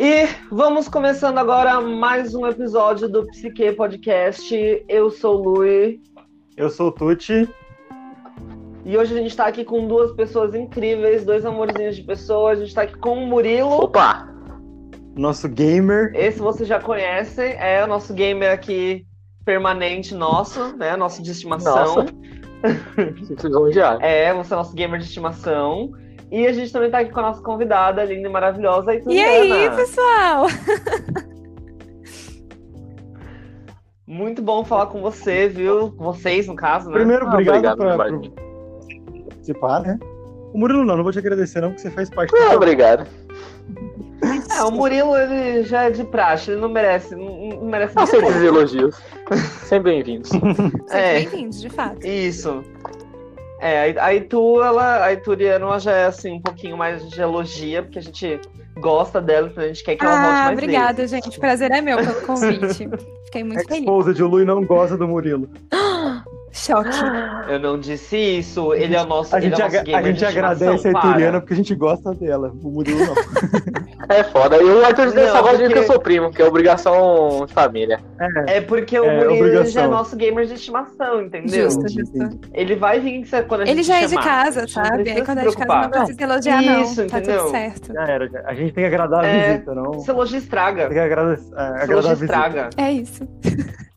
E vamos começando agora mais um episódio do Psique Podcast. Eu sou o Lui. Eu sou o Tuti. E hoje a gente tá aqui com duas pessoas incríveis, dois amorzinhos de pessoas. A gente tá aqui com o Murilo. Opa! Nosso gamer. Esse você já conhece, é o nosso gamer aqui permanente nosso, né? Nosso de estimação. já. É, você é nosso gamer de estimação. E a gente também tá aqui com a nossa convidada, linda e maravilhosa, Ituriana. E aí, pessoal? Muito bom falar com você, viu? Vocês, no caso, né? Primeiro, Ah, obrigado, obrigado, pra, Martim. por participar, né? O Murilo não, não vou te agradecer não, porque você faz parte Ah, do... obrigado. É, o Murilo, ele já é de praxe, ele não merece, não, não merece pouco. esses elogios. Sempre bem-vindos. É. Bem-vindos, de fato. Isso. É, a Itu, ela, a Ituriana, ela já é assim, um pouquinho mais de elogia, porque a gente gosta dela, então a gente quer que ela volte Ah, mais obrigada, vezes. gente. Prazer é meu pelo convite. Fiquei muito feliz. Exposed, o Lui não gosta do Murilo. Choque. Eu não disse isso, ele é o nosso, A gente, é nosso gamer a gente de agradece a para. Ituriana porque a gente gosta dela. O Murilo não. É foda. E o Arthur Não, só gosta de porque- que eu sou primo, que é obrigação de família. É porque o É, Murilo ele já é obrigação. nosso gamer de estimação, entendeu? Justo, justo. Ele vai vir quando a gente Ele já é de chamar. A casa, sabe? precisa Aí quando se é de casa preocupar. não precisa elogiar, não. Isso, Tá entendeu? tudo certo. Já era, já. a gente tem que agradar a É, visita, não... Se elogio estraga. Tem que agrada- é, agradar a visita. estraga. É isso.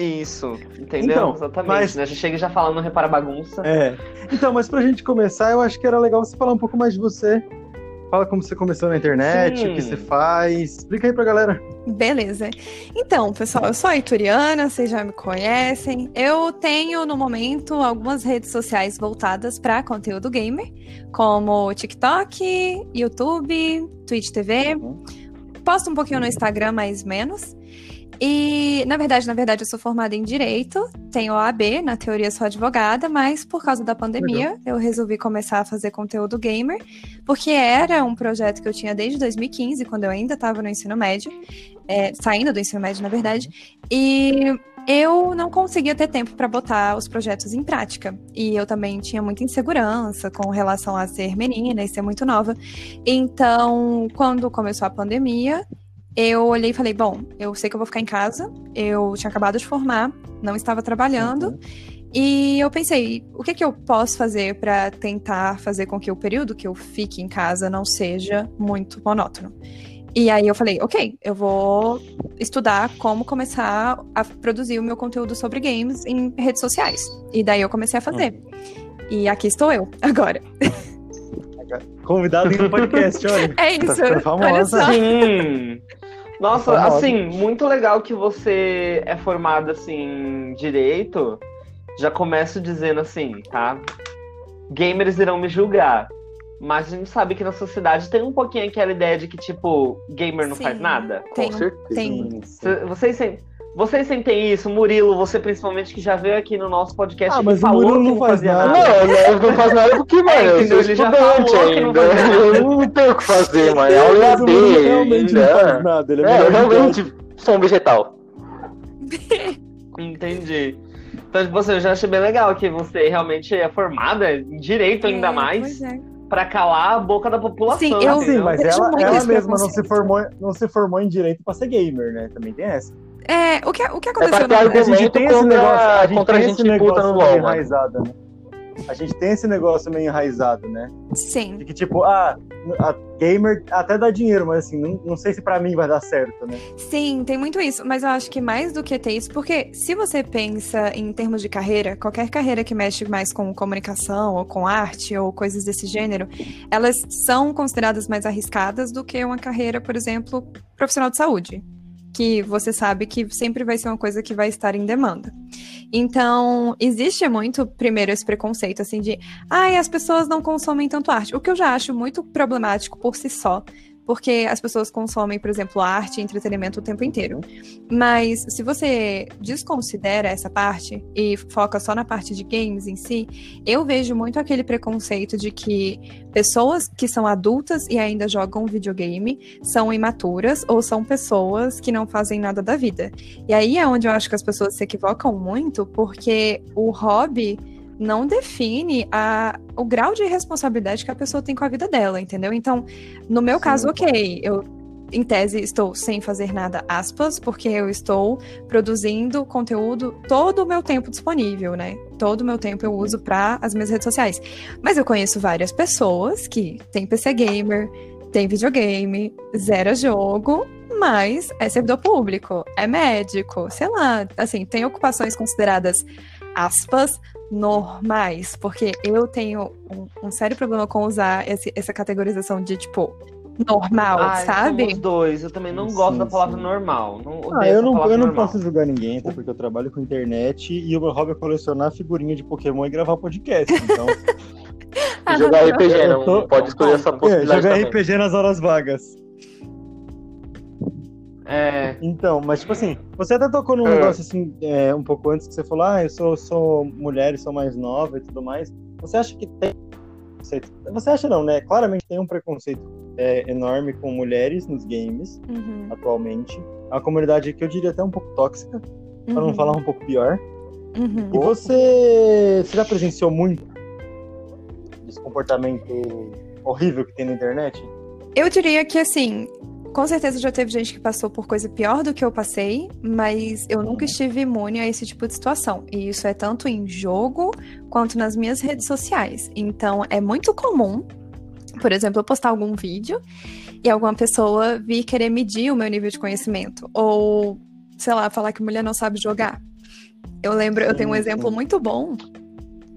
Isso, entendeu? Então, Exatamente. mas- né? Já chega já falando não repara bagunça. É. Então, mas pra gente começar, eu acho que era legal você falar um pouco mais de você. Fala como você começou na internet, Sim. o que você faz. Explica aí pra galera. Beleza. Então, pessoal, eu sou a Ituriana, vocês já me conhecem. Eu tenho, no momento, algumas redes sociais voltadas para conteúdo gamer, como TikTok, YouTube, Twitch TV. Posto um pouquinho no Instagram, mais menos. E, na verdade, na verdade, eu sou formada em Direito, tenho OAB, na teoria sou advogada, mas por causa da pandemia, eu resolvi começar a fazer conteúdo gamer, porque era um projeto que eu tinha desde 2015, quando eu ainda estava no ensino médio, é, saindo do ensino médio, na verdade, e eu não conseguia ter tempo para botar os projetos em prática. E eu também tinha muita insegurança com relação a ser menina e ser muito nova. Então, quando começou a pandemia, eu olhei e falei: bom, eu sei que eu vou ficar em casa, eu tinha acabado de formar, não estava trabalhando. E eu pensei, o que, que eu posso fazer para tentar fazer com que o período que eu fique em casa não seja muito monótono? E aí eu falei, ok, eu vou estudar como começar a produzir o meu conteúdo sobre games em redes sociais. E daí eu comecei a fazer. E aqui estou eu, agora. Convidado em um podcast, olha. É isso, ficando olha famosa. só. Sim! Nossa, Famosa. assim, muito legal que você é formado assim em direito. Já começo dizendo assim, tá? Gamers irão me julgar. Mas a gente sabe que na sociedade tem um pouquinho aquela ideia de que, tipo, gamer não Sim. faz nada. Com Tem, certeza. tem. Vocês, sen- vocês sentem isso? Murilo, você principalmente que já veio aqui no nosso podcast Ah, mas o falou Murilo que não faz fazia nada. nada. Não, não, não faz nada porque, mano, eu entendeu? sou estudante falou que não ainda. Eu não tenho o que fazer, mano. É o Murilo EAD realmente não faz ainda. nada. Ele é, É, eu realmente sou um vegetal. Entendi. Então, tipo assim, eu já achei bem legal que você realmente é formada em direito ainda É, mais pois é. pra calar a boca da população. Sim, eu- Sim, mas Eu ela, ela mesma não se, formou, não se formou em direito pra ser gamer, né? Também tem essa. É, o que, o que É aconteceu na verdade? A gente tem esse negócio, a gente contra a tem gente esse negócio no LoL, enraizado, né? A gente tem esse negócio meio enraizado, né? Sim. De que, tipo, ah, a gamer até dá dinheiro, mas assim, não, não sei se pra mim vai dar certo, né? Sim, tem muito isso, mas eu acho que mais do que ter isso, porque se você pensa em termos de carreira, qualquer carreira que mexe mais com comunicação ou com arte ou coisas desse gênero, elas são consideradas mais arriscadas do que uma carreira, por exemplo, profissional de saúde, que você sabe que sempre vai ser uma coisa que vai estar em demanda. Então, existe muito, primeiro, esse preconceito, assim, de ai, as pessoas não consomem tanto arte. O que eu já acho muito problemático por si só. Porque as pessoas consomem, por exemplo, arte e entretenimento o tempo inteiro. Mas se você desconsidera essa parte e foca só na parte de games em si, eu vejo muito aquele preconceito de que pessoas que são adultas e ainda jogam videogame são imaturas ou são pessoas que não fazem nada da vida. E aí é onde eu acho que as pessoas se equivocam muito, porque o hobby não define a, o grau de responsabilidade que a pessoa tem com a vida dela, entendeu? Então, no meu Sim, caso, ok, eu em tese, estou sem fazer nada, aspas, porque eu estou produzindo conteúdo todo o meu tempo disponível, né? Todo o meu tempo eu uso para as minhas redes sociais. Mas eu conheço várias pessoas que têm PC gamer, tem videogame, zera jogo, mas é servidor público, é médico, sei lá, assim, tem ocupações consideradas aspas normais, porque eu tenho um, um sério problema com usar esse, essa categorização de tipo normal, Ai, sabe? somos dois. Eu também não Sim, gosto da palavra sim. normal. Não, Ah, eu não, eu não posso julgar ninguém, até porque eu trabalho com internet e o meu hobby é colecionar figurinha de Pokémon e gravar podcast. Então, Ah, Jogar. RPG, Eu não tô- pode escolher essa é, possibilidade jogar também. RPG nas horas vagas. É, Então, mas tipo assim, você até tocou num É. negócio assim, é, um pouco antes que você falou, ah, eu sou, sou mulher e sou mais nova e tudo mais. Você acha que tem preconceito? Você acha não, né? Claramente tem um preconceito é, enorme com mulheres nos games Uhum, atualmente. É uma comunidade que eu diria até um pouco tóxica, pra não uhum, falar um pouco pior. uhum. E você, você já presenciou muito desse comportamento horrível que tem na internet? Eu diria que, assim, com certeza já teve gente que passou por coisa pior do que eu passei, mas eu nunca estive imune a esse tipo de situação. E isso é tanto em jogo quanto nas minhas redes sociais. Então, é muito comum, por exemplo, eu postar algum vídeo e alguma pessoa vir querer medir o meu nível de conhecimento. Ou, sei lá, falar que mulher não sabe jogar. Eu lembro, eu tenho um exemplo muito bom,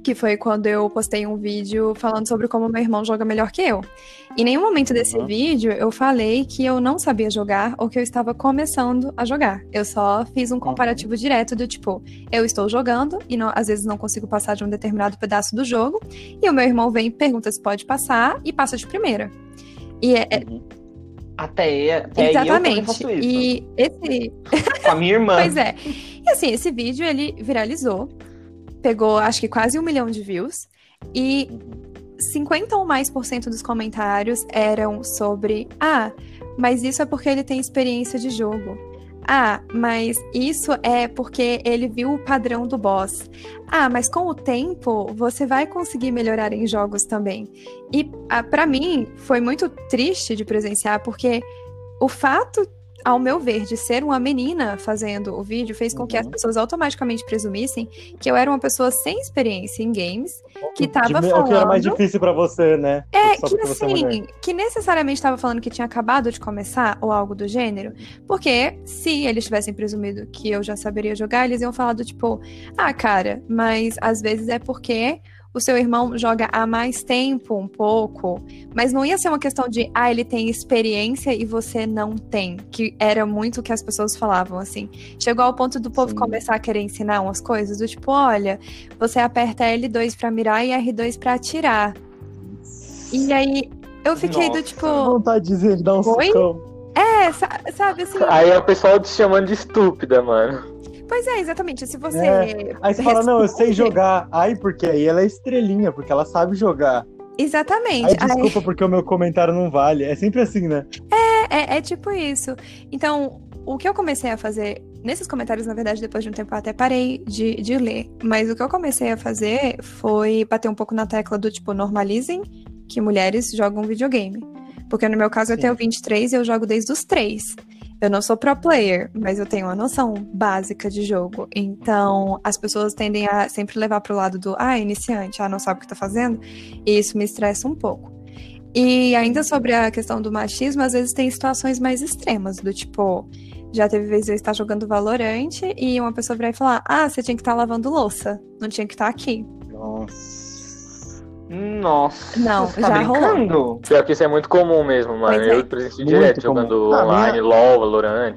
que foi quando eu postei um vídeo falando sobre como meu irmão joga melhor que eu. Em nenhum momento desse Uhum. vídeo eu falei que eu não sabia jogar ou que eu estava começando a jogar. Eu só fiz um comparativo direto do tipo, eu estou jogando e não- às vezes não consigo passar de um determinado pedaço do jogo, e o meu irmão vem e pergunta se pode passar e passa de primeira. E é, é- até, até também exatamente. E esse, Com a minha irmã. Pois é. E assim, esse vídeo ele viralizou, pegou acho que quase um milhão de views, e 50 ou mais por cento dos comentários eram sobre: ah, mas isso é porque ele tem experiência de jogo. Ah, mas isso é porque ele viu o padrão do boss. Ah, mas com o tempo você vai conseguir melhorar em jogos também. E ah, para mim foi muito triste de presenciar porque o fato, ao meu ver, de ser uma menina fazendo o vídeo fez com que as Uhum. pessoas automaticamente presumissem que eu era uma pessoa sem experiência em games que De- tava O que era mais falando- difícil pra você, né? é, Só que você é assim, que necessariamente estava falando que tinha acabado de começar ou algo do gênero, porque se eles tivessem presumido que eu já saberia jogar, eles iam falar do tipo, ah, cara, mas às vezes é porque o seu irmão joga há mais tempo um pouco, mas não ia ser uma questão de, ah, ele tem experiência e você não tem, que era muito o que as pessoas falavam, assim. Chegou ao ponto do povo Sim. começar a querer ensinar umas coisas, do tipo, olha, você aperta L2 pra mirar e R2 pra atirar. E aí eu fiquei do Nossa. tipo, vontade de dizer, de dar um Oi? é, sa- sabe assim? Aí é o pessoal te chamando de estúpida, mano. Pois é, exatamente. Se você. É, Aí você fala, não, eu sei jogar. Ai, porque aí ela é estrelinha, porque ela sabe jogar. Exatamente. Ai, desculpa, porque o meu comentário não vale. É sempre assim, né? É, é tipo isso. Então, o que eu comecei a fazer. Nesses comentários, na verdade, depois de um tempo eu até parei de, de ler. Mas o que eu comecei a fazer foi bater um pouco na tecla do tipo, normalizem que mulheres jogam videogame. Porque no meu caso eu Sim. tenho 23 e eu jogo desde os 3. Eu não sou pro player, mas eu tenho uma noção básica de jogo. Então, as pessoas tendem a sempre levar pro lado do, ah, iniciante, ah, não sabe o que tá fazendo. E isso me estressa um pouco. E ainda sobre a questão do machismo, às vezes tem situações mais extremas, do tipo, já teve vezes eu estar jogando Valorante e uma pessoa virar e falar: Ah, você tinha que estar lavando louça, não tinha que estar aqui. Nossa. Nossa, Não, você tá já rolou. brincando? Pior que isso é muito comum mesmo, mano. Pois é. Eu presencio Muito direto comum. jogando Ah, online, LOL, Valorant.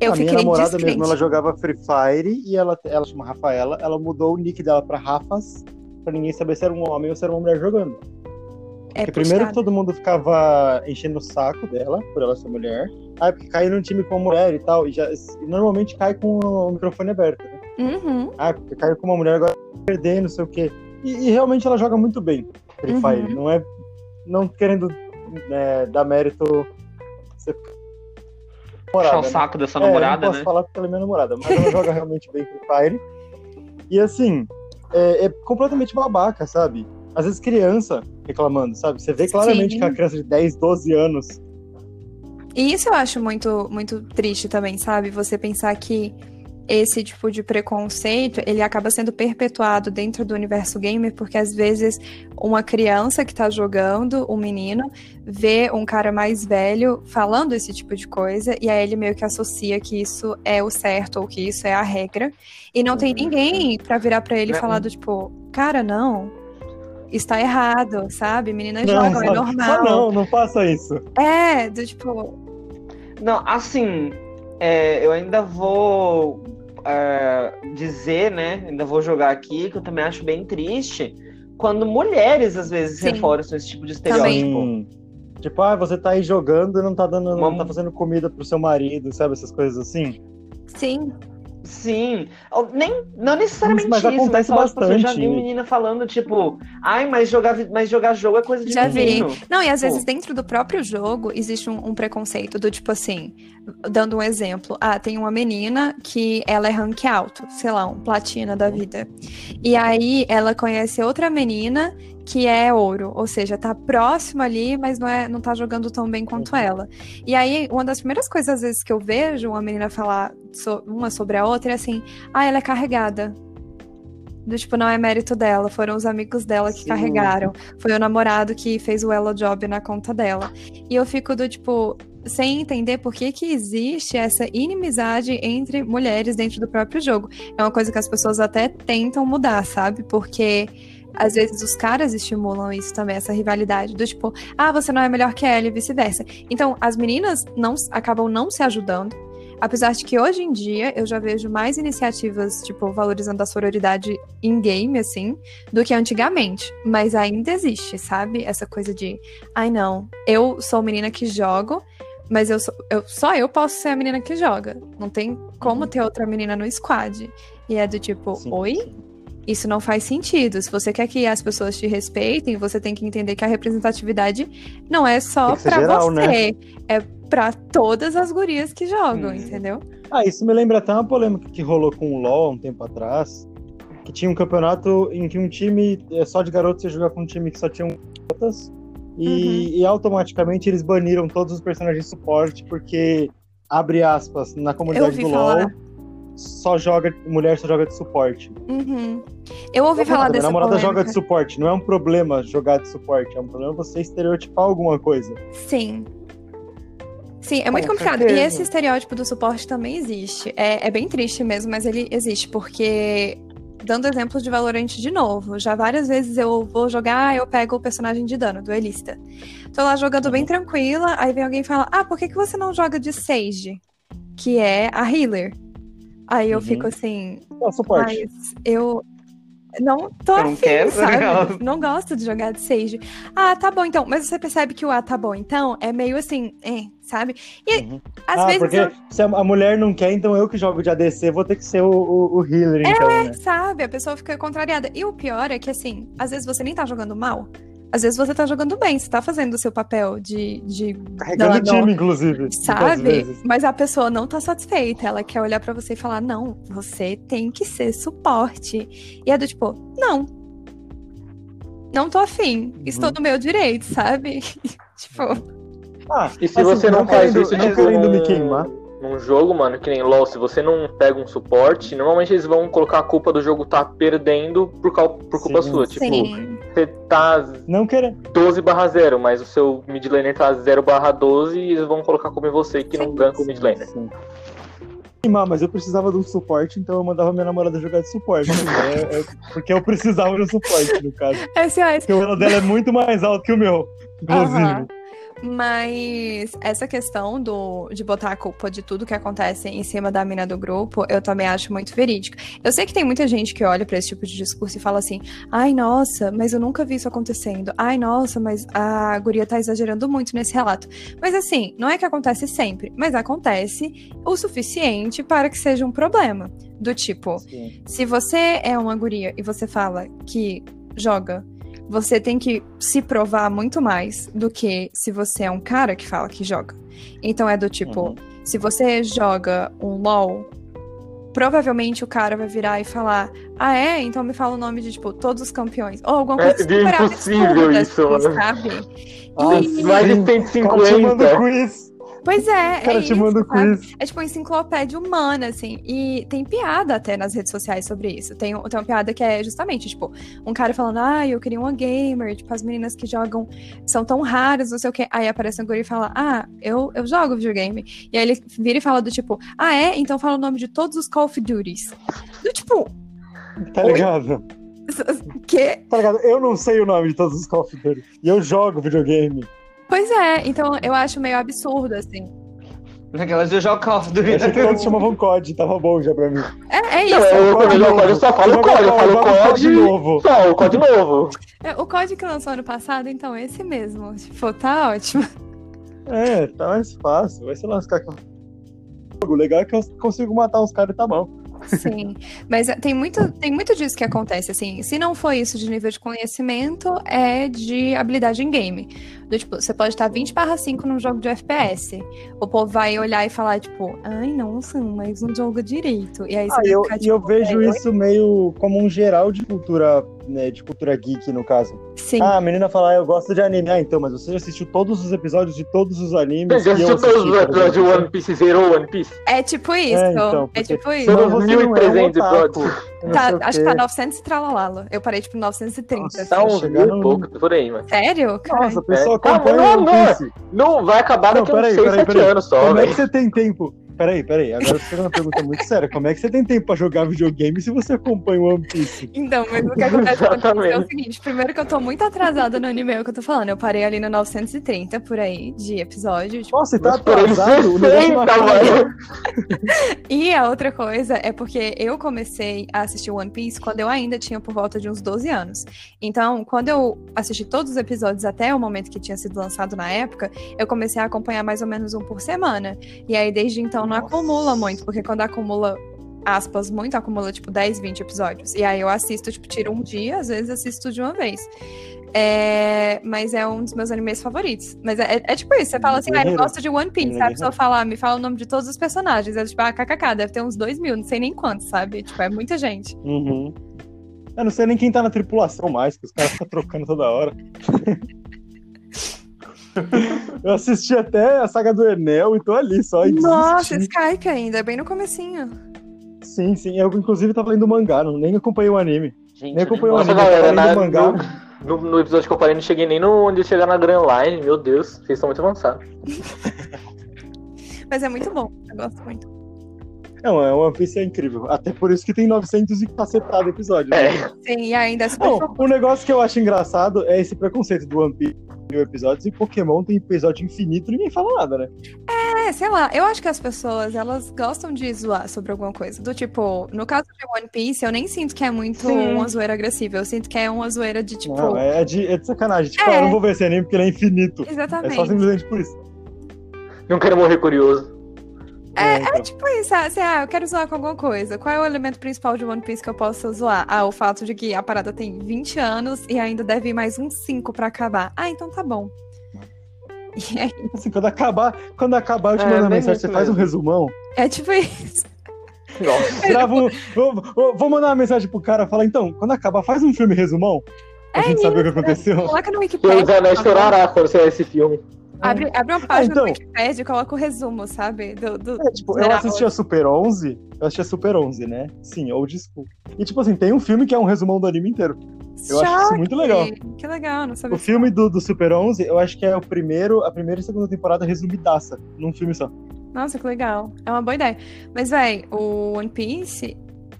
Eu a minha namorada descrente. mesmo, ela jogava Free Fire e ela, ela chama Rafaela, ela mudou o nick dela pra Rafas, pra ninguém saber se era um homem ou se era uma mulher jogando. É Porque primeiro que todo mundo ficava enchendo o saco dela, por ela ser mulher. Ah, porque caiu num time com uma mulher e tal. E, já, e normalmente cai com o microfone aberto, né? Uhum, Ah, porque caiu com uma mulher, agora vai perder, não sei o quê. E, e realmente ela joga muito bem, Free Uhum. Fire. Não é. Não querendo né, dar mérito. Você... Puxar Namorada, o né? saco da sua É, eu namorada, não posso né? falar porque ela é minha namorada, mas ela joga realmente bem Free Fire. E assim, é, é completamente babaca, sabe? Às vezes criança reclamando, sabe? Você vê claramente Sim. que é uma criança de 10, 12 anos E isso eu acho muito, muito triste também, sabe? Você pensar que esse tipo de preconceito, ele acaba sendo perpetuado dentro do universo gamer, porque às vezes uma criança que tá jogando, um menino, vê um cara mais velho falando esse tipo de coisa, e aí ele meio que associa que isso é o certo, ou que isso é a regra, e não tem Uhum. ninguém pra virar pra ele e Né? falar do tipo, cara, não, está errado, sabe? Meninas Não, jogam, é normal. só não, não faça isso. É, do tipo, Não, assim, é, eu ainda vou é, dizer, né? Ainda vou jogar aqui, que eu também acho bem triste quando mulheres às vezes Sim. reforçam esse tipo de estereótipo. Tipo, ah, você tá aí jogando e não tá dando, não tá fazendo comida pro seu marido, sabe? Essas coisas assim. sim, Sim, nem, não necessariamente Mas isso, mas acontece só, tipo, assim, eu já vi bastante. menina falfalando, tipo, ai, mas jogar, vi- mas jogar jogo é coisa de Já vi. menino. Não, e às Pô. vezes dentro do próprio jogo existe um, um preconceito do tipo assim, dando um exemplo, ah, tem uma menina que ela é rank alto, sei lá, um platina da vida. E aí ela conhece outra menina que é ouro, ou seja, tá próximo ali, mas não é, não tá jogando tão bem quanto ela. E aí uma das primeiras coisas às vezes que eu vejo uma menina falar so- uma sobre a outra é assim, ah, ela é carregada. Do tipo, não é mérito dela, foram os amigos dela que Sim. carregaram. Foi o namorado que fez o Elo Job na conta dela. E eu fico do tipo, sem entender por que, que existe essa inimizade entre mulheres dentro do próprio jogo. É uma coisa que as pessoas até tentam mudar, sabe? Porque às vezes os caras estimulam isso também, essa rivalidade, do tipo, ah, você não é melhor que ela e vice-versa. Então, as meninas não acabam não se ajudando. Apesar de que hoje em dia eu já vejo mais iniciativas, tipo, valorizando a sororidade em game, assim, do que antigamente. Mas ainda existe, sabe? Essa coisa de, ai não, eu sou menina que jogo, mas eu, sou- eu- só eu posso ser a menina que joga. Não tem como ter outra menina no squad. E é do tipo, Sim, oi? sim. Isso não faz sentido. Se você quer que as pessoas te respeitem, você tem que entender que a representatividade não é só pra geral, você, né? é pra todas as gurias que jogam, Hum. entendeu? Ah, isso me lembra até uma polêmica que rolou com o LoL há um tempo atrás, que tinha um campeonato em que um time eh, só de garotos ia jogar com um time que só tinha garotas, e, Uhum. e automaticamente eles baniram todos os personagens de suporte, porque, abre aspas, na comunidade do falar. LoL, só joga, mulher só joga de suporte. Uhum. Eu ouvi falar Minha dessa namorada polêmica. joga de suporte, não é um problema jogar de suporte, é um problema você estereotipar alguma coisa. Sim. Sim, é muito Com complicado. certeza. E esse estereótipo do suporte também existe. É, é bem triste mesmo, mas ele existe, porque. Dando exemplos de Valorant de novo, já várias vezes eu vou jogar, eu pego o personagem de dano, duelista. Tô lá jogando bem tranquila, aí vem alguém e fala: Ah, por que, que você não joga de Sage? Que é a healer. Aí eu Uhum. fico assim, o suporte. mas eu não tô não afim, quero, sabe? Não gosto de jogar de Sage. Ah, tá bom então. Mas você percebe que o ah, tá bom então é meio assim, é, sabe? E Uhum. às ah, vezes porque eu- se a mulher não quer, então eu que jogo de ADC vou ter que ser o, o, o healer, então, né? sabe, a pessoa fica contrariada. E o pior é que assim, às vezes você nem tá jogando mal. Às vezes você tá jogando bem, você tá fazendo o seu papel de, de Carregando o time, inclusive. sabe? Mas a pessoa não tá satisfeita. Ela quer olhar pra você e falar: não, você tem que ser suporte. E é do tipo, não. Não tô afim. Estou Uhum. no meu direito, sabe? tipo. Ah, E se assim, você não faz querendo, isso, não querendo me queimar. Num jogo, mano, que nem LoL, se você não pega um suporte, normalmente eles vão colocar a culpa do jogo tá perdendo por, por culpa Sim. sua. Tipo, Sim. Você tá Não querendo. 12 barra 0, mas o seu mid laner tá 0 barra 12 e eles vão colocar em você que não Sim. ganha com o mid laner. Sim. Mas eu precisava de um suporte, então eu mandava minha namorada jogar de suporte. É- é porque eu precisava de um suporte, no caso. SOS. Porque o elo dela é muito mais alto que o meu, inclusive. Aham. Mas essa questão do, de botar a culpa de tudo que acontece em cima da mina do grupo, eu também acho muito verídica. Eu sei que tem muita gente que olha pra esse tipo de discurso e fala assim: ai, nossa, mas eu nunca vi isso acontecendo. Ai, nossa, mas a guria tá exagerando muito nesse relato. Mas assim, não é que acontece sempre, mas acontece o suficiente para que seja um problema. Do tipo, Sim. se você é uma guria e você fala que joga, você tem que se provar muito mais do que se você é um cara que fala que joga. Então é do tipo, Uhum. se você joga um LOL, provavelmente o cara vai virar e falar: Ah, é? Então me fala o nome de, tipo, todos os campeões. Ou alguma É coisa super impossível absurda, isso, assim, mano. sabe? Ah, E-. Mais de Qual te manda 150. Pois é, O cara é te isso, manda o quiz. É tipo uma enciclopédia humana, assim. E tem piada até nas redes sociais sobre isso. Tem, tem uma piada que é justamente, tipo, um cara falando, ah, eu queria uma gamer, tipo, as meninas que jogam são tão raras, não sei o quê. Aí aparece um guri e fala, ah, eu, eu jogo videogame. E aí ele vira e fala do tipo, ah, é? Então fala o nome de todos os Call of Duties. Do tipo, Tá ligado? que? Tá ligado? Eu não sei o nome de todos os Call of Duty. E eu jogo videogame. Pois é, então eu acho meio absurdo, assim. Naquelas eu jogo Call of Eu achei que Duty. todos chamavam COD, tava bom já pra mim. É, é Não, isso. eu, quando eu jogo COD, eu só falo COD, eu falo COD. novo. Só, o COD novo. É, O código que lançou ano passado, então, é esse mesmo. Tipo, tá ótimo. É, tá mais fácil. Vai se lascar com o legal é que eu consigo matar uns caras e tá bom. Sim, mas é, tem muito, tem muito disso que acontece, assim. Se não for isso de nível de conhecimento, é de habilidade em game. Do, tipo, você pode estar 20 barra 5 num jogo de FPS. O povo vai olhar e falar, tipo, ai, nossa, mas não joga direito. E aí você Ah, vai eu, ficar, e eu tipo, vejo "É, isso meio como um geral de cultura, né, de cultura geek, no caso. Sim, Ah, a menina fala, ah, eu gosto de anime. Ah, então, mas você já assistiu todos os episódios de todos os animes Você já assistiu assisti, todos os episódios de? One Piece Zero One Piece? é tipo isso. É, É, então, porque tipo isso. Não é um 1.300 otaku, episódios. Tá, acho que tá 900 e tralalalo. Eu parei, tipo, 930. Nossa, assim. Tá uns chegar mil no- pouco, por aí, mano. Sério? Caralho. Nossa, a pessoa É. Acompanha não, não. Não, vai acabar Não, daqui a uns peraí, 6, peraí, 7 peraí. anos só, Como é que você tem tempo? Peraí, peraí. Agora você fez uma pergunta muito séria. Como é que você tem tempo pra jogar videogame se você acompanha o One Piece? Então, mas o que acontece com o One Piece é o seguinte: primeiro que eu tô muito atrasada no anime, é que eu tô falando. Eu parei ali no 930 por aí de episódio. tipo, Nossa, você tá atrasado? O negócio 60, não acaba. mano. E a outra coisa é porque eu comecei a assistir One Piece quando eu ainda tinha por volta de uns 12 anos. Então, quando eu assisti todos os episódios até o momento que tinha sido lançado na época, eu comecei a acompanhar mais ou menos um por semana. E aí, desde então, não Nossa. acumula muito, porque quando acumula. Aspas, muito acumula tipo 10, 20 episódios. E aí eu assisto, tipo, tiro um dia, às vezes assisto de uma vez. É, mas é um dos meus animes favoritos. Mas é, é- é tipo isso, você fala assim, ah, eu gosto de One Piece. Aí a pessoa fala, ah, me fala o nome de todos os personagens. Eu, tipo, ah, kkk, deve ter uns dois mil, não sei nem quantos, sabe? Tipo, é muita gente. Uhum. Eu não sei nem quem tá na tripulação mais, que os caras ficam trocando toda hora. Eu assisti até a saga do Enel e tô ali só. Nossa. Skype ainda, bem no comecinho. Sim, sim. Eu, inclusive, tava lendo mangá, não, nem acompanhei o anime. Gente, Nem acompanhei o anime, galera, tava lendo mangá. No, no episódio que eu parei, não cheguei nem no onde chegar na Grand Line. Meu Deus, vocês estão muito avançados. Mas é muito bom, eu gosto muito. Não, é One Piece é incrível. Até por isso que tem 900 e cacetado episódios. né? É, Sim, e ainda é super fofo. o negócio que eu acho engraçado é esse preconceito do One Piece mil episódios e Pokémon tem episódio infinito e ninguém fala nada, né? É, sei lá, eu acho que as pessoas, elas gostam de zoar sobre alguma coisa. Do tipo, no caso de One Piece, eu nem sinto que é muito Sim. uma zoeira agressiva. Eu sinto que é uma zoeira de tipo. Não, é de, é de sacanagem. Tipo, É. ah, eu não vou ver esse anime porque ele é infinito. É Exatamente. só simplesmente por isso. não quero morrer curioso. É, então. é tipo isso, ah, assim, ah, eu quero zoar com alguma coisa. Qual é o elemento principal de One Piece que eu posso zoar? Ah, o fato de que a parada tem 20 anos e ainda deve ir mais uns 5 pra acabar. Ah, então tá bom. E é, Assim, quando acabar, quando acabar, eu te É, mando uma bem mensagem, você faz um mesmo. resumão. é tipo isso. Nossa. Vou, vou- vou mandar uma mensagem pro cara falar, então, quando acabar, faz um filme resumão. Pra É gente saber o que aconteceu. Coloca no E Wikipedia. os anéis chorará quando sair esse filme. Abre, abre uma página então. no Wikipedia e coloca o resumo, sabe? Do, do- É, tipo, eu Geral. assisti a Super 11, eu assisti a Super 11, né? Sim, old school. E, tipo assim, tem um filme que é um resumão do anime inteiro. Eu acho isso muito legal. Que legal, não sabia. O filme do, do Super 11, eu acho que é o primeiro, a primeira e segunda temporada resumidaça, num filme só. Nossa, que legal. É uma boa ideia. Mas, véi, o One Piece,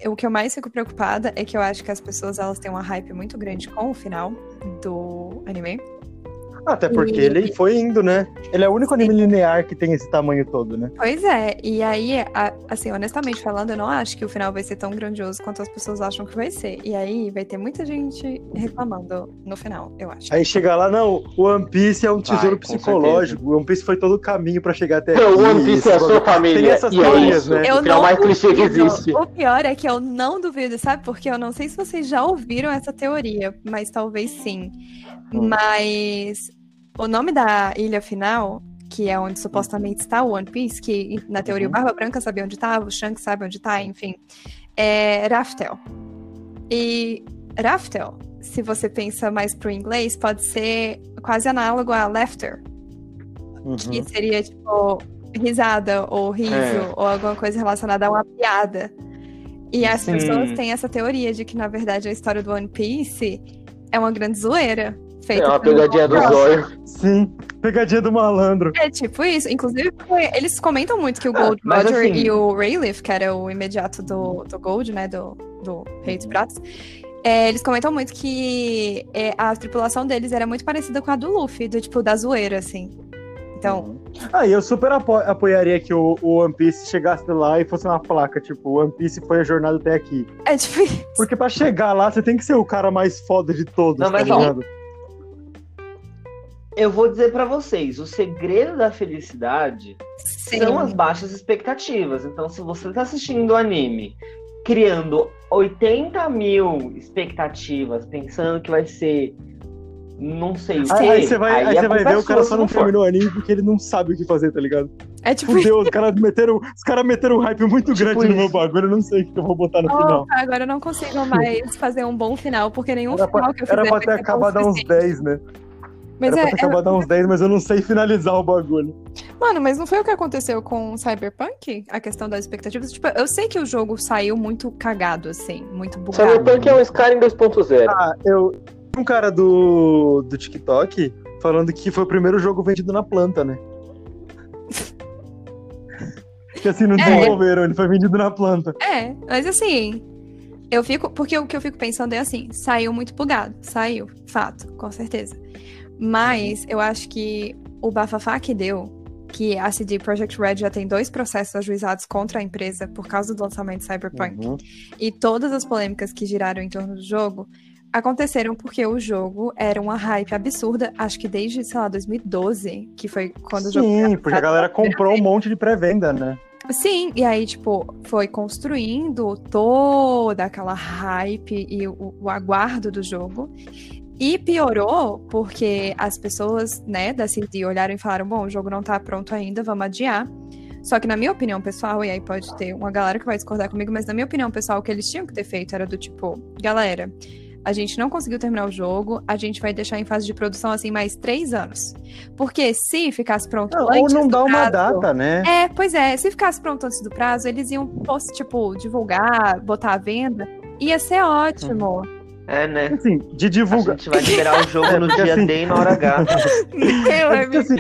o que eu mais fico preocupada é que eu acho que as pessoas elas têm uma hype muito grande com o final do anime. Até porque E- ele foi indo, né? Ele é o único anime linear que tem esse tamanho todo, né? Pois é, e aí, assim, honestamente falando, eu não acho que o final vai ser tão grandioso quanto as pessoas acham que vai ser. E aí vai ter muita gente reclamando no final, eu acho. Aí chega lá, não, o One Piece é um Vai, tesouro com psicológico. O One Piece foi todo o caminho pra chegar até aqui. O One Piece é a sua família. Tem essas e é teorias, isso. né? Eu O final não mais clichê que existe. O pior é que eu não duvido, sabe? Porque eu não sei se vocês já ouviram essa teoria, mas talvez sim. Hum. Mas o nome da ilha final, que é onde supostamente está o One Piece, que na teoria o Uhum. Barba Branca sabia onde estava, o Shanks sabe onde está, enfim, é Raftel. E Raftel, se você pensa mais pro inglês, pode ser quase análogo a Lefter, Uhum. que seria tipo risada ou riso É. ou alguma coisa relacionada a uma piada. E as Sim. pessoas têm essa teoria de que, na verdade, a história do One Piece é uma grande zoeira. Feita É uma pegadinha do zóio. Sim, pegadinha do malandro. É tipo isso. Inclusive, eles comentam muito que o Gold Ah, mas Roger assim- e o Rayleigh, que era o imediato do, do Gold, né? Do, do Rei dos Pratos. é, eles comentam muito que é, a tripulação deles era muito parecida com a do Luffy, do tipo, da zoeira, assim. Então, Ah, e eu super apo- apoiaria que o, o One Piece chegasse lá e fosse uma placa, tipo, One Piece foi a jornada até aqui. é tipo isso. Porque pra chegar lá, você tem que ser o cara mais foda de todos, Não, mas tá ó, ligado? Eu vou dizer pra vocês, o segredo da felicidade Sim. são as baixas expectativas. Então, se você tá assistindo o anime criando 80 mil expectativas, pensando que vai ser não sei o Aí, aí você vai, aí a você vai ver o cara só não for. terminou o anime porque ele não sabe o que fazer, tá ligado? É tipo isso. Fudeu, os caras meteram, os cara meteram um hype muito Tipo grande no meu isso. bagulho, eu não sei o que eu vou botar no final. Opa, agora eu não consigo mais fazer um bom final, porque nenhum Era final pra, que eu fizer era pra vai ter acabado a uns suficiente. 10, né? Mas era é, pra ter acabado a uns 10, mas eu não sei finalizar o bagulho. Mano, mas não foi o que aconteceu com o Cyberpunk? A questão das expectativas? Tipo, eu sei que o jogo saiu muito cagado, assim, muito bugado. Cyberpunk é um Skyrim 2.0. Ah, eu. Um cara do, do TikTok falando que foi o primeiro jogo vendido na planta, né? que assim, não É. desenvolveram, ele foi vendido na planta. É, mas assim, eu fico. Porque o que eu fico pensando é assim: saiu muito bugado. Saiu, fato, com certeza. Mas eu acho que o bafafá que deu, que a CD Projekt Red já tem dois processos ajuizados contra a empresa por causa do lançamento de Cyberpunk. Uhum. E todas as polêmicas que giraram em torno do jogo aconteceram porque o jogo era uma hype absurda, acho que desde, sei lá, 2012, que foi quando o jogo foi Sim, porque a galera comprou um monte de pré-venda, né? Sim, e aí, tipo, foi construindo toda aquela hype e o, o aguardo do jogo. E piorou porque as pessoas, né, da CD olharam e falaram: bom, o jogo não tá pronto ainda, vamos adiar. Só que, na minha opinião pessoal, e aí pode ter uma galera que vai discordar comigo, mas na minha opinião pessoal, o que eles tinham que ter feito era do tipo: galera, a gente não conseguiu terminar o jogo, a gente vai deixar em fase de produção assim mais três anos. Porque se ficasse pronto Não, ou antes não do dá uma prazo- data, né? é, pois é. Se ficasse pronto antes do prazo, eles iam, tipo, divulgar, botar à venda. Ia ser ótimo. É, né? Assim, de A divulga... gente vai liberar o jogo no porque dia assim- D e na hora H. É porque, assim,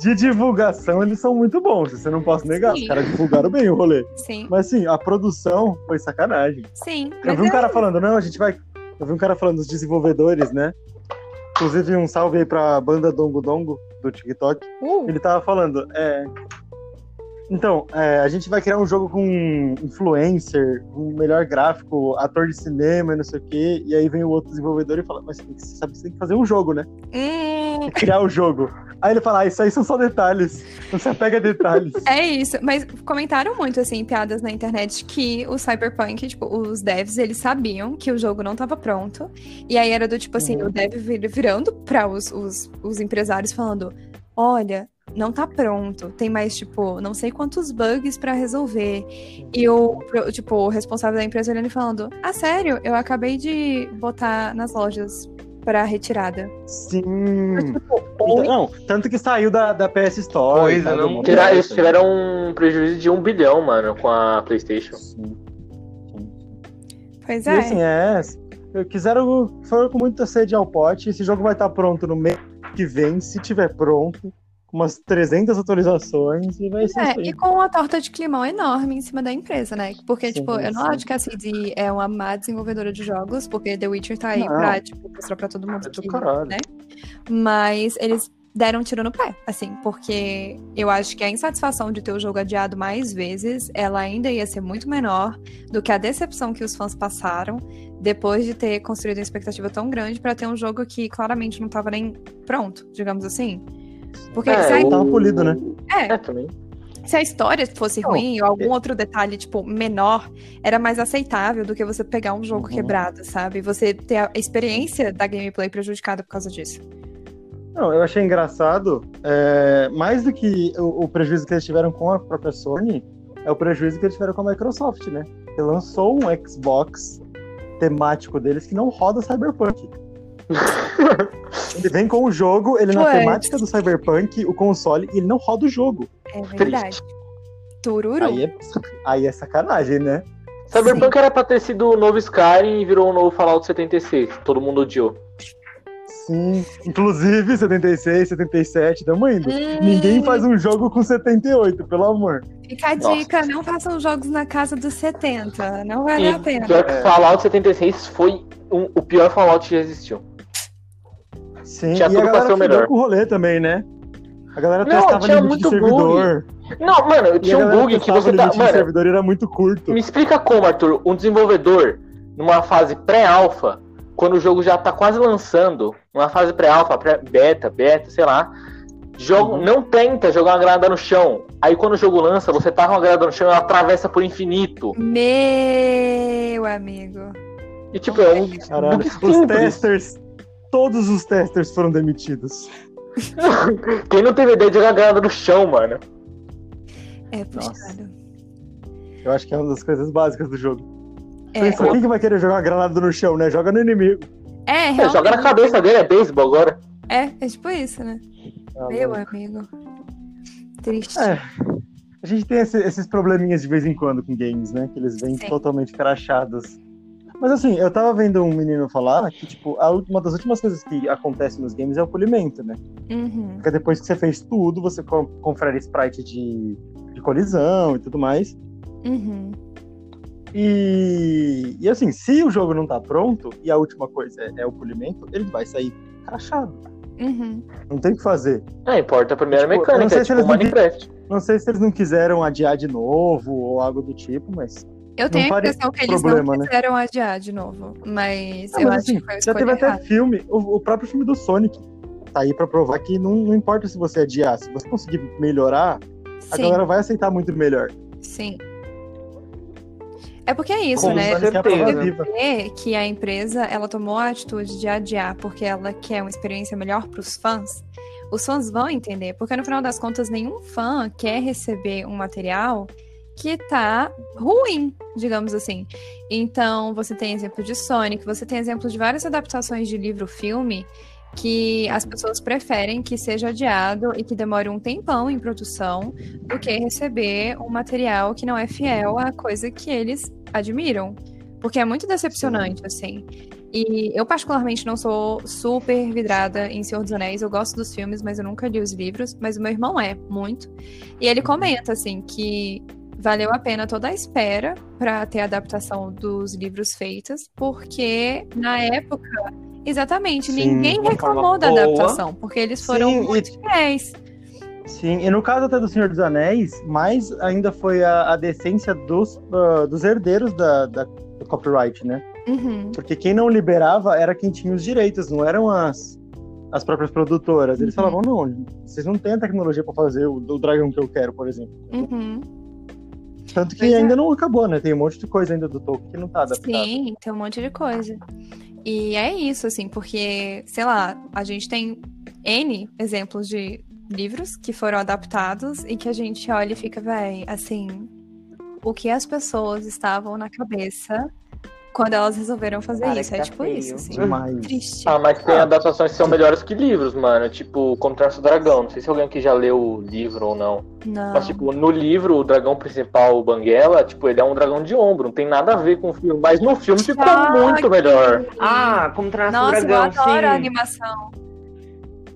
de divulgação eles são muito bons, isso eu não posso negar. Sim. Os caras divulgaram bem o rolê. sim, Mas assim, a produção foi sacanagem. sim. Eu vi um é- cara falando, não, a gente vai. Eu vi um cara falando dos desenvolvedores, né? Inclusive, um salve aí pra banda Dongo Dongo do TikTok. Uh, Ele tava falando, é. Então, é, a gente vai criar um jogo com influencer, um melhor gráfico, ator de cinema e não sei o quê. E aí vem o outro desenvolvedor e fala, mas você tem que, você sabe que você tem que fazer um jogo, né? hum, Criar o jogo. Aí ele fala, ah, isso aí são só detalhes. Não se apega a detalhes. é isso. Mas comentaram muito, assim, piadas na internet que o Cyberpunk, tipo, os devs, eles sabiam que o jogo não tava pronto. E aí era do tipo assim, Uhum. o dev vir- virando pra os, os, os empresários falando: olha. Não tá pronto. Tem mais, tipo, não sei quantos bugs pra resolver. E o, tipo, o responsável da empresa olhando e falando: Ah, sério? Eu acabei de botar nas lojas pra retirada. Sim. Tipo, Então, não, tanto que saiu da, da PS Store. Coisa, tá, não- Tirar- eles tiveram um prejuízo de um bilhão, mano, com a PlayStation. Sim. Pois E é. assim, é. eu Quiseram. Foram com muita sede ao pote. Esse jogo vai estar pronto no mês que vem, se tiver pronto. Umas 300 atualizações e vai ser É, e com uma torta de climão enorme em cima da empresa, né? Porque, Sim, tipo, eu não sim. acho que a CD é uma má desenvolvedora de jogos, porque The Witcher tá aí Não. pra, tipo, mostrar pra todo mundo É que, caralho. né? Mas eles deram um tiro no pé, assim, porque eu acho que a insatisfação de ter o jogo adiado mais vezes, ela ainda ia ser muito menor do que a decepção que os fãs passaram depois de ter construído uma expectativa tão grande pra ter um jogo que claramente não tava nem pronto, digamos assim. Porque É, se, a, o- Tava polido, né? é, É, também. se a história fosse Não, ruim ou algum outro detalhe, tipo, menor, era mais aceitável do que você pegar um jogo Uhum. quebrado, sabe? Você ter a experiência da gameplay prejudicada por causa disso. Não, eu achei engraçado. é, mais do que o, o prejuízo que eles tiveram com a própria Sony, é o prejuízo que eles tiveram com a Microsoft, né? Que lançou um Xbox temático deles que não roda Cyberpunk. Ele vem com o jogo, ele na Ué. temática do Cyberpunk, o console, e ele não roda o jogo. É verdade. Tururu. Aí é, aí é sacanagem, né? Cyberpunk era pra ter sido o novo Skyrim e virou o novo Fallout 76. Todo mundo odiou. Sim. Inclusive, 76, 77, tamo indo. Hum. Ninguém faz um jogo com 78, pelo amor. Fica a Nossa. dica, não façam jogos na casa dos 70. Não vale a E pena. pior que É. Fallout 76 foi um- o pior Fallout que já existiu. Sim, Tinha e tudo a pra galera ser o melhor. com o rolê também, né? A galera Não, testava tinha muito bug. servidor. Não, mano, E tinha um bug que você tá. Mano, servidor e era muito curto. me explica como, Arthur, um desenvolvedor, numa fase pré-alfa, quando o jogo já tá quase lançando, numa fase pré-alfa, pré-beta, beta, sei lá, jogo, Uhum. não tenta jogar uma granada no chão. Aí quando o jogo lança, você tá com uma granada no chão e ela atravessa por infinito. Meu amigo. E tipo, é um Caralho, bug os testers, todos os testers foram demitidos. Quem não teve ideia de jogar granada no chão, mano? É Nossa. puxado. Eu acho que é uma das coisas básicas do jogo. É, Pensa, quem que vai querer jogar granada no chão, né? Joga no inimigo. é, É, joga na cabeça dele, é beisebol agora. É, é tipo isso, né? Ah, Meu mano. amigo. Triste. É. A gente tem esse- esses probleminhas de vez em quando com games, né? Que eles vêm Sim. totalmente crachados. Mas assim, eu tava vendo um menino falar que, tipo, a uma das últimas coisas que acontece nos games é o polimento, né? Uhum. Porque depois que você fez tudo, você co- confere sprite de, de colisão e tudo mais. Uhum. E, e assim, se o jogo não tá pronto e a última coisa é, é o polimento, ele vai sair crachado. Uhum. Não tem o que fazer. É, importa a primeira Tipo, eu não mecânica, sei é se tipo eles não Minecraft. Não sei se eles não quiseram adiar de novo ou algo do tipo, mas. Eu tenho a impressão que eles problema, não né? quiseram adiar de novo. Mas Ah, eu mas, acho assim, que foi a já teve até filme, o, o próprio filme do Sonic tá aí pra provar que não, não importa se você adiar, se você conseguir melhorar, a Sim, galera vai aceitar muito melhor. sim. É porque é isso, Com né? É a prova certeza. Vê que a empresa ela tomou a atitude de adiar porque ela quer uma experiência melhor para os fãs. Os fãs vão entender, porque no final das contas nenhum fã quer receber um material que tá ruim, digamos assim. Então, você tem exemplo de Sonic, você tem exemplo de várias adaptações de livro-filme que as pessoas preferem que seja adiado e que demore um tempão em produção do que receber um material que não é fiel à coisa que eles admiram. Porque é muito decepcionante, assim. E eu, particularmente, não sou super vidrada em Senhor dos Anéis. Eu gosto dos filmes, mas eu nunca li os livros. Mas o meu irmão é, muito. E ele comenta, assim, que valeu a pena toda a espera para ter a adaptação dos livros feitas, porque na época, exatamente, Sim, ninguém reclamou da boa. adaptação, porque eles foram Sim, e- muito fiéis. Sim, e no caso até do Senhor dos Anéis, mais ainda foi a, a decência dos, ah, dos herdeiros da, da- do copyright, né? Uhum. Porque quem não liberava era quem tinha os direitos, não eram as, as próprias produtoras. Eles Uhum. falavam, não, vocês não têm a tecnologia pra fazer o, o dragão que eu quero, por exemplo. Uhum. Tanto que Pois é. ainda não acabou, né? Tem um monte de coisa ainda do Tolkien que não tá adaptado. Sim, tem um monte de coisa. E é isso, assim, porque, sei lá, a gente tem N exemplos de livros que foram adaptados e que a gente olha e fica, véi, assim, o que as pessoas estavam na cabeça quando elas resolveram fazer Cara, isso. que É tá tipo feio. isso, assim. Demais. Triste. Ah, mas tem adaptações que são melhores que livros, mano. Tipo, Como Treinar Seu Dragão. Não sei se alguém aqui já leu o livro ou não. Não. Mas, tipo, no livro, o dragão principal, o Banguela, tipo, ele é um dragão de ombro. Não tem nada a ver com o filme. Mas no filme ficou Ah, muito melhor. Ah, como treinar seu Nossa, dragão, eu adoro a sim. animação.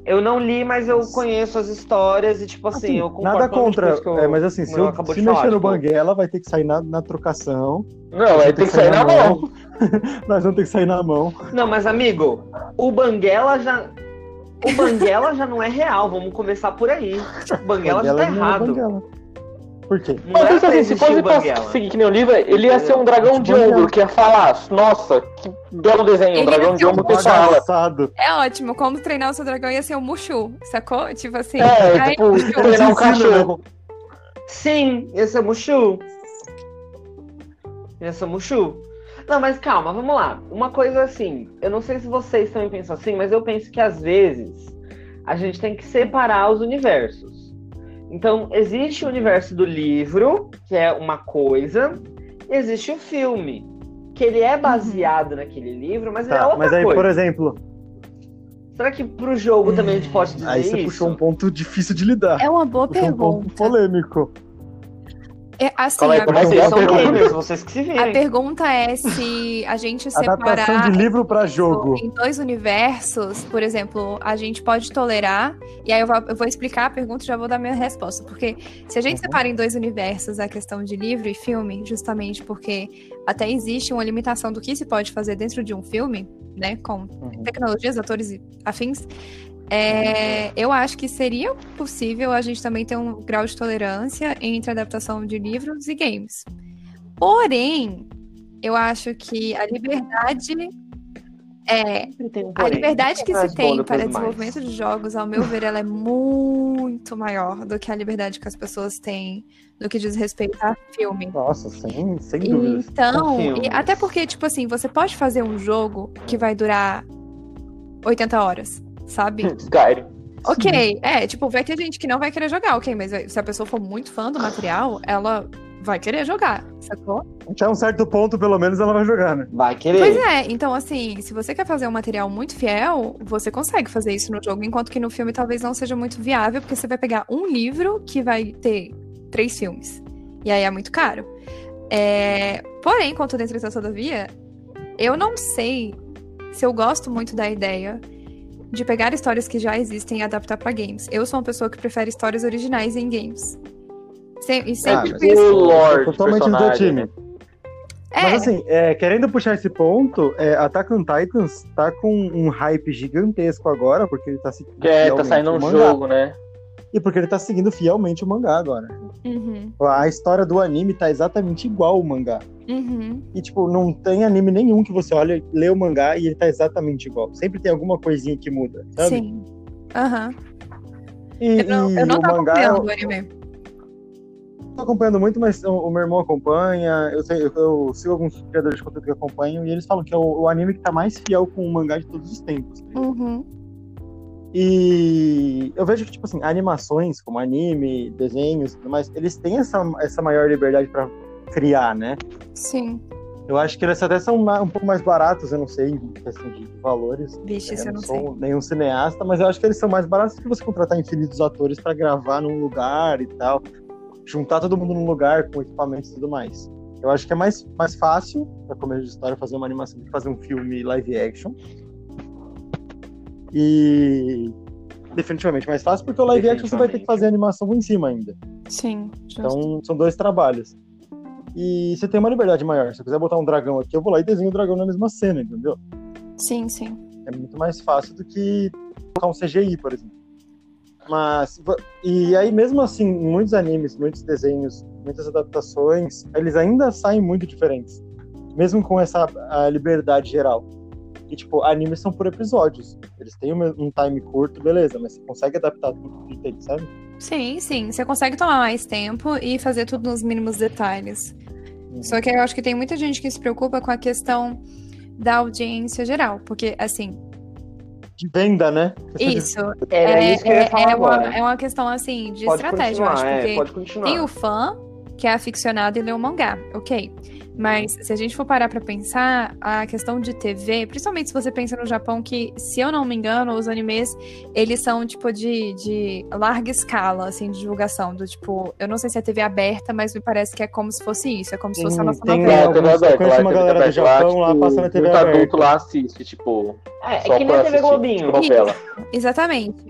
Eu não li, mas eu conheço as histórias e, tipo assim, Assim, eu concordo nada contra, eu- é, mas assim, se, eu, se mexer falar, no tipo, Banguela, vai ter que sair na, na trocação. Não, aí tem que sair na mão. Nós vamos ter que sair na mão. Não, mas amigo, o Banguela já. O Banguela já não é real, vamos começar por aí. O Banguela já tá é errado. Banguela. Por quê? Não Mas é assim, se existir fosse pra seguir que nem o livro, ele ia ser um dragão de ombro, que ia falar, nossa, que belo desenho, um Ele dragão ia de ser um ombro que fala. Bagaçado. É ótimo, como treinar o seu dragão ia ser o Mushu, sacou? Tipo assim. É, ai, tipo, Mushu. treinar um cachorro. Sim, esse é Mushu. Esse é Mushu. Não, mas calma, vamos lá. Uma coisa assim, eu não sei se vocês também pensam assim, mas eu penso que às vezes a gente tem que separar os universos. Então, existe o universo do livro, que é uma coisa, e existe o filme, que ele é baseado naquele livro, mas ele é Tá, outra mas aí, coisa. por exemplo, Será que pro jogo também a gente pode dizer Aí você isso? puxou um ponto difícil de lidar. É uma boa Puxou um ponto pergunta. polêmico. É, assim, Calma aí, a, como é que é? são Pergunta. vocês que se a virem. pergunta é se a gente Adaptação separar de livro pra jogo. em dois universos, por exemplo, a gente pode tolerar, e aí eu vou, eu vou explicar a pergunta e já vou dar minha resposta, porque se a gente Uhum. separa em dois universos a questão de livro e filme, justamente porque até existe uma limitação do que se pode fazer dentro de um filme, né, com Uhum. tecnologias, atores e afins, é, eu acho que seria possível a gente também ter um grau de tolerância entre adaptação de livros e games. Porém, eu acho que a liberdade é a liberdade que se tem para desenvolvimento de jogos, ao meu ver, ela é muito maior do que a liberdade que as pessoas têm no que diz respeito a filme. Nossa, sem, sem dúvidas. Então, e até porque, tipo assim, você pode fazer um jogo que vai durar 80 horas, sabe? Skyrim. Ok, é, tipo, vai ter gente que não vai querer jogar, ok, mas se a pessoa for muito fã do material, ela vai querer jogar, sacou? Até um certo ponto, pelo menos, ela vai jogar, né? Vai querer. Pois é, então assim, se você quer fazer um material muito fiel, você consegue fazer isso no jogo, enquanto que no filme talvez não seja muito viável, porque você vai pegar um livro que vai ter três filmes. E aí é muito caro. É, Porém, contudo, entretanto, todavia, eu não sei se eu gosto muito da ideia de pegar histórias que já existem e adaptar pra games. Eu sou uma pessoa que prefere histórias originais em games. Se- E sempre mas- fiz. O Lord, Totalmente do time. né? É, Mas assim, é, querendo puxar esse ponto, é, Attack on Titans tá com um hype gigantesco agora, porque ele tá Que é, tá saindo um mangá. jogo, né? E porque ele tá seguindo fielmente o mangá agora. Uhum, A história do anime tá exatamente igual ao mangá. uhum. E, tipo, não tem anime nenhum que você olha, lê o mangá e ele tá exatamente igual. Sempre tem alguma coisinha que muda, sabe? Sim. Aham. E, Eu não, eu não o tô mangá acompanhando o anime. tô acompanhando muito, mas o, o meu irmão acompanha, eu, sei- eu- eu sigo alguns criadores de conteúdo que acompanham, e eles falam que é o, o anime que tá mais fiel com o mangá de todos os tempos. Uhum. E eu vejo que, tipo assim, animações como anime, desenhos e tudo mais, eles têm essa, essa maior liberdade pra criar, né? Sim. Eu acho que eles até são um pouco mais baratos, eu não sei, em questão de valores. Vixe, isso eu eu não sou sei. nenhum cineasta, mas eu acho que eles são mais baratos que você contratar infinitos atores pra gravar num lugar e tal. Juntar todo mundo num lugar com equipamentos e tudo mais. Eu acho que é mais, mais fácil, pra começo de história, fazer uma animação do que fazer um filme live action. E definitivamente mais fácil, porque o live action você vai ter que fazer a animação em cima ainda. Sim. justo. Então, são dois trabalhos. E você tem uma liberdade maior. Se eu quiser botar um dragão aqui, eu vou lá e desenho o dragão na mesma cena, entendeu? Sim, sim. É muito mais fácil do que colocar um CGI, por exemplo. Mas, e aí mesmo assim, muitos animes, muitos desenhos, muitas adaptações, eles ainda saem muito diferentes. Mesmo com essa a liberdade geral. E, tipo, animes são por episódios. Eles têm um um time curto, beleza, mas você consegue adaptar tudo que tem, sabe? Sim, sim. Você consegue tomar mais tempo e fazer tudo nos mínimos detalhes. Só que eu acho que tem muita gente que se preocupa com a questão da audiência geral. Porque, assim, De venda, né? isso é, isso que eu ia é- falar é uma, é uma questão, assim, de pode estratégia, eu acho. é, Porque pode continuar. Tem o fã, que é aficionado e lê o mangá, ok. Mas se a gente for parar pra pensar, a questão de TV, principalmente se você pensa no Japão, que, se eu não me engano, os animes, eles são, tipo, de, de larga escala, assim, de divulgação. Do tipo, eu não sei se é TV aberta, mas me parece que é como se fosse isso. É como se fosse a nossa Tem- É, novela. a TV eu aberta, conheço lá, uma a TV galera do aberta lá, Japão lá, tipo, passa na TV muito aberta. adulto lá assiste, tipo, É, é só que nem a TV Globinho. tipo, novela. Exatamente.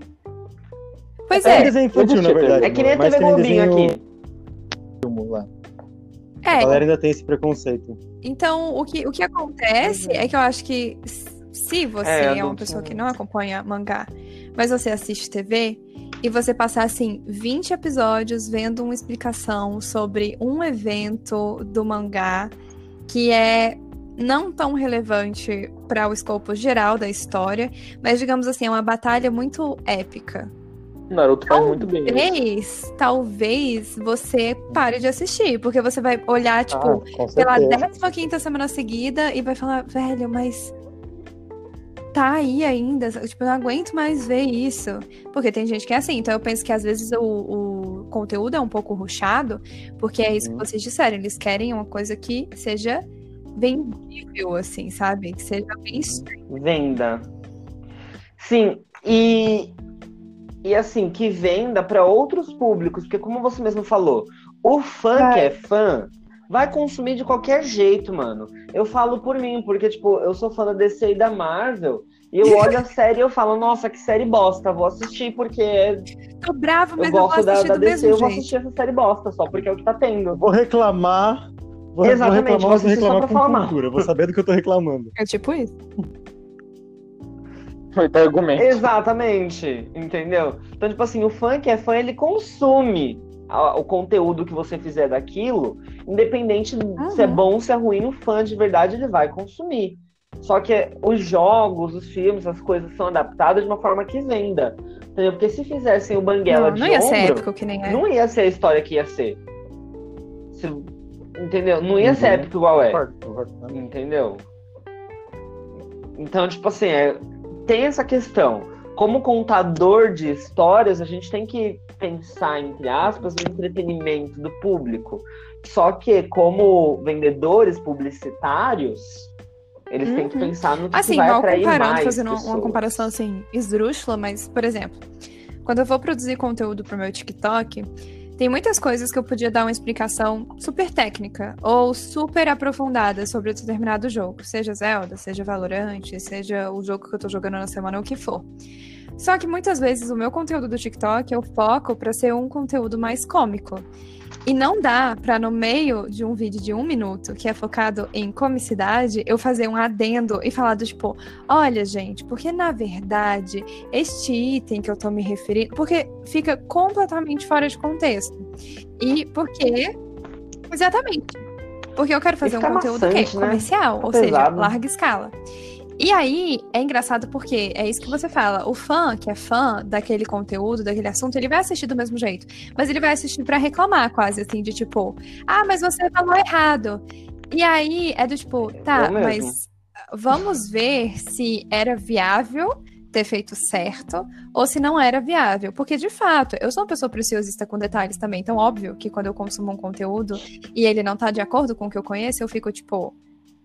Pois É, é, desenho infantil, Eu na verdade. É que nem a mais TV Globinho desenho aqui. filme lá. A é. galera ainda tem esse preconceito. Então, o que, o que acontece é que eu acho que se você É, é, uma pessoa que não acompanha mangá, mas você assiste TV e você passar assim 20 episódios vendo uma explicação sobre um evento do mangá que é não tão relevante para o escopo geral da história, mas digamos assim, é uma batalha muito épica. Naruto faz muito bem. Talvez, talvez você pare de assistir, porque você vai olhar, tipo, ah, pela certeza. 15 semana seguida e vai falar, velho, mas tá aí ainda, tipo, eu não aguento mais ver isso. Porque tem gente que é assim, então eu penso que às vezes o, o conteúdo é um pouco ruchado, porque é isso que Uhum. vocês disseram, eles querem uma coisa que seja vendível, assim, sabe? Que seja bem Venda. Sim, e, e assim, que venda para outros públicos, porque como você mesmo falou, o fã Vai. que é fã vai consumir de qualquer jeito, mano. Eu falo por mim, porque, tipo, eu sou fã da DC e da Marvel, e eu olho a série e eu falo, nossa, que série bosta, vou assistir porque Tô bravo, mas eu eu, vou gosto da, assistir da do DC, mesmo eu vou jeito. assistir essa série bosta, só porque é o que tá tendo. Vou reclamar. Vou, Exatamente, vou reclamar, vou reclamar pra com falar cultura. Eu vou saber do que eu tô reclamando. É tipo isso. Muito argumento. Exatamente, entendeu? Então, tipo assim, o fã que é fã, ele consome a- o conteúdo que você fizer daquilo, independente se é Uhum. bom ou se é ruim, o fã de verdade ele vai consumir. Só que os jogos, os filmes, as coisas são adaptadas de uma forma que venda. Entendeu? Porque se fizessem o Banguela Não, de não ia ser ombro, épico que nem é. não ia ser a história que ia ser. Se- entendeu? Não ia ser Uhum. épico igual é. Entendeu? Então, tipo assim, é, tem essa questão. Como contador de histórias, a gente tem que pensar, entre aspas, no entretenimento do público. Só que, como vendedores publicitários, eles têm que Uhum. pensar no que, Assim, que vai atrair mais fazendo uma- uma pessoas. comparação assim, esdrúxula, mas, por exemplo, quando eu vou produzir conteúdo pro meu TikTok, tem muitas coisas que eu podia dar uma explicação super técnica ou super aprofundada sobre determinado jogo, seja Zelda, seja Valorant, seja o jogo que eu tô jogando na semana, ou o que for. Só que muitas vezes o meu conteúdo do TikTok eu foco pra ser um conteúdo mais cômico. E não dá pra, no meio de um vídeo de um minuto, que é focado em comicidade, eu fazer um adendo e falar do tipo, olha, gente, porque na verdade, este item que eu tô me referindo. Porque fica completamente fora de contexto. E porque. Exatamente. Porque eu quero fazer um fica conteúdo que é maçante, né? comercial, Fica ou seja, pesado. larga escala. E aí, é engraçado porque é isso que você fala. O fã, que é fã daquele conteúdo, daquele assunto, ele vai assistir do mesmo jeito. Mas ele vai assistir pra reclamar, quase assim, de tipo, ah, mas você falou errado. E aí é do tipo, tá, mesmo. mas vamos ver se era viável ter feito certo ou se não era viável. Porque, de fato, eu sou uma pessoa preciosista com detalhes também. Então, óbvio que quando eu consumo um conteúdo e ele não tá de acordo com o que eu conheço, eu fico tipo,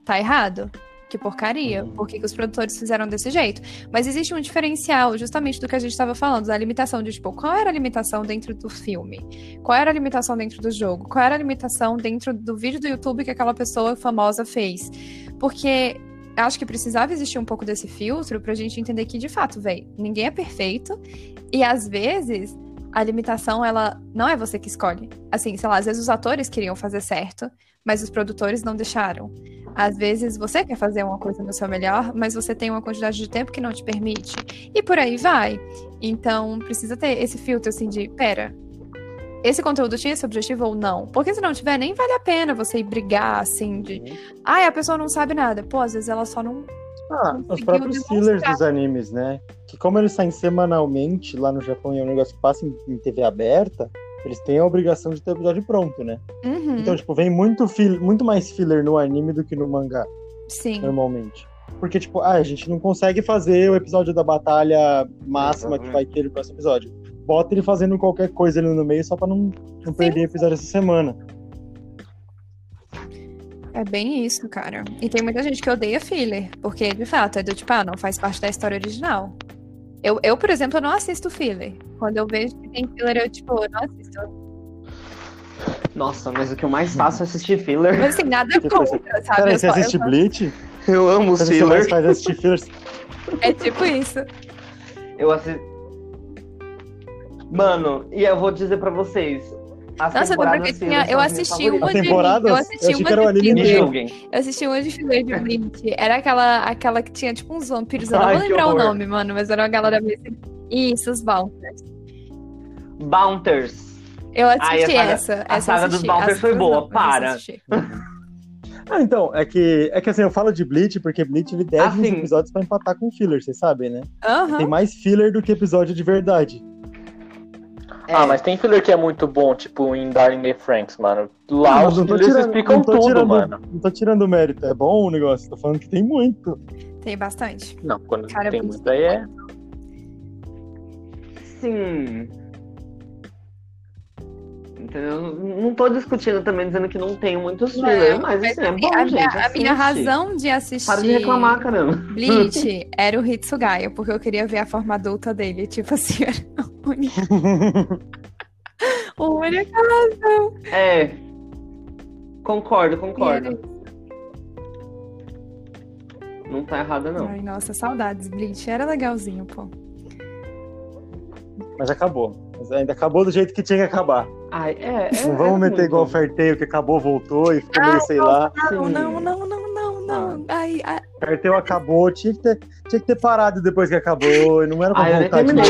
tá errado. Que porcaria. Por que, que os produtores fizeram desse jeito? Mas existe um diferencial, justamente do que a gente estava falando, da limitação de, tipo, qual era a limitação dentro do filme? Qual era a limitação dentro do jogo? Qual era a limitação dentro do vídeo do YouTube que aquela pessoa famosa fez? Porque acho que precisava existir um pouco desse filtro pra gente entender que, de fato, véi, ninguém é perfeito. E às vezes a limitação, ela não é você que escolhe. Assim, sei lá, às vezes os atores queriam fazer certo, mas os produtores não deixaram. Às vezes você quer fazer uma coisa no seu melhor, mas você tem uma quantidade de tempo que não te permite. E por aí vai. Então, precisa ter esse filtro assim de, pera, esse conteúdo tinha esse objetivo ou não? Porque se não tiver, nem vale a pena você ir brigar assim de, ai, a pessoa não sabe nada. Pô, às vezes ela só não Ah, os próprios demonstrar. fillers dos animes, né? Que como eles saem semanalmente lá no Japão e é um negócio que passa em, em TV aberta, eles têm a obrigação de ter o episódio pronto, né? Uhum, Então, tipo, vem muito, fill- muito mais filler no anime do que no mangá, sim. normalmente. Porque, tipo, ah, a gente não consegue fazer o episódio da batalha máxima que vai ter no próximo episódio. Bota ele fazendo qualquer coisa ali no meio só pra não, não perder episódio essa semana. É bem isso, cara. E tem muita gente que odeia filler, porque de fato é do tipo, ah, não faz parte da história original. Eu, eu por exemplo, eu não assisto filler. Quando eu vejo que tem filler, eu, tipo, eu não assisto. Nossa, mas o que eu mais faço é assistir filler. Mas assim, nada Tipo, contra, sabe? Peraí, Eu você só- eu assiste só- Bleach? Eu amo os Você mais fillers. faz assistir fillers? É tipo isso. Eu assisto. Mano, e eu vou dizer pra vocês. As Nossa, porque tinha- eu assisti uma A de- eu assisti achei uma era o de anime. Eu assisti uma de filler de Bleach. Era aquela, aquela que tinha tipo uns vampiros. Eu não Ai, vou lembrar o horror. nome, mano, mas era uma galera meio assim. Isso, os Bouncers. Bounters. Eu Ai, assisti a saga- essa. a essa eu saga dos assisti. As foi boa, não, eu para. Ah, então, é que, é que assim, eu falo de Bleach porque Bleach ele deve Ah, uns sim. episódios pra empatar com filler, vocês sabem, né? Aham. Tem mais filler do que episódio de verdade. Ah, É. mas tem filler que é muito bom, tipo em Darling and Franks, mano. Lá Não, os não fillers tirando- explicam tudo, tirando- mano. Não tô tirando o mérito, é bom o negócio, tô falando que tem muito. Tem bastante. Não, quando Cara, tem muito muito aí é. Sim. Entendeu? Não tô discutindo também, dizendo que não tem muitos Não, fillers, mas mas assim, é bom, a, gente. minha, a minha razão de assistir Para de reclamar, caramba. Bleach era o Hitsugaya, porque eu queria ver a forma adulta dele. Tipo assim, era a única, a única razão. É. Concordo, concordo. era- Não tá errada, não. Ai, nossa, saudades. Bleach era legalzinho, pô. Mas acabou. Mas ainda acabou do jeito que tinha que acabar. Ai, é, é, Não vamos é meter igual o Ferteio, que acabou, voltou e ficou meio, sei lá. Não, não, não, não, não, não. Ai, ai, Ferteio acabou, tinha que, ter, tinha que ter parado depois que acabou. e Não era pra Ah, nem voltar de novo.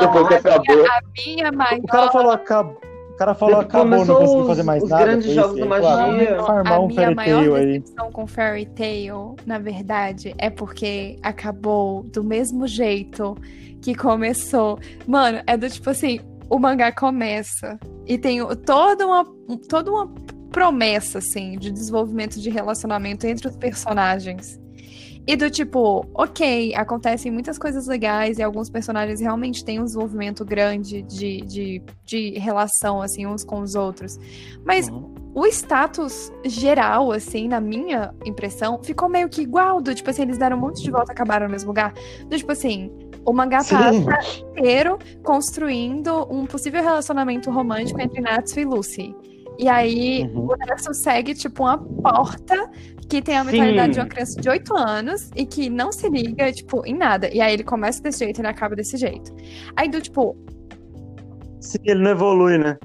Depois que a acabou. a minha maior. O cara falou acabou. O cara falou acabou, não conseguiu os- fazer mais os nada. grandes foi jogos da claro, magia. vamos farmar a um minha maior aí. decepção com Fairy Tail, na verdade, é porque acabou do mesmo jeito que começou. Mano, é do tipo assim, o mangá começa e tem toda uma, toda uma promessa, assim, de desenvolvimento de relacionamento entre os personagens. E do tipo, ok, acontecem muitas coisas legais e alguns personagens realmente têm um desenvolvimento grande de, de, de relação, assim, uns com os outros. Mas Uhum. o status geral, assim, na minha impressão, ficou meio que igual. Do tipo assim, eles deram um monte de volta e acabaram no mesmo lugar. Do tipo assim, tá Sim. inteiro construindo um possível relacionamento romântico entre Natsu e Lucy. E aí Uhum. o Natsu segue, tipo, uma porta que tem a Sim. mentalidade de uma criança de 8 anos e que não se liga, tipo, em nada. E aí ele começa desse jeito e ele acaba desse jeito. Aí do tipo, Sim, ele não evolui, né?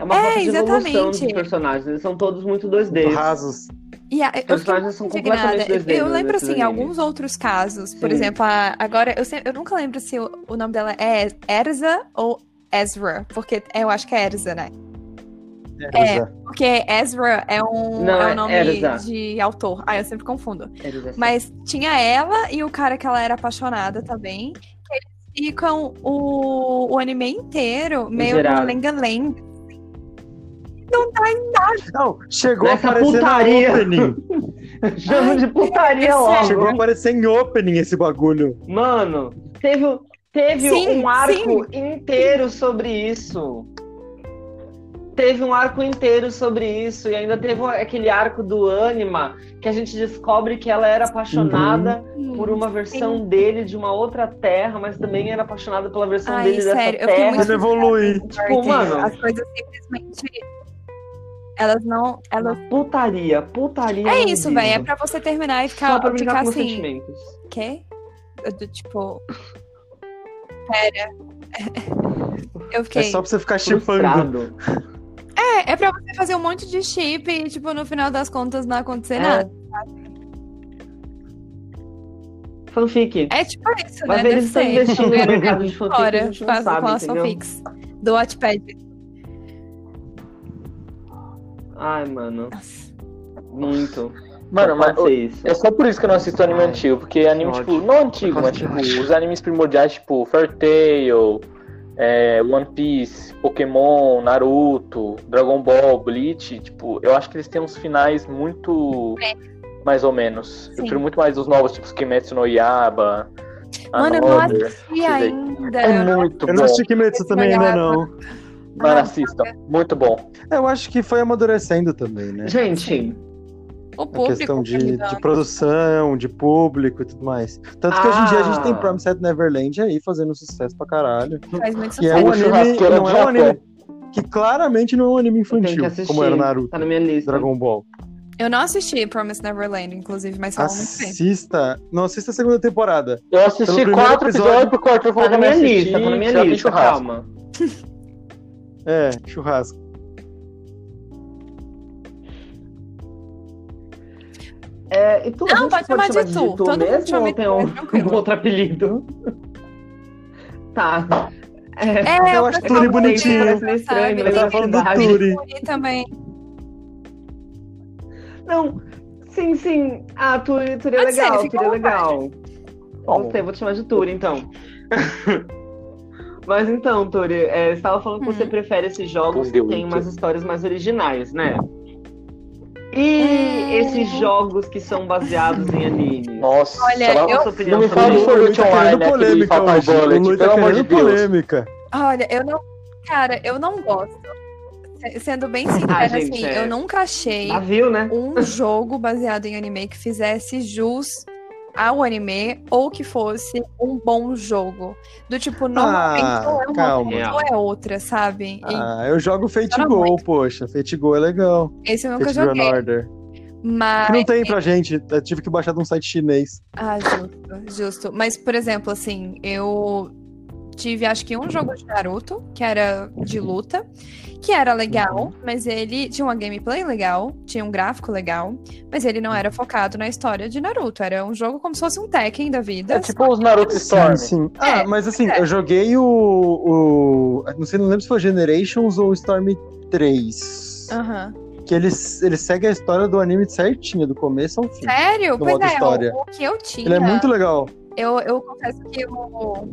É uma É, falta de evolução exatamente. dos personagens. Eles são todos muito 2D. Rasos. E a, eu Os personagens são completamente 2D. Eu lembro, assim, animes. alguns outros casos. Por Sim. exemplo, a- agora, eu, sempre- eu nunca lembro se o, o nome dela é Erza ou Ezra. Porque eu acho que é Erza, né? É. Erza. Porque Ezra é um, Não, é um é nome Erza. de autor. Ah, eu sempre confundo. Assim. Mas tinha ela e o cara que ela era apaixonada também. Eles ficam o, o anime inteiro meio Gerado. no lenga-lenga. Não, chegou Nessa a aparecer putaria. no opening. Chama de putaria é logo. Chegou a aparecer em opening esse bagulho. Mano, teve, teve Sim, um arco inteiro sobre isso. Teve um arco inteiro sobre isso. E ainda teve aquele arco do Anima que a gente descobre que ela era apaixonada por uma versão dele de uma outra terra, mas também era apaixonada pela versão Ai, dele sério, dessa eu terra. muito Ele evolui. Tipo, Tipo, mano, as coisas simplesmente. Elas não. Elas... putaria, putaria. É isso, velho. É pra você terminar e Só ficar, pra brincar ficar com assim. sentimentos. Quê? Eu do tipo. Pera. Eu É fiquei. só pra você ficar chipando. É, é pra você fazer um monte de chip e, tipo, no final das contas não acontecer É. nada. Fanfic. É tipo isso, Mas né? eles Deve estão investindo no mercado de fanfic, a fora faz- sabe, com as entendeu? fanfics do Wattpad. Ai, mano, Nossa. muito. Mano, mas é só por isso que eu não assisto anime Ai, antigo, porque anime, ódio. tipo, não antigo, mas tipo, os animes primordiais, tipo, Fairy Tail, é, One Piece, Pokémon, Naruto, Dragon Ball, Bleach, tipo, eu acho que eles têm uns finais muito mais ou menos. Sim. Eu prefiro muito mais os novos, tipo Kimetsu no Yaba. Mano, eu não Another, assisti ainda. É muito Eu bom. não assisti Kimetsu também ainda não. Mano, assistam. Muito bom. Eu acho que foi amadurecendo também, né? Gente, O A público. questão de, de produção, de público e tudo mais. Tanto que hoje em dia a gente tem Ah. Promised Neverland aí fazendo sucesso pra caralho. Faz muito Que é sucesso. um O anime, churrasqueiro não é um anime que claramente não é um anime infantil, como era Naruto, Tá na minha lista. Dragon Ball. Eu não assisti Promise Neverland, inclusive, mas falam muito bem. Assista, não assista a segunda temporada. Eu assisti quatro episódio- episódios porque o Arthur Tá falou na pra me minha lista, tá na minha lista, calma. É, churrasco. É, e tu, Não, pode chamar de tu. Todo mundo mesmo chama ou de tem um, é um outro apelido? Tá. É, É, Eu o acho Turi bonitinho. Parece meio estranho, mas Ele é tá falando do verdade. Turi. Também. Não, sim, sim. Ah, Turi, Turi é legal, Turi é legal. Bom, Você, vou te chamar de Turi, então. Mas então, Turi, é, você estava falando que você Hum. prefere esses jogos Por que Deus, têm umas histórias mais originais, né? E Hum. esses jogos que são baseados em anime? Nossa, Olha, eu- Sua opinião Não me sobre fale isso? sobre O o Lui tá Online, querendo aquele polêmica Fatal Bullet, Lui tá pelo amor de Deus. polêmica. Olha, eu não. Cara, eu não gosto. se- sendo bem sincera, Ah, gente, assim, é. eu nunca achei viu, né? um jogo baseado em anime que fizesse jus ao anime ou que fosse um bom jogo. Do tipo, normalmente Ah, ou é uma calma. coisa ou é outra, sabe? E Ah, eu jogo Fate Go, muito. poxa. Fate Go é legal. esse eu nunca Fate Grand joguei. Order. Mas. Que não tem pra gente. Eu tive que baixar de um site chinês. Ah, justo, justo. Mas, por exemplo, assim, eu tive acho que um jogo de Naruto, que era de luta, que era legal, Uhum. mas ele tinha uma gameplay legal, tinha um gráfico legal, mas ele não era focado na história de Naruto. Era um jogo como se fosse um Tekken da vida. É tipo os Naruto Storm. Sim, sim. Ah, É, mas assim, é. eu joguei o, o. Não sei, não lembro se foi Generations ou Storm 3. Aham. Que eles, eles seguem a história do anime certinho, do começo ao fim. Sério? Pois modo é, história. o, o que eu tinha. Ele é muito legal. Eu, eu confesso que eu.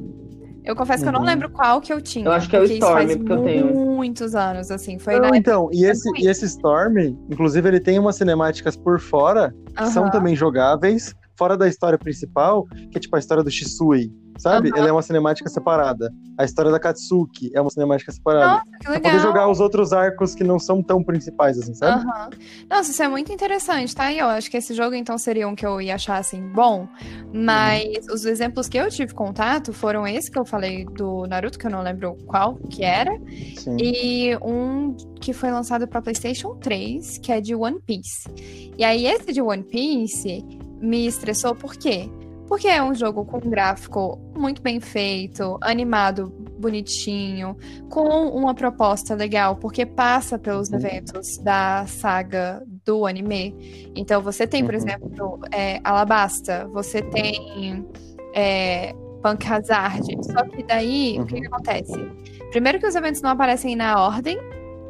Eu confesso que eu não Uhum. lembro qual que eu tinha. Eu acho que é o Storm, porque eu tenho. muitos anos, assim. Foi Não, na então, e esse, e esse Storm, inclusive, ele tem umas cinemáticas por fora que são Aham. também jogáveis, fora da história principal, que é tipo a história do Shisui, sabe? Aham. Ele é uma cinemática separada. A história da Katsuki é uma cinemática separada. Nossa, que Pra legal. poder jogar os outros arcos que não são tão principais, assim, sabe? Aham. Nossa, isso é muito interessante, tá? E eu acho que esse jogo, então, seria um que eu ia achar, assim, bom. Mas os exemplos que eu tive contato foram esse que eu falei do Naruto, que eu não lembro qual que era. Sim. E um que foi lançado pra PlayStation 3, que é de One Piece. E aí, esse de One Piece me estressou por quê? Porque é um jogo com um gráfico muito bem feito, animado bonitinho, com uma proposta legal, porque passa pelos Uhum. eventos da saga do anime. Então, você tem, por Uhum. exemplo, é, Alabasta, você tem é, Punk Hazard. Só que daí, o que, Uhum. que acontece? Primeiro que os eventos não aparecem na ordem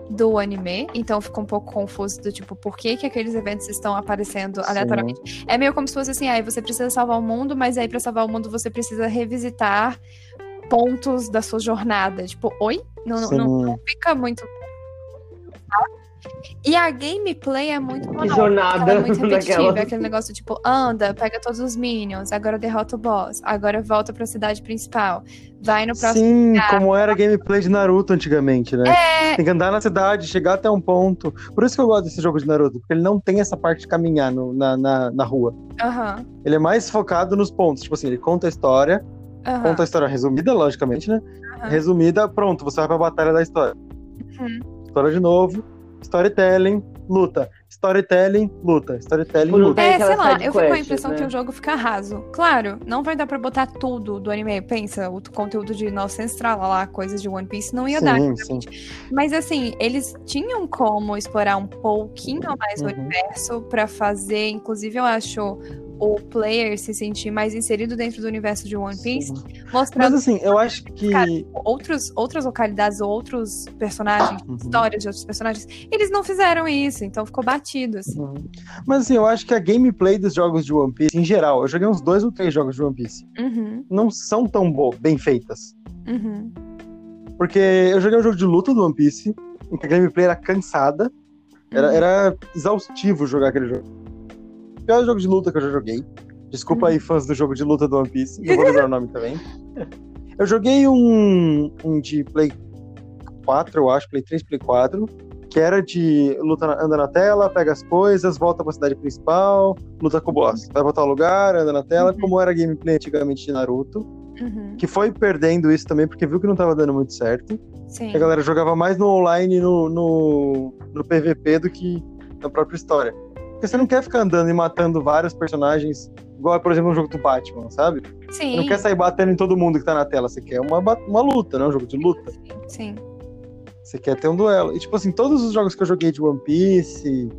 do anime, então fica um pouco confuso do tipo, por que, que aqueles eventos estão aparecendo Sim. aleatoriamente. É meio como se fosse assim, aí você precisa salvar o mundo, mas aí pra salvar o mundo você precisa revisitar pontos da sua jornada. Tipo, oi? Não, não, não- Sim. não fica muito. E a gameplay é muito monótona, jornada é muito repetitiva. naquela- É aquele negócio tipo, anda, pega todos os minions, agora derrota o boss, agora volta pra cidade principal, vai no próximo Sim, lugar. como era a gameplay de Naruto antigamente, né? É. Tem que andar na cidade, chegar até um ponto. Por isso que eu gosto desse jogo de Naruto, porque ele não tem essa parte de caminhar no- na, na, na rua. Aham, Ele é mais focado nos pontos. Tipo assim, ele conta a história, aham. conta a história resumida, logicamente, né? Aham. Resumida, pronto, você vai pra batalha da história. Uhum. História de novo, storytelling, luta. Storytelling, luta. Storytelling, luta. É, sei lá, eu fico com a impressão né? que o jogo fica raso. Claro, não vai dar pra botar tudo do anime. Pensa, o conteúdo de 900 trala lá, coisas de One Piece, não ia dar. Sim, sim. Mas assim, eles tinham como explorar um pouquinho mais o Uhum. universo pra fazer, inclusive eu acho o player se sentir mais inserido dentro do universo de One Piece, Mas mostrando assim, eu acho que. Cara, outros, outras localidades, outros personagens, Uhum. histórias de outros personagens. Eles não fizeram isso, então ficou batido. Assim. Uhum. Mas assim, eu acho que a gameplay dos jogos de One Piece, em geral, eu joguei uns dois ou três jogos de One Piece, Uhum, não são tão bo- bem feitas. uhum. Porque eu joguei um jogo de luta do One Piece, em que a gameplay era cansada, era, Uhum. era exaustivo jogar aquele jogo. O pior jogo de luta que eu já joguei. Desculpa aí, fãs do jogo de luta do One Piece, não vou lembrar o nome também. Eu joguei um, um de Play 4, eu acho, Play 3, Play 4, que era de luta, na- anda na tela, pega as coisas, volta pra cidade principal, luta com o boss. Vai voltar ao lugar, anda na tela, Uhum. como era a gameplay antigamente de Naruto, Uhum, que foi perdendo isso também, porque viu que não tava dando muito certo. Sim. A galera jogava mais no online no, no, no PVP do que na própria história. Porque você não quer ficar andando e matando vários personagens, igual, por exemplo, no jogo do Batman, sabe? Você Sim. não quer sair batendo em todo mundo que tá na tela, você quer uma, uma luta, né? Um jogo de luta. Sim. Você quer ter um duelo. E, tipo assim, todos os jogos que eu joguei de One Piece,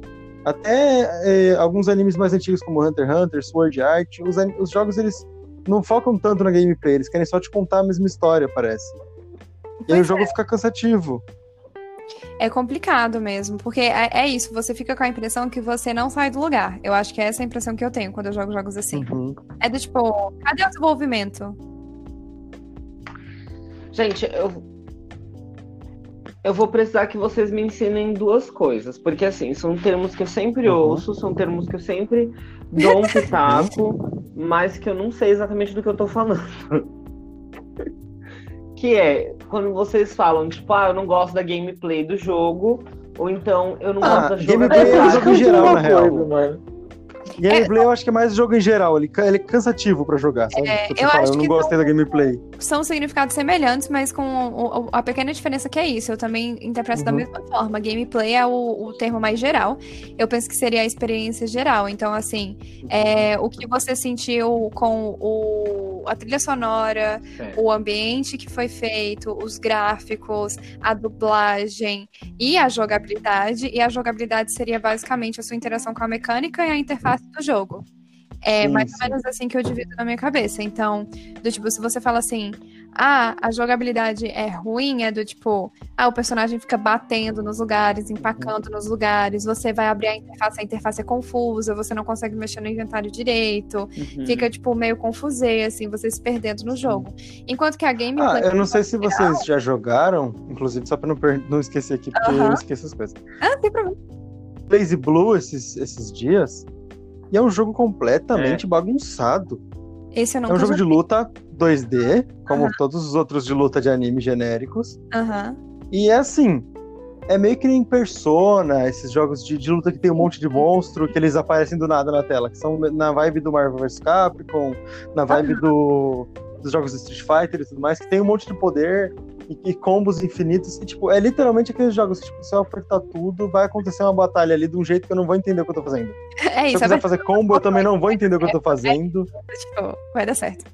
até é, alguns animes mais antigos como Hunter x Hunter, Sword Art, os, os jogos eles não focam tanto na gameplay, eles querem só te contar a mesma história, parece. E aí o Pois jogo fica cansativo. É complicado mesmo, porque é, é isso, você fica com a impressão que você não sai do lugar. Eu acho que é essa a impressão que eu tenho quando eu jogo jogos assim. Uhum. É do tipo, cadê o desenvolvimento? Gente, eu. Eu vou precisar que vocês me ensinem duas coisas, porque assim, são termos que eu sempre Uhum. ouço, são termos que eu sempre dou um pitaco, mas que eu não sei exatamente do que eu tô falando. Que é quando vocês falam, tipo, ah, eu não gosto da gameplay do jogo, ou então eu não Ah, gosto da gameplay é jogabilidade. jogo em geral, na real. Gameplay eu acho que é mais jogo em geral. Ele, ele é cansativo pra jogar, sabe? É, você eu fala, acho eu não gostei da gameplay. São significados semelhantes, mas com o- o- a pequena diferença que é isso. Eu também interpreto da Uhum. mesma forma. Gameplay é o, o termo mais geral. Eu penso que seria a experiência geral. Então, assim, é, o que você sentiu com o, a trilha sonora, É. o ambiente que foi feito, os gráficos, a dublagem e a jogabilidade. E a jogabilidade seria basicamente a sua interação com a mecânica e a interface do jogo. É Sim, mais sim. ou menos assim que eu divido na minha cabeça. Então, do tipo, se você fala assim, ah, a jogabilidade é ruim, é do tipo, ah, o personagem fica batendo nos lugares, empacando nos lugares, você vai abrir a interface, a interface é confusa, você não consegue mexer no inventário direito, Uhum. fica, tipo, meio confusê, assim, você se perdendo no jogo. Enquanto que a Ah, gameplay. eu não sei se vocês já jogaram, inclusive só pra não, per- não esquecer aqui, porque Aham. eu esqueço as coisas. Ah, tem problema. Blaze Blue esses, esses dias, e é um jogo completamente bagunçado. Esse eu não É um jogo de luta 2D, como todos os outros de luta de anime genéricos. Aham. E é assim, é meio que nem Persona, esses jogos de, de luta que tem um monte de monstro que eles aparecem do nada na tela, que são na vibe do Marvel vs Capcom, na vibe do, dos jogos do Street Fighter e tudo mais, que tem um monte de poder e, e combos infinitos. E, tipo, é literalmente aqueles jogos que, tipo, se eu apertar tudo, vai acontecer uma batalha ali de um jeito que eu não vou entender o que eu tô fazendo. É Se eu isso, é quiser fazer combo, eu também não vou entender o que eu tô fazendo. tipo, vai dar certo.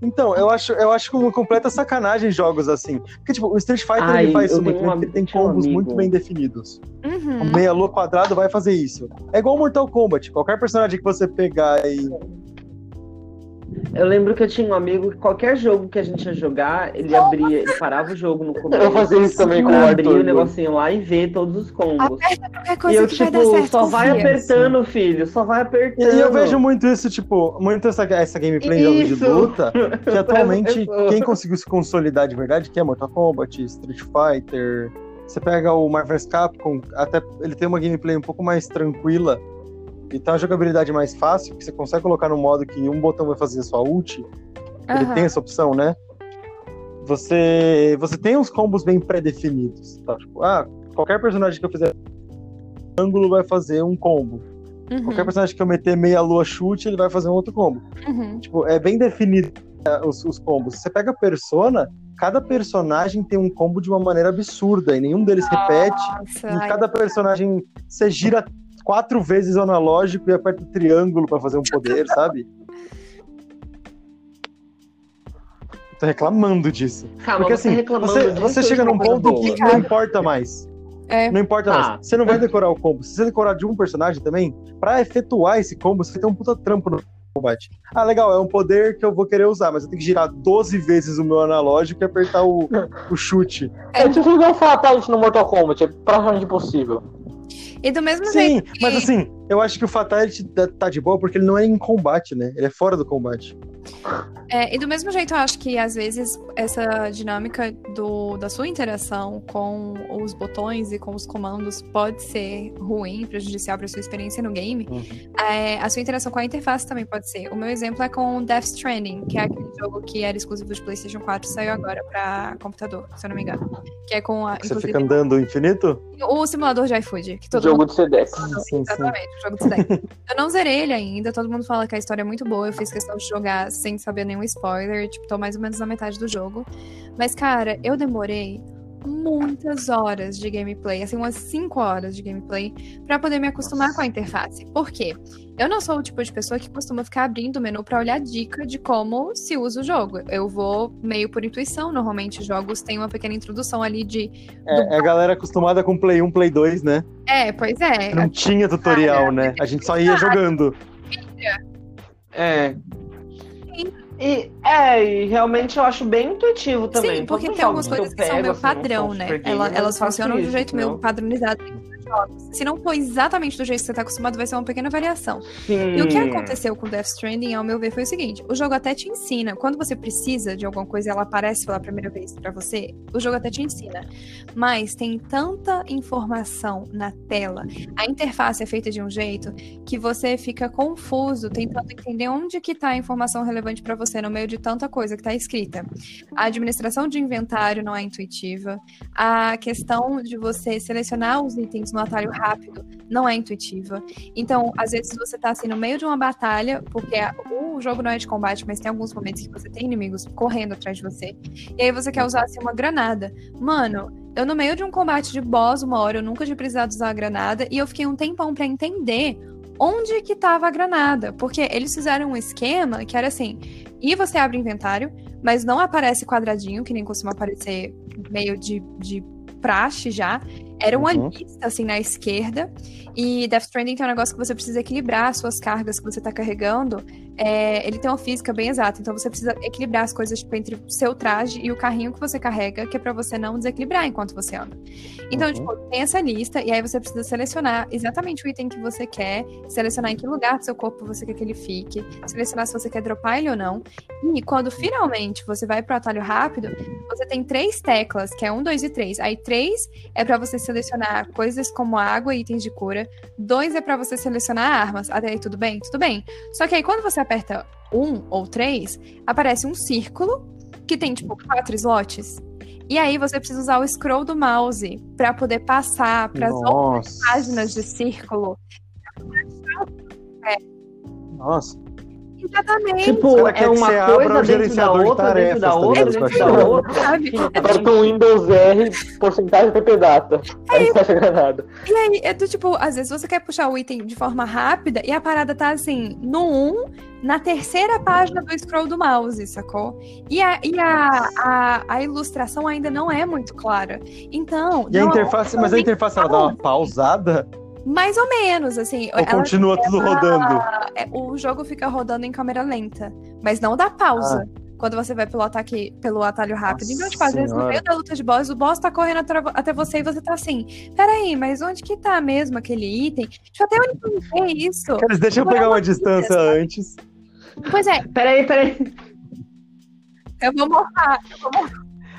Então, eu acho, eu acho uma completa sacanagem jogos assim. Porque, tipo, o Street Fighter Ai, ele faz isso muito bem, porque ele tem combos amigo. muito bem definidos. Uhum. O meia lua quadrado vai fazer isso. É igual Mortal Kombat. Qualquer personagem que você pegar e. Eu lembro que eu tinha um amigo que qualquer jogo que a gente ia jogar, ele abria, ele parava o jogo no começo. Eu fazia isso também com o Arthur. o negocinho lá e ver todos os combos. Qualquer E coisa eu, que vai dar tipo, certo. só vai confia. apertando, filho, só vai E apertando. eu vejo muito isso, tipo, muito essa, essa gameplay em jogos de Isso. luta, que atualmente quem conseguiu se consolidar de verdade, que é Mortal Kombat, Street Fighter. Você pega o Marvel vs Capcom, até ele tem uma gameplay um pouco mais tranquila e tem uma jogabilidade mais fácil, que você consegue colocar no modo que um botão vai fazer a sua ult. Ele Aham. tem essa opção, né? Você, você tem uns combos bem pré-definidos. Tá? Tipo, ah, qualquer personagem que eu fizer ângulo vai fazer um combo. Uhum. Qualquer personagem que eu meter meia lua chute, ele vai fazer um outro combo. Uhum. Tipo, é bem definido é, os, os combos. Você pega a persona, cada personagem tem um combo de uma maneira absurda e nenhum deles repete. Nossa, E ai, cada personagem você gira quatro vezes o analógico e aperta o triângulo pra fazer um poder, sabe? Tô reclamando disso. Calma, Porque você assim, reclamando você, disso, você chega num ponto boa. que não importa mais. É. Não importa Tá. mais. Você não vai decorar o combo. Se você decorar de um personagem também, pra efetuar esse combo, você tem um puta trampo no combate. Ah, legal, é um poder que eu vou querer usar, mas eu tenho que girar 12 vezes o meu analógico e apertar o, o chute. É tipo jogar Fatality no Mortal Kombat, é praticamente impossível. E do mesmo Sim, jeito que... mas assim, eu acho que o Fatality tá- de boa porque ele não é em combate, né? Ele é fora do combate. É, e do mesmo jeito, eu acho que às vezes essa dinâmica do, da sua interação com os botões e com os comandos pode ser ruim, prejudicial para sua experiência no game. É, a sua interação com a interface também pode ser. O meu exemplo é com Death Stranding, que é aquele jogo que era exclusivo de PlayStation 4 e saiu agora para computador, se eu não me engano. Que é com a, Você fica andando infinito? o simulador de iFood, que todo jogo de Sedex. Sim. Exatamente, o jogo de Sedex. eu não zerei ele ainda, todo mundo fala que a história é muito boa. Eu fiz questão de jogar sem saber nenhum spoiler, tipo, tô mais ou menos na metade do jogo. Mas, cara, eu demorei muitas horas de gameplay, assim, umas 5 horas de gameplay, pra poder me acostumar com a interface. Por quê? Eu não sou o tipo de pessoa que costuma ficar abrindo o menu pra olhar dica de como se usa o jogo. Eu vou meio por intuição, normalmente jogos têm uma pequena introdução ali de. É, é a galera acostumada com Play 1, Play 2, né? É, pois é. Não tinha tutorial, né? A gente só ia jogando. É. E, é, e realmente eu acho bem intuitivo também. Sim, porque Todos tem algumas coisas que são pego, meio assim, padrão, são né? elas faço funcionam de um jeito meio entendeu? padronizado. Jogos. Se não for exatamente do jeito que você tá acostumado, vai ser uma pequena variação. Sim. E o que aconteceu com Death Stranding, ao meu ver, foi o seguinte: o jogo até te ensina. Quando você precisa de alguma coisa e ela aparece pela primeira vez pra você, o jogo até te ensina. Mas tem tanta informação na tela, a interface é feita de um jeito que você fica confuso tentando entender onde que tá a informação relevante pra você no meio de tanta coisa que tá escrita. A administração de inventário não é intuitiva. A questão de você selecionar os itens atalho rápido não é intuitiva. Então, às vezes você tá assim no meio de uma batalha, porque o jogo não é de combate, mas tem alguns momentos que você tem inimigos correndo atrás de você. E aí você quer usar assim uma granada. Mano, eu no meio de um combate de boss, uma hora, eu nunca tinha precisado usar a granada, e eu fiquei um tempão pra entender onde que tava a granada. Porque eles fizeram um esquema que era assim: e você abre inventário, mas não aparece quadradinho, que nem costuma aparecer meio de, de praxe já. Era uma Uhum. lista, assim, na esquerda. E Death Stranding tem um negócio que você precisa equilibrar as suas cargas que você tá carregando. É, ele tem uma física bem exata, então você precisa equilibrar as coisas tipo, entre o seu traje e o carrinho que você carrega, que é pra você não desequilibrar enquanto você anda. Então, Uhum. tipo, tem essa lista, e aí você precisa selecionar exatamente o item que você quer, selecionar em que lugar do seu corpo você quer que ele fique, selecionar se você quer dropar ele ou não. E quando finalmente você vai pro atalho rápido, você tem três teclas, que é um, dois e três. Aí três é pra você selecionar coisas como água e itens de cura. Dois é pra você selecionar armas. Até aí tudo bem? Tudo bem. Só que aí quando você aperta um ou três, aparece um círculo que tem tipo quatro slots. E aí você precisa usar o scroll do mouse pra poder passar para as outras páginas de círculo. Nossa. Exatamente. Tipo, é que você uma abra coisa o dentro da gerenciador de outra, dentro da tá outra, dentro da outra. Sabe? Agora com Windows R, porcentagem PP data. Aí você acha granada. E aí, é do tipo, às vezes você quer puxar o item de forma rápida e a parada tá assim, no 1, na terceira página do scroll do mouse, sacou? E a, e a, a, a ilustração ainda não é muito clara. Então. E a não- interface, mas a interface ela dá uma pausada Mais ou menos, assim. ou ela- continua tudo rodando? é, o jogo fica rodando em câmera lenta, mas não dá pausa. Quando você vai pelo ataque, pelo atalho rápido. Nossa Então, tipo, às vezes no meio da luta de boss, o boss tá correndo até você e você tá assim, peraí, mas onde que tá mesmo aquele item? Deixa eu até entender isso. Eles deixam eu pegar uma distância antes. Pois é, Peraí, peraí. eu vou morfar.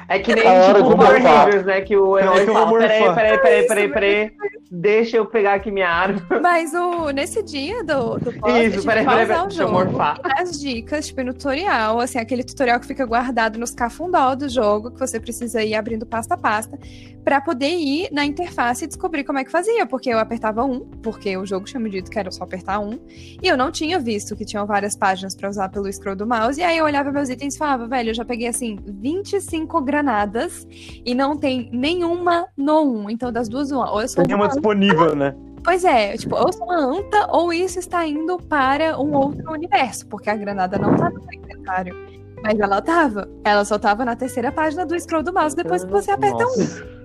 É que nem tipo do Power. Rangers, né? Que o herói Peraí que eu vou fala, peraí, morfar. peraí, peraí, peraí, peraí. Deixa eu pegar aqui minha arma. Mas o, nesse dia do, do boss, Isso, peraí, peraí, peraí, o deixa eu jogo. morfar. Nas dicas, tipo, no tutorial, assim, aquele tutorial que fica guardado nos cafundó do jogo, que você precisa ir abrindo pasta a pasta, pra poder ir na interface e descobrir como é que fazia. Porque eu apertava um, porque o jogo tinha me dito que era só apertar um, e eu não tinha visto que tinham várias páginas pra usar pelo scroll do mouse, e aí eu olhava meus itens e falava, velho, eu já peguei, assim, 25 granadas, e não tem nenhuma no 1. Então, das duas, uma. Ou eu sou Tem uma uma disponível, né? Pois é, tipo, ou sou uma anta, ou isso está indo para um outro universo, porque a granada não tá no inventário. Mas ela tava. Ela só tava na terceira página do scroll do mouse depois que você aperta um.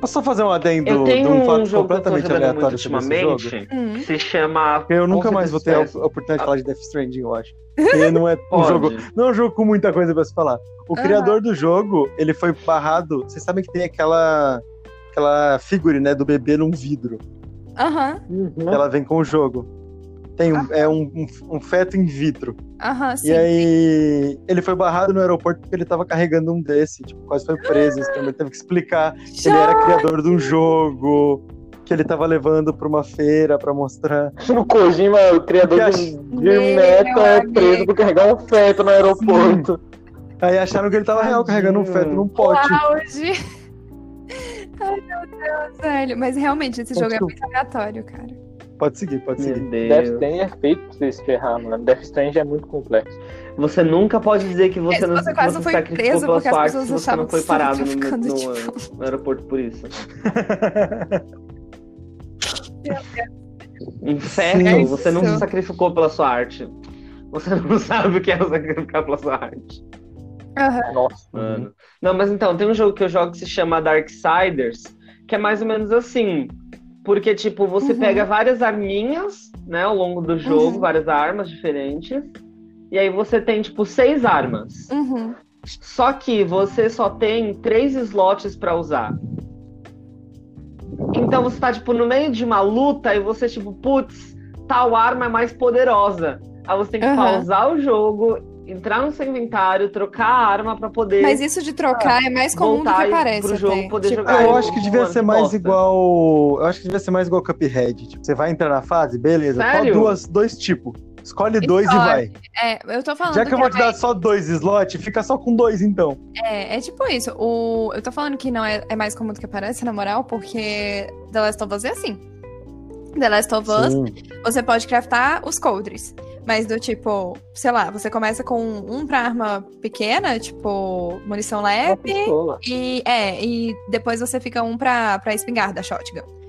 Posso só fazer um adendo Eu de tenho um um fato jogo que eu tô completamente aleatório sobre esse jogo? ultimamente. Hum. Se chama. Eu nunca mais vou ter a oportunidade de falar de Death Stranding, eu acho. Porque não é um jogo, não é um jogo com muita coisa pra se falar. O criador do jogo, ele foi barrado. Vocês sabem que tem aquela aquela figure, né, do bebê num vidro. Aham, que Ela vem com o jogo. Tem um, é um, um, um feto in vitro. aham, sim. E aí ele foi barrado no aeroporto porque ele tava carregando um desse, tipo, quase foi preso. Então ele teve que explicar que ele era criador de um jogo, que ele tava levando pra uma feira pra mostrar. O Kojima, o criador Que de, de Meu meta, é preso por carregar um feto no aeroporto. Aí acharam que ele tava real carregando um feto num pote. auge. Ai, meu Deus, velho. Mas realmente, esse Então, jogo é muito aleatório, cara. Pode seguir, pode Meu seguir. Death Deus. Stranding é feito pra você se ferrar, mano. Death Stranding é muito complexo. Você nunca pode dizer que você não você quase você foi sacrificou preso pela porque as sua arte pessoas se você não foi parado no, ficando no- de no aeroporto por isso. Inferno, Sim. você não se sacrificou pela sua arte. Você não sabe o que é sacrificar pela sua arte. Aham. Nossa. Mano. Não, mas então, tem um jogo que eu jogo que se chama Darksiders, que é mais ou menos assim. Porque, tipo, você Uhum. pega várias arminhas, né, ao longo do jogo, Uhum. várias armas diferentes. E aí você tem, tipo, seis armas. Uhum. Só que você só tem três slots para usar. Então você tá, tipo, no meio de uma luta e você, tipo, putz, tal arma é mais poderosa. Aí você tem que pausar o jogo, entrar no seu inventário, trocar a arma para poder. Mas isso de trocar é mais comum do que parece. Pro jogo até. poder tipo, jogar. Eu acho que devia ser mais bosta. igual. Eu acho que devia ser mais igual Cuphead. Tipo, você vai entrar na fase, beleza. Sério? Só duas, dois tipos. Escolhe dois e vai. É, eu tô falando. Já que, que eu vou te dar só dois slots, fica só com dois, então. É, é tipo isso. O... Eu tô falando que não é, é mais comum do que parece, na moral, porque The Last of Us é assim. The Last of Us, Sim. você pode craftar os coldres. Mas do tipo, sei lá, você começa com um pra arma pequena, tipo, munição leve. E, é, e depois você fica um pra, pra espingarda, shotgun.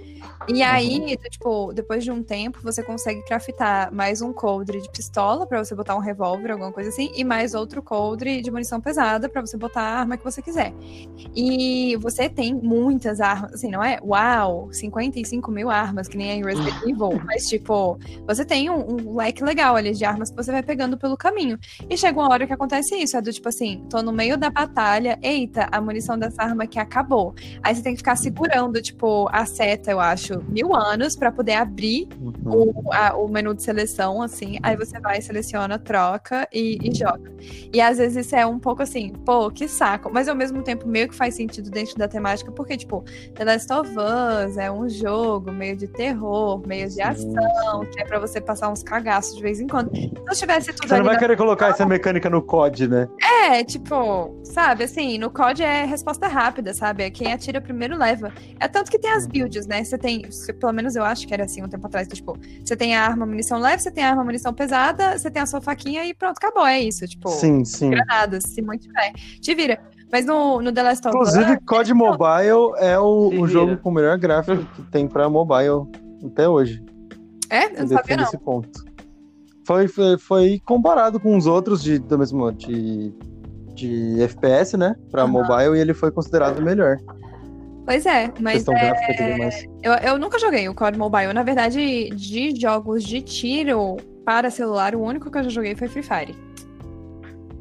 E aí, uhum. tipo, depois de um tempo, você consegue craftar mais um coldre de pistola para você botar um revólver, alguma coisa assim, e mais outro coldre de munição pesada para você botar a arma que você quiser. E você tem muitas armas, assim, não é? Uau, 55 mil armas, que nem em Resident Evil, mas, tipo, você tem um, um, leque legal ali de armas que você vai pegando pelo caminho. E chega uma hora que acontece isso, é do tipo assim, tô no meio da batalha, eita, a munição dessa arma aqui acabou. Aí você tem que ficar segurando, tipo, a seta, eu acho acho, mil anos para poder abrir uhum. o, a, o menu de seleção, assim. Aí você vai, seleciona, troca e, e, joga. E às vezes isso é um pouco assim, pô, que saco. Mas ao mesmo tempo meio que faz sentido dentro da temática, porque, tipo, The Last of Us é um jogo meio de terror, meio de ação, que é pra você passar uns cagaços de vez em quando. Se eu tivesse tudo Você não vai querer colocar essa mecânica no COD, né? É, tipo, sabe, assim, no COD é resposta rápida, sabe? Quem atira primeiro leva. É tanto que tem as builds, né? Você tem pelo menos eu acho que era assim um tempo atrás, tipo, você tem a arma, munição leve, você tem a arma, munição pesada, você tem a sua faquinha e pronto, acabou, é isso, tipo, sim, sim. granadas, se muito tiver, te vira. Mas no, no The Last of Us... Inclusive, COD Mobile é o, o jogo com o melhor gráfico que tem pra mobile até hoje. É? Eu não sabia não. Esse ponto. Foi, foi, foi comparado com os outros de, do mesmo, de, de FPS, né? Pra uhum. mobile, e ele foi considerado o melhor. Pois é, mas é... eu, eu nunca joguei o COD Mobile. Na verdade, de jogos de tiro para celular, o único que eu já joguei foi Free Fire.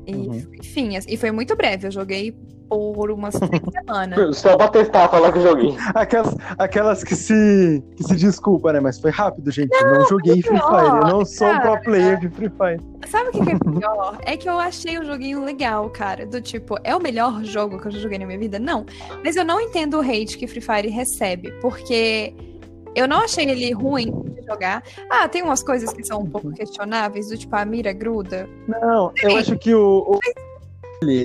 E, uhum. Enfim, e foi muito breve. Eu joguei por umas três semanas. Só pra testar, falar que eu joguei. Aquelas, aquelas que, se, que se desculpa, né? Mas foi rápido, gente. Não, não joguei Free Fire. Eu não sou cara, um pro player de Free Fire. Sabe o que, que é pior? é que eu achei o joguinho legal, cara. Do tipo, é o melhor jogo que eu já joguei na minha vida? Não. Mas eu não entendo o hate que Free Fire recebe. Porque eu não achei ele ruim de jogar. Ah, tem umas coisas que são um pouco questionáveis, do tipo a mira gruda. Não, eu acho que o, o...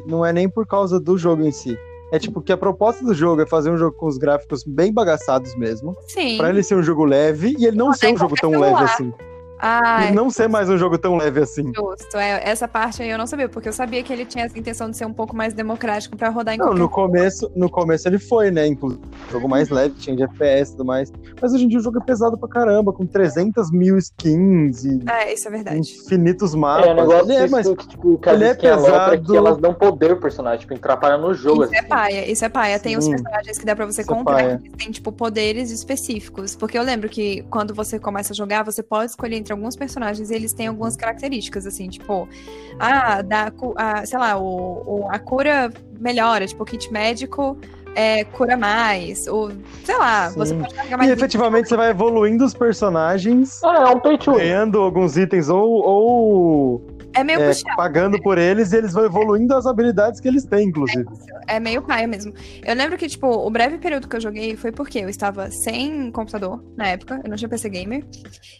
não é nem por causa do jogo em si. É tipo que a proposta do jogo é fazer um jogo com os gráficos bem bagaçados mesmo. Sim. Pra ele ser um jogo leve e ele não, não ser um jogo tão celular. leve assim. Ah, e não ser mais um jogo tão leve assim. Justo, é, essa parte aí eu não sabia, porque eu sabia que ele tinha essa intenção de ser um pouco mais democrático para rodar em Não, no começo, no começo ele foi, né? Inclusive, jogo mais leve, tinha de FPS e tudo mais. Mas hoje em dia o jogo é pesado pra caramba, com 300 mil skins e. É, isso é verdade. Infinitos mapas. É, o negócio ele é, mas, que, tipo, que ele é pesado. que elas dão poder pro personagem, tipo, atrapalha no jogo. Isso é assim. é paia, isso é paia. Tem Sim. os personagens que dá pra você isso é comprar, é que tem, tipo, poderes específicos. Porque eu lembro que quando você começa a jogar, você pode escolher entre alguns personagens eles têm algumas características, assim, tipo, ah, da, a, sei lá, o, o, a cura melhora, tipo, o kit médico é, cura mais, ou sei lá, Sim. você pode carregar mais. E efetivamente você vai evoluindo os personagens. Ah, é um pay Ganhando alguns itens ou, ou é meio é, pagando por eles e eles vão evoluindo as habilidades que eles têm, inclusive. É, é meio paia mesmo. Eu lembro que, tipo, o breve período que eu joguei foi porque eu estava sem computador na época, eu não tinha PC gamer.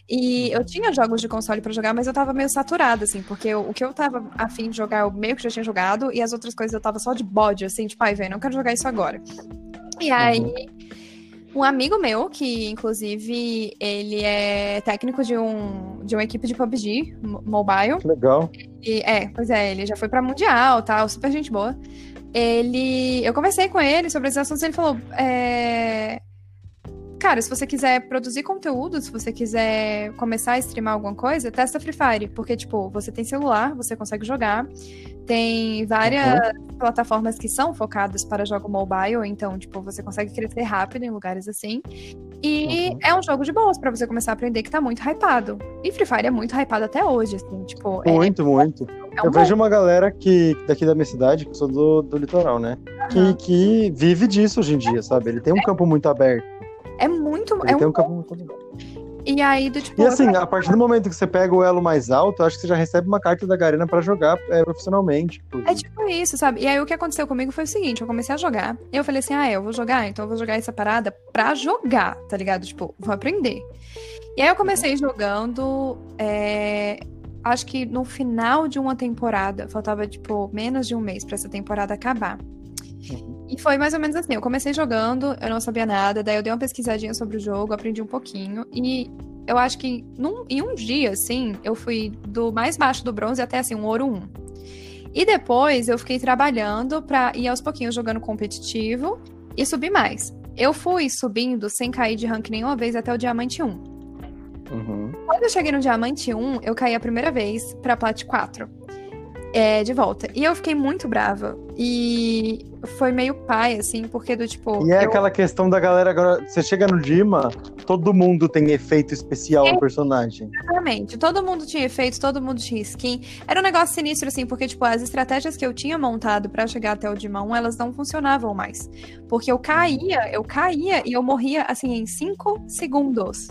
E eu tinha jogos de console para jogar, mas eu tava meio saturada, assim, porque eu, o que eu tava afim de jogar, eu meio que já tinha jogado, e as outras coisas eu tava só de bode, assim, tipo, ai, velho, não quero jogar isso agora. E aí. Uhum. Um amigo meu, que inclusive ele é técnico de, um, de uma equipe de PUBG mobile. Legal. E, é, pois é, ele já foi pra Mundial tal, super gente boa. Ele. Eu conversei com ele sobre esses assuntos e ele falou. É, Cara, se você quiser produzir conteúdo, se você quiser começar a streamar alguma coisa, testa Free Fire. Porque, tipo, você tem celular, você consegue jogar. Tem várias uhum. plataformas que são focadas para jogo mobile, então, tipo, você consegue crescer rápido em lugares assim. E Uhum. é um jogo de boas pra você começar a aprender que tá muito hypado. E Free Fire é muito hypado até hoje, assim, tipo, é- Muito, muito. é, um Eu bom. vejo uma galera que daqui da minha cidade, que eu sou do, do litoral, né? Que, Aham. que vive disso hoje em dia, sabe? Ele tem um campo muito aberto. É muito. Ele É um um campo muito aberto. E aí, do tipo. E assim, a partir do momento que você pega o elo mais alto, eu acho que você já recebe uma carta da Garena pra jogar é, profissionalmente. É tipo isso, sabe? E aí o que aconteceu comigo foi o seguinte, eu comecei a jogar, e eu falei assim, ah, eu vou jogar, então eu vou jogar essa parada pra jogar, tá ligado? Tipo, vou aprender. E aí eu comecei jogando, é, acho que no final de uma temporada, faltava, tipo, menos de um mês pra essa temporada acabar. Uhum. E foi mais ou menos assim, eu comecei jogando, eu não sabia nada, daí eu dei uma pesquisadinha sobre o jogo, aprendi um pouquinho, e eu acho que num- em um dia, assim, eu fui do mais baixo do bronze até, assim, um ouro 1. E depois eu fiquei trabalhando pra ir aos pouquinhos jogando competitivo e subir mais. Eu fui subindo sem cair de rank nenhuma vez até o diamante 1. Uhum. Quando eu cheguei no diamante 1, eu caí a primeira vez pra plat 4. É, de volta. E eu fiquei muito brava. E foi meio pai, assim, porque do tipo. E é eu- aquela questão da galera agora. Você chega no Dima, todo mundo tem efeito especial no personagem. Exatamente. Todo mundo tinha efeito, todo mundo tinha skin. Era um negócio sinistro, assim, porque, tipo, as estratégias que eu tinha montado pra chegar até o Dima 1, elas não funcionavam mais. Porque eu caía, eu caía e eu morria, assim, em 5 segundos.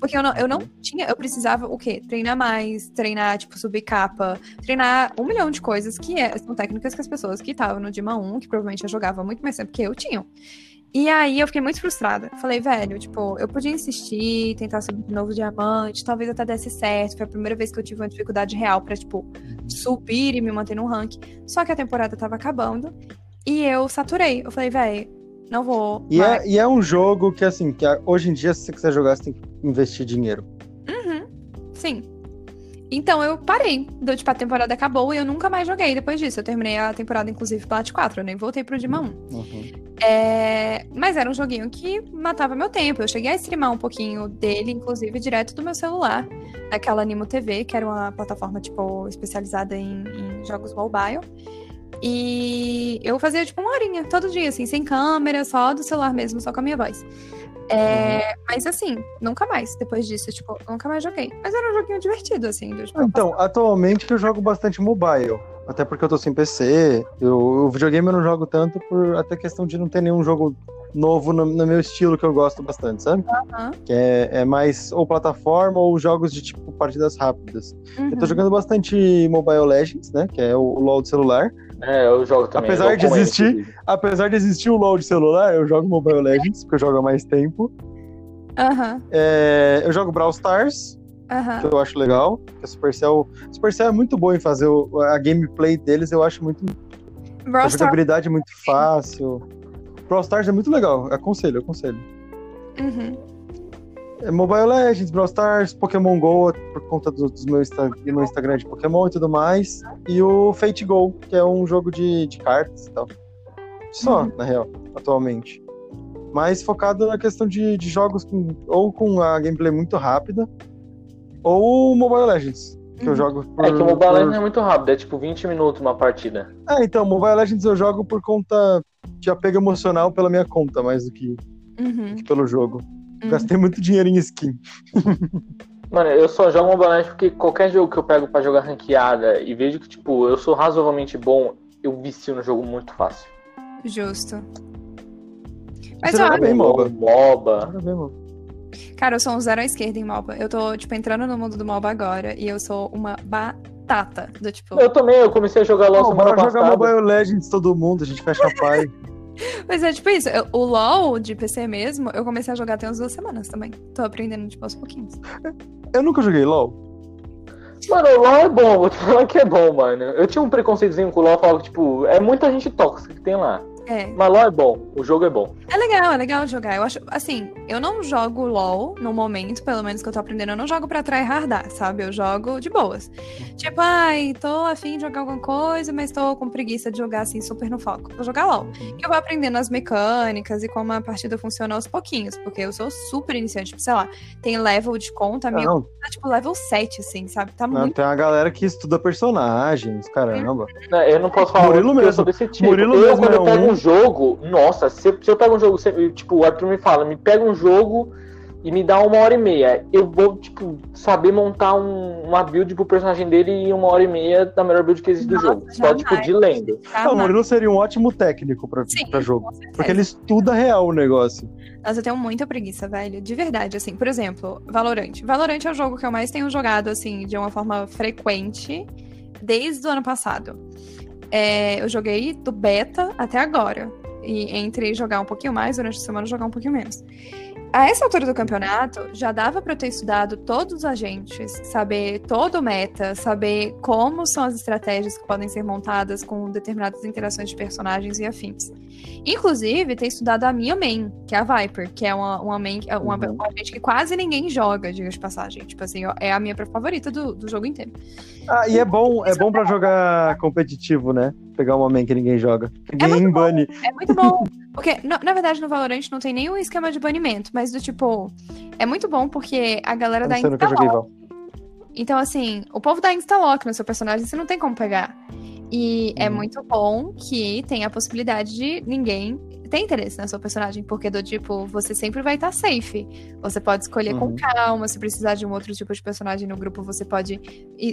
Porque eu não, eu não tinha, eu precisava o quê? Treinar mais, treinar, tipo, subir capa, treinar um milhão de coisas que é- são técnicas que as pessoas que estavam no Dima 1, que provavelmente já jogavam muito mais tempo que eu, tinham. E aí eu fiquei muito frustrada. Falei, velho, tipo, eu podia insistir, tentar subir de novo diamante, talvez até desse certo. Foi a primeira vez que eu tive uma dificuldade real pra, tipo, subir e me manter no ranking. Só que a temporada tava acabando e eu saturei. Eu falei, velho, não vou. E é, e é um jogo que, assim, que hoje em dia, se você quiser jogar, você tem que investir dinheiro. Uhum, sim. Então eu parei. Do, tipo, a temporada acabou e eu nunca mais joguei depois disso. Eu terminei a temporada, inclusive, Plat 4. Eu nem voltei pro Dima 1. Uhum. É, Mas era um joguinho que matava meu tempo. Eu cheguei a streamar um pouquinho dele, inclusive, direto do meu celular, naquela Animo TV, que era uma plataforma, tipo, especializada em, em jogos mobile. E eu fazia, tipo, uma horinha todo dia, assim, sem câmera, só do celular mesmo, só com a minha voz. É, Mas assim, nunca mais. Depois disso, tipo, nunca mais joguei. Mas era um joguinho divertido, assim. do, tipo, Então, atualmente eu jogo bastante mobile. Até porque eu tô sem PC. Eu, o videogame eu não jogo tanto por até questão de não ter nenhum jogo novo no, no meu estilo que eu gosto bastante, sabe? Aham. Que é, é mais ou plataforma ou jogos de tipo partidas rápidas. Eu tô Uhum. jogando bastante Mobile Legends, né? Que é o, o LoL de celular. É, eu jogo também. Apesar eu de ele, existir- inclusive. Apesar de existir o LoL de celular, eu jogo Mobile Legends, porque eu jogo há mais tempo. Aham. É, eu jogo Brawl Stars, que Aham. eu acho legal. que A Supercell, a Supercell é muito boa em fazer o- a gameplay deles, eu acho muito. A Brawl Stars. jogabilidade é muito fácil. Brawl Stars é muito legal, aconselho, aconselho. Uhum. É Mobile Legends, Brawl Stars, Pokémon GO, por conta do, dos meus Insta- do meu Instagram de Pokémon e tudo mais. E o Fate Go, que é um jogo de, de cartas e tal. Só, Uhum. na real, atualmente. Mas focado na questão de, de jogos com, ou com a gameplay muito rápida, ou Mobile Legends, que eu Uhum. jogo por... É que o Mobile por- Legends é muito rápido, é tipo 20 minutos uma partida. Ah, então, Mobile Legends eu jogo por conta de apego emocional pela minha conta, mais do que, Uhum. que pelo jogo. Uhum. Gastei muito dinheiro em skin. Mano, eu só jogo Mobile porque qualquer jogo que eu pego pra jogar ranqueada e vejo que, tipo, eu sou razoavelmente bom, eu vicio no jogo muito fácil. Justo. Mas Você eu acho, bem, MOBA. MOBA. Cara, eu sou um zero à esquerda em MOBA. Eu tô, tipo, entrando no mundo do MOBA agora e eu sou uma batata. Do tipo. Eu também, eu comecei a jogar LoL semana bora jogar passada. Mobile Legends todo mundo, a gente fecha a pai. Mas é tipo isso. eu- o LOL de PC mesmo, eu comecei a jogar tem umas duas semanas também. Tô aprendendo, tipo, aos pouquinhos. Eu nunca joguei LOL. Mano, o LoL é bom, vou te falar que é bom, mano. Eu tinha um preconceitozinho com o LoL, falava que, tipo, é muita gente tóxica que tem lá. É. Mas LoL é bom, o jogo é bom. É legal, é legal jogar. Eu acho, assim, eu não jogo LOL no momento, pelo menos que eu tô aprendendo, eu não jogo pra tryhardar, sabe? Eu jogo de boas. Tipo, ai, tô afim de jogar alguma coisa, mas tô com preguiça de jogar assim super no foco. Vou jogar LOL. Que eu vou aprendendo as mecânicas e como a partida funciona aos pouquinhos, porque eu sou super iniciante. Tipo, sei lá, tem level de conta, minha tá tipo level 7, assim, sabe? Tá não, muito. tem uma galera que estuda personagens, caramba. Né, Eu não posso falar Murilo mesmo. sou desse tipo. Murilo eu, mesmo quando é eu pego um um jogo, nossa, se, se eu pego um jogo, se, tipo, o Arthur me fala, me pega um jogo e me dá uma hora e meia. Eu vou, tipo, saber montar um, uma build pro personagem dele em uma hora e meia da melhor build que existe Nossa, do jogo. Só, tipo, de lenda. Não, o Murilo seria um ótimo técnico pra, Sim, pra jogo. Porque ele estuda real o negócio. Nossa, eu tenho muita preguiça, velho. De verdade, assim. Por exemplo, Valorant. Valorant é o jogo que eu mais tenho jogado, assim, de uma forma frequente desde o ano passado. É, eu joguei do beta até agora. E entre jogar um pouquinho mais, durante a semana jogar um pouquinho menos. A essa altura do campeonato, já dava para eu ter estudado todos os agentes, saber todo o meta, saber como são as estratégias que podem ser montadas com determinadas interações de personagens e afins. Inclusive, ter estudado a minha main, que é a Viper, que é uma, uma main, é uma, uhum. uma agente que quase ninguém joga, diga de passagem. Tipo assim, é a minha favorita do, do jogo inteiro. Ah, e é bom, é bom para jogar competitivo, né? Pegar uma main que ninguém joga. Ninguém é bane. É muito bom. Porque, na, na, verdade, no Valorant não tem nenhum esquema de banimento, mas do tipo. É muito bom porque a galera dá insta-lock. Então, assim, o povo dá insta-lock no seu personagem, você não tem como pegar. E é uhum. muito bom que tem a possibilidade de ninguém ter interesse na sua personagem, porque do tipo, você sempre vai estar safe. Você pode escolher uhum. com calma, se precisar de um outro tipo de personagem no grupo, você pode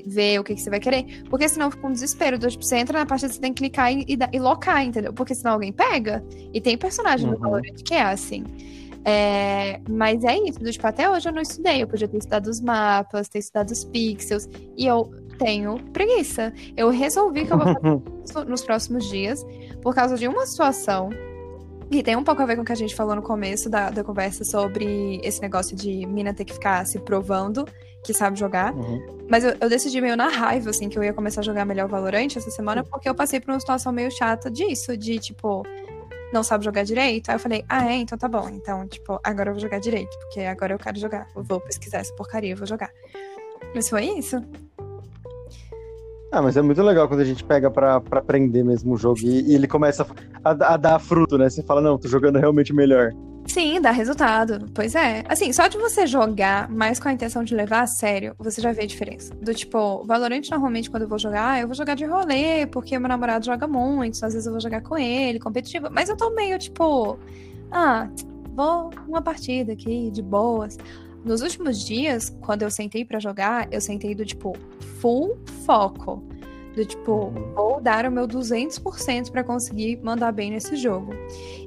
ver o que, que você vai querer. Porque senão fica um desespero. Do, tipo, você entra na parte você tem que clicar e, e, e locar, entendeu? Porque senão alguém pega. E tem personagem uhum. no Valorant que é assim. É, mas é isso, do, tipo, até hoje eu não estudei. Eu podia ter estudado os mapas, ter estudado os pixels. E eu tenho preguiça. Eu resolvi que eu vou fazer isso nos próximos dias por causa de uma situação e tem um pouco a ver com o que a gente falou no começo da, da conversa sobre esse negócio de mina ter que ficar se provando que sabe jogar. Uhum. Mas eu, eu, decidi meio na raiva, assim, que eu ia começar a jogar melhor Valorant essa semana, porque eu passei por uma situação meio chata disso, de tipo, não sabe jogar direito. Aí eu falei, ah, é, então tá bom. Então, tipo, agora eu vou jogar direito, porque agora eu quero jogar. Eu vou pesquisar essa porcaria, eu vou jogar. Mas foi isso. Ah, mas é muito legal quando a gente pega pra, pra aprender mesmo o jogo e, e ele começa a, a, dar fruto, né? Você fala, não, tô jogando realmente melhor. Sim, dá resultado. Pois é. Assim, só de você jogar, mais com a intenção de levar a sério, você já vê a diferença. Do tipo, Valorant, normalmente, quando eu vou jogar, eu vou jogar de rolê, porque meu namorado joga muito, às vezes eu vou jogar com ele, competitivo. Mas eu tô meio, tipo, ah, vou uma partida aqui, de boas. Nos últimos dias, quando eu sentei para jogar, eu sentei do tipo full foco. Do tipo, uhum. vou dar o meu 200% para conseguir mandar bem nesse jogo.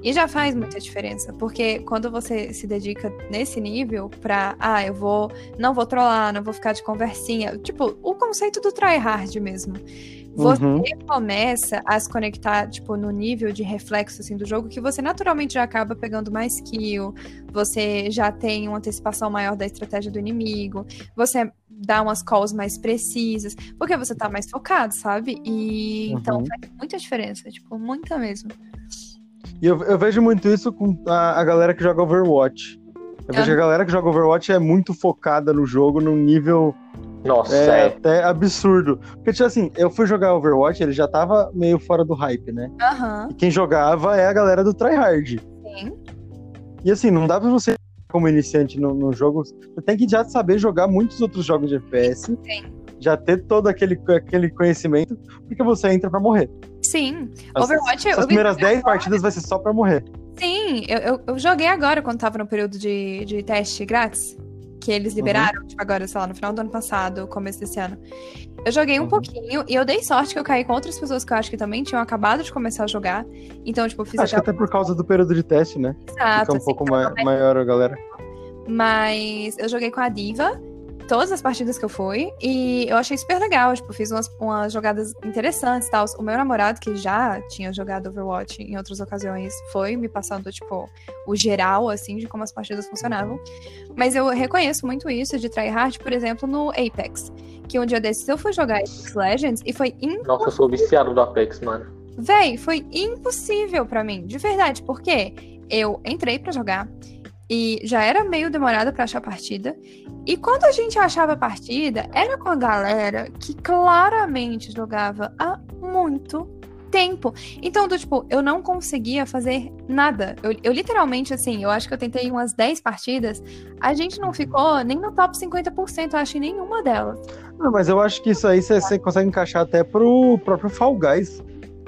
E já faz muita diferença, porque quando você se dedica nesse nível pra, ah, eu vou, não vou trollar, não vou ficar de conversinha, tipo, o conceito do tryhard mesmo. Você uhum. começa a se conectar, tipo, no nível de reflexo, assim, do jogo, que você naturalmente já acaba pegando mais kill, você já tem uma antecipação maior da estratégia do inimigo, você dá umas calls mais precisas, porque você tá mais focado, sabe? E então uhum. então faz muita diferença, tipo, muita mesmo. E eu, eu vejo muito isso com a, a galera que joga Overwatch. Eu vejo que a galera que joga Overwatch é muito focada no jogo, num nível nossa, é, é, até absurdo. Porque, tipo assim, eu fui jogar Overwatch, ele já tava meio fora do hype, né? Uhum. E quem jogava é a galera do tryhard. Sim. E assim, não dá pra você, como iniciante no, no jogo, você tem que já saber jogar muitos outros jogos de FPS. Sim. Já ter todo aquele, aquele conhecimento, porque você entra pra morrer. Sim. As, Overwatch. As primeiras 10 partidas vai ser só pra morrer. Sim, eu, eu, eu, joguei agora quando tava no período de, de teste grátis que eles liberaram, uhum. tipo, agora, sei lá, no final do ano passado, começo desse ano. Eu joguei um uhum. pouquinho e eu dei sorte que eu caí com outras pessoas que eu acho que também tinham acabado de começar a jogar. Então, tipo, eu fiz Acho até... que até por causa do período de teste, né? Exato. Fica um assim, pouco ma maior a galera. Mas eu joguei com a Diva todas as partidas que eu fui. E eu achei super legal. Tipo, fiz umas, umas jogadas interessantes e tal. O meu namorado, que já tinha jogado Overwatch em outras ocasiões, foi me passando, tipo, o geral, assim, de como as partidas funcionavam. Mas eu reconheço muito isso de tryhard, por exemplo, no Apex. Que um dia desses eu fui jogar Apex Legends e foi impossível. Nossa, eu sou viciado do Apex, mano. Véi, foi impossível para mim, de verdade, porque eu entrei para jogar, e já era meio demorado para achar a partida. E quando a gente achava a partida, era com a galera que claramente jogava há muito tempo. Então, do, tipo, eu não conseguia fazer nada. Eu, eu, literalmente, assim, eu acho que eu tentei umas 10 partidas, a gente não ficou nem no top 50%, eu acho, em nenhuma delas. Não, mas eu acho que isso aí você, consegue encaixar até pro próprio Fall Guys,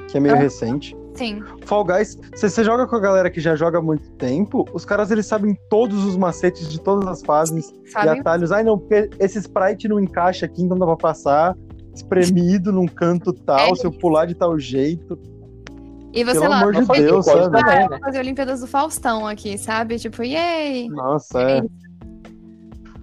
que é meio recente. Sim. Fall Guys, se você joga com a galera que já joga há muito tempo, os caras eles sabem todos os macetes de todas as fases e Sabe? atalhos. Ai, não, porque esse sprite não encaixa aqui, então dá pra passar espremido num canto tal, É se eu pular de tal jeito. E você Pelo lá, amor de Deus, sabe? eu né? fazer Olimpíadas do Faustão aqui, sabe? Tipo, yay! Nossa, é.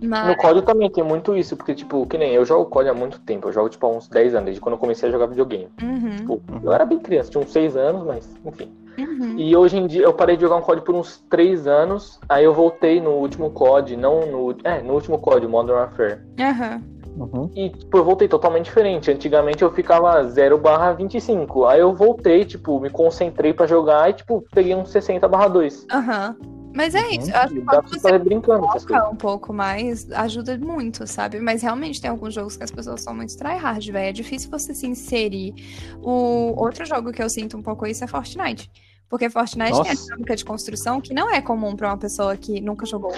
Mas, No COD também tem muito isso, porque, tipo, que nem eu jogo COD há muito tempo. Eu jogo, tipo, há uns 10 anos, desde quando eu comecei a jogar videogame. uhum, Tipo, eu era bem criança, tinha uns 6 anos, mas, enfim. uhum. E hoje em dia eu parei de jogar um COD por uns 3 anos, aí eu voltei no último COD, não no. É, no último COD, Modern Warfare. Aham. Uhum. E, tipo, eu voltei totalmente diferente. Antigamente eu ficava 0 barra 25. Aí eu voltei, tipo, me concentrei pra jogar e, tipo, peguei uns 60 barra 2. Aham. Mas é Uhum. isso. Eu acho que quando você brincando foca um pouco mais, ajuda muito, sabe? Mas realmente tem alguns jogos que as pessoas são muito tryhard, velho. É difícil você se inserir. O outro jogo que eu sinto um pouco isso é Fortnite. Porque Fortnite tem a Nossa. dinâmica de construção que não é comum pra uma pessoa que nunca jogou.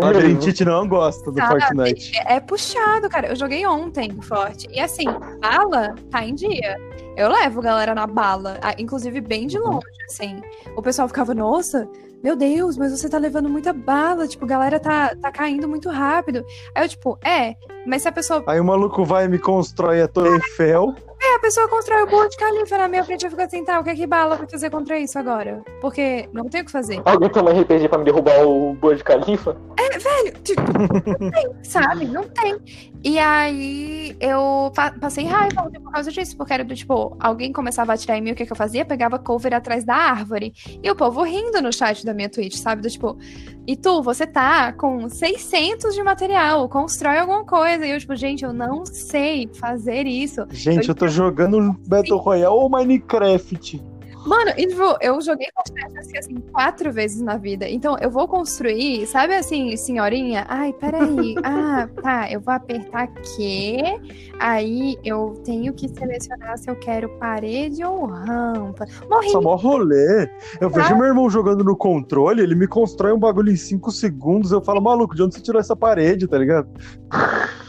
Labirintite não gosta do Sabe? Fortnite. É puxado, cara. Eu joguei ontem Forte. E assim, bala tá em dia. Eu levo galera na bala, ah, inclusive bem de longe, assim. O pessoal ficava, nossa, meu Deus, mas você tá levando muita bala, tipo, a galera tá, tá caindo muito rápido. Aí eu, tipo, é, mas se a pessoa. Aí o maluco vai e me constrói a Torre Eiffel. É, a pessoa constrói o Burj Khalifa na minha frente, eu fico assim, tá, o que é que bala vai fazer contra isso agora? Porque não tem o que fazer. Alguém tem um RPG pra me derrubar o Burj Khalifa? Velho, tipo, não tem, sabe? Não tem. E aí eu pa- passei raiva por causa disso, porque era do tipo, alguém começava a atirar em mim, o que, que eu fazia? Pegava cover atrás da árvore. E o povo rindo no chat da minha Twitch, sabe? Do tipo, e tu, você tá com 600 de material, constrói alguma coisa. E eu, tipo, gente, eu não sei fazer isso. Gente, eu tô jogando Battle Royale ou Minecraft. Mano, e, tipo, eu joguei Fortnite assim, assim, quatro vezes na vida. Então, eu vou construir, sabe assim, senhorinha? Ai, peraí. Ah, tá, eu vou apertar Q. Aí eu tenho que selecionar se eu quero parede ou rampa. Morri. Só mó rolê. Eu vejo meu irmão jogando no controle, ele me constrói um bagulho em 5 segundos. Eu falo, maluco, de onde você tirou essa parede, tá ligado?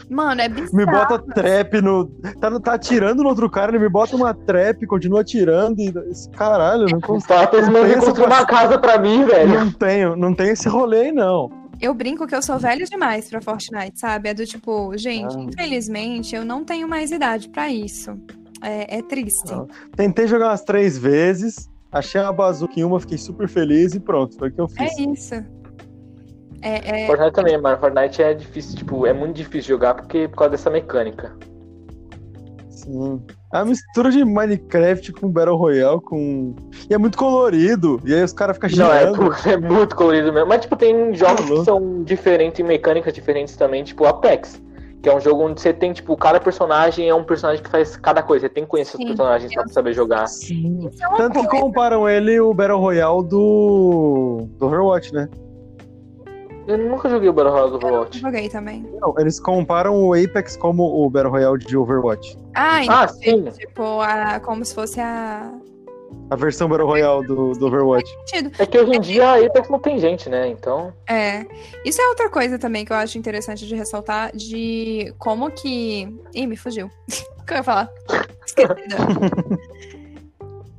Mano, é bizarro. Me bota trap no. Tá, tá atirando no outro cara, ele me bota uma trap, continua atirando. E... Esse caralho, não consigo. Tá pensando em Pensa construir pra- uma casa pra mim, velho. Não tenho, não tenho esse rolê aí, não. Eu brinco que eu sou velho demais pra Fortnite, sabe? É do tipo, gente, Ah. infelizmente eu não tenho mais idade pra isso. É, é triste. Ah. Tentei jogar umas três vezes, achei uma bazuca em uma, fiquei super feliz e pronto, foi o que eu fiz. É isso. É, é, Fortnite também, mano. Fortnite é difícil, tipo, é muito difícil jogar porque por causa dessa mecânica. Sim. É uma mistura de Minecraft com Battle Royale, com. E é muito colorido. E aí os caras ficam Não, é, girando. é muito colorido mesmo. Mas, tipo, tem jogos louco. que são diferentes, em mecânicas diferentes também, tipo Apex. Que é um jogo onde você tem, tipo, cada personagem é um personagem que faz cada coisa. Você tem que conhecer Sim. os personagens pra saber jogar. Sim. é Tanto que comparam ele o Battle Royale do. do Overwatch, né? Eu nunca joguei o Battle Royale do Eu Overwatch. joguei também. Não, eles comparam o Apex como o Battle Royale de Overwatch. Ah, Ah, entendi. sim. Tipo, a, como se fosse a. A versão Battle Royale do, do Overwatch. Sentido. É que hoje em dia a Apex não tem gente, né? Então. É. Isso é outra coisa também que eu acho interessante de ressaltar, de como que. Ih, me fugiu. O que eu ia falar? Esquecida.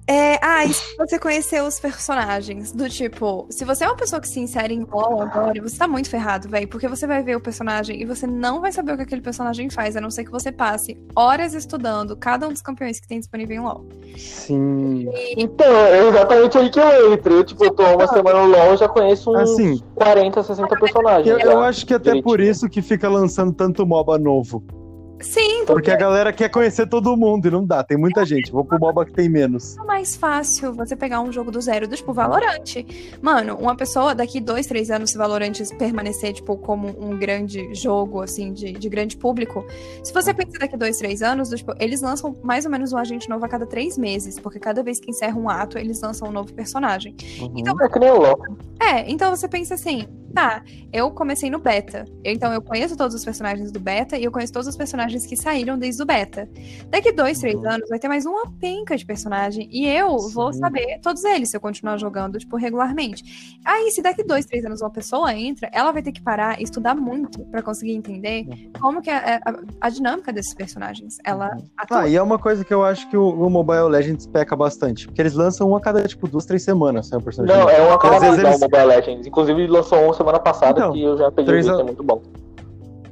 É, ah, e se você conhecer os personagens, do tipo, se você é uma pessoa que se insere em LoL agora, você tá muito ferrado, velho, porque você vai ver o personagem e você não vai saber o que aquele personagem faz, a não ser que você passe horas estudando cada um dos campeões que tem disponível em LoL. Sim. Então, é exatamente aí que eu entro. Eu, tipo, eu tô uma semana no LoL, já conheço uns Assim, 40, 60 personagens. eu, eu acho que até direitinho. por isso que fica lançando tanto MOBA novo. Sim, Porque a galera quer conhecer todo mundo e não dá, tem muita gente. Vou pro MOBA que tem menos. é mais fácil você pegar um jogo do zero, do tipo Valorant. Mano, uma pessoa daqui dois, três anos, se Valorant permanecer, tipo, como um grande jogo, assim, de, de grande público, se você pensa daqui dois, três anos, do tipo, eles lançam mais ou menos um agente novo a cada três meses, porque cada vez que encerra um ato, eles lançam um novo personagem. Então, É que nem o LoL. é, então você pensa assim, tá. Eu comecei no beta. Então eu conheço todos os personagens do beta e eu conheço todos os personagens que saíram desde o beta. Daqui dois, três Uhum. anos vai ter mais uma penca de personagem. E eu vou Sim. saber todos eles se eu continuar jogando, tipo, regularmente. Aí, se daqui dois, três anos uma pessoa entra, ela vai ter que parar e estudar muito pra conseguir entender como que é a, a dinâmica desses personagens. Ela atua. Ah, e é uma coisa que eu acho que o, o Mobile Legends peca bastante. Porque eles lançam um a cada, tipo, duas, três semanas, um personagem. Não, é uma vezes legal eles- o Mobile Legends. Inclusive lançou um semana passada Então, que eu já peguei o três vídeo, a- é muito bom.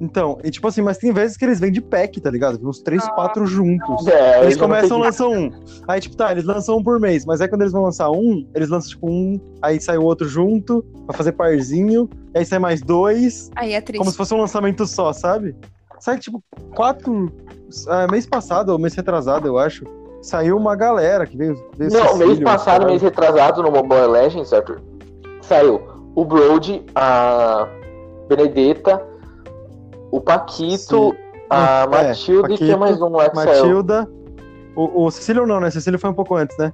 Então, e tipo assim, mas tem vezes que eles vêm de pack, tá ligado? Uns três, Ah, quatro juntos. É, Eles começam, lançam um. Aí, tipo, tá, eles lançam um por mês. Mas aí quando eles vão lançar um, eles lançam, tipo, um, aí sai o outro junto, pra fazer parzinho, aí sai mais dois, Aí é triste. como se fosse um lançamento só, sabe? Sai, tipo, quatro. ah, mês passado, ou mês retrasado, eu acho. Saiu uma galera que veio. veio Não, Cecílio, mês passado, caralho. mês retrasado no Mobile Legends, Arthur, saiu o Brody, a Benedetta, o Paquito, Sim. a É, Matilda e tinha Paquito, mais um saiu. Matilda. O, o Cecílio não, né? Cecílio foi um pouco antes, né?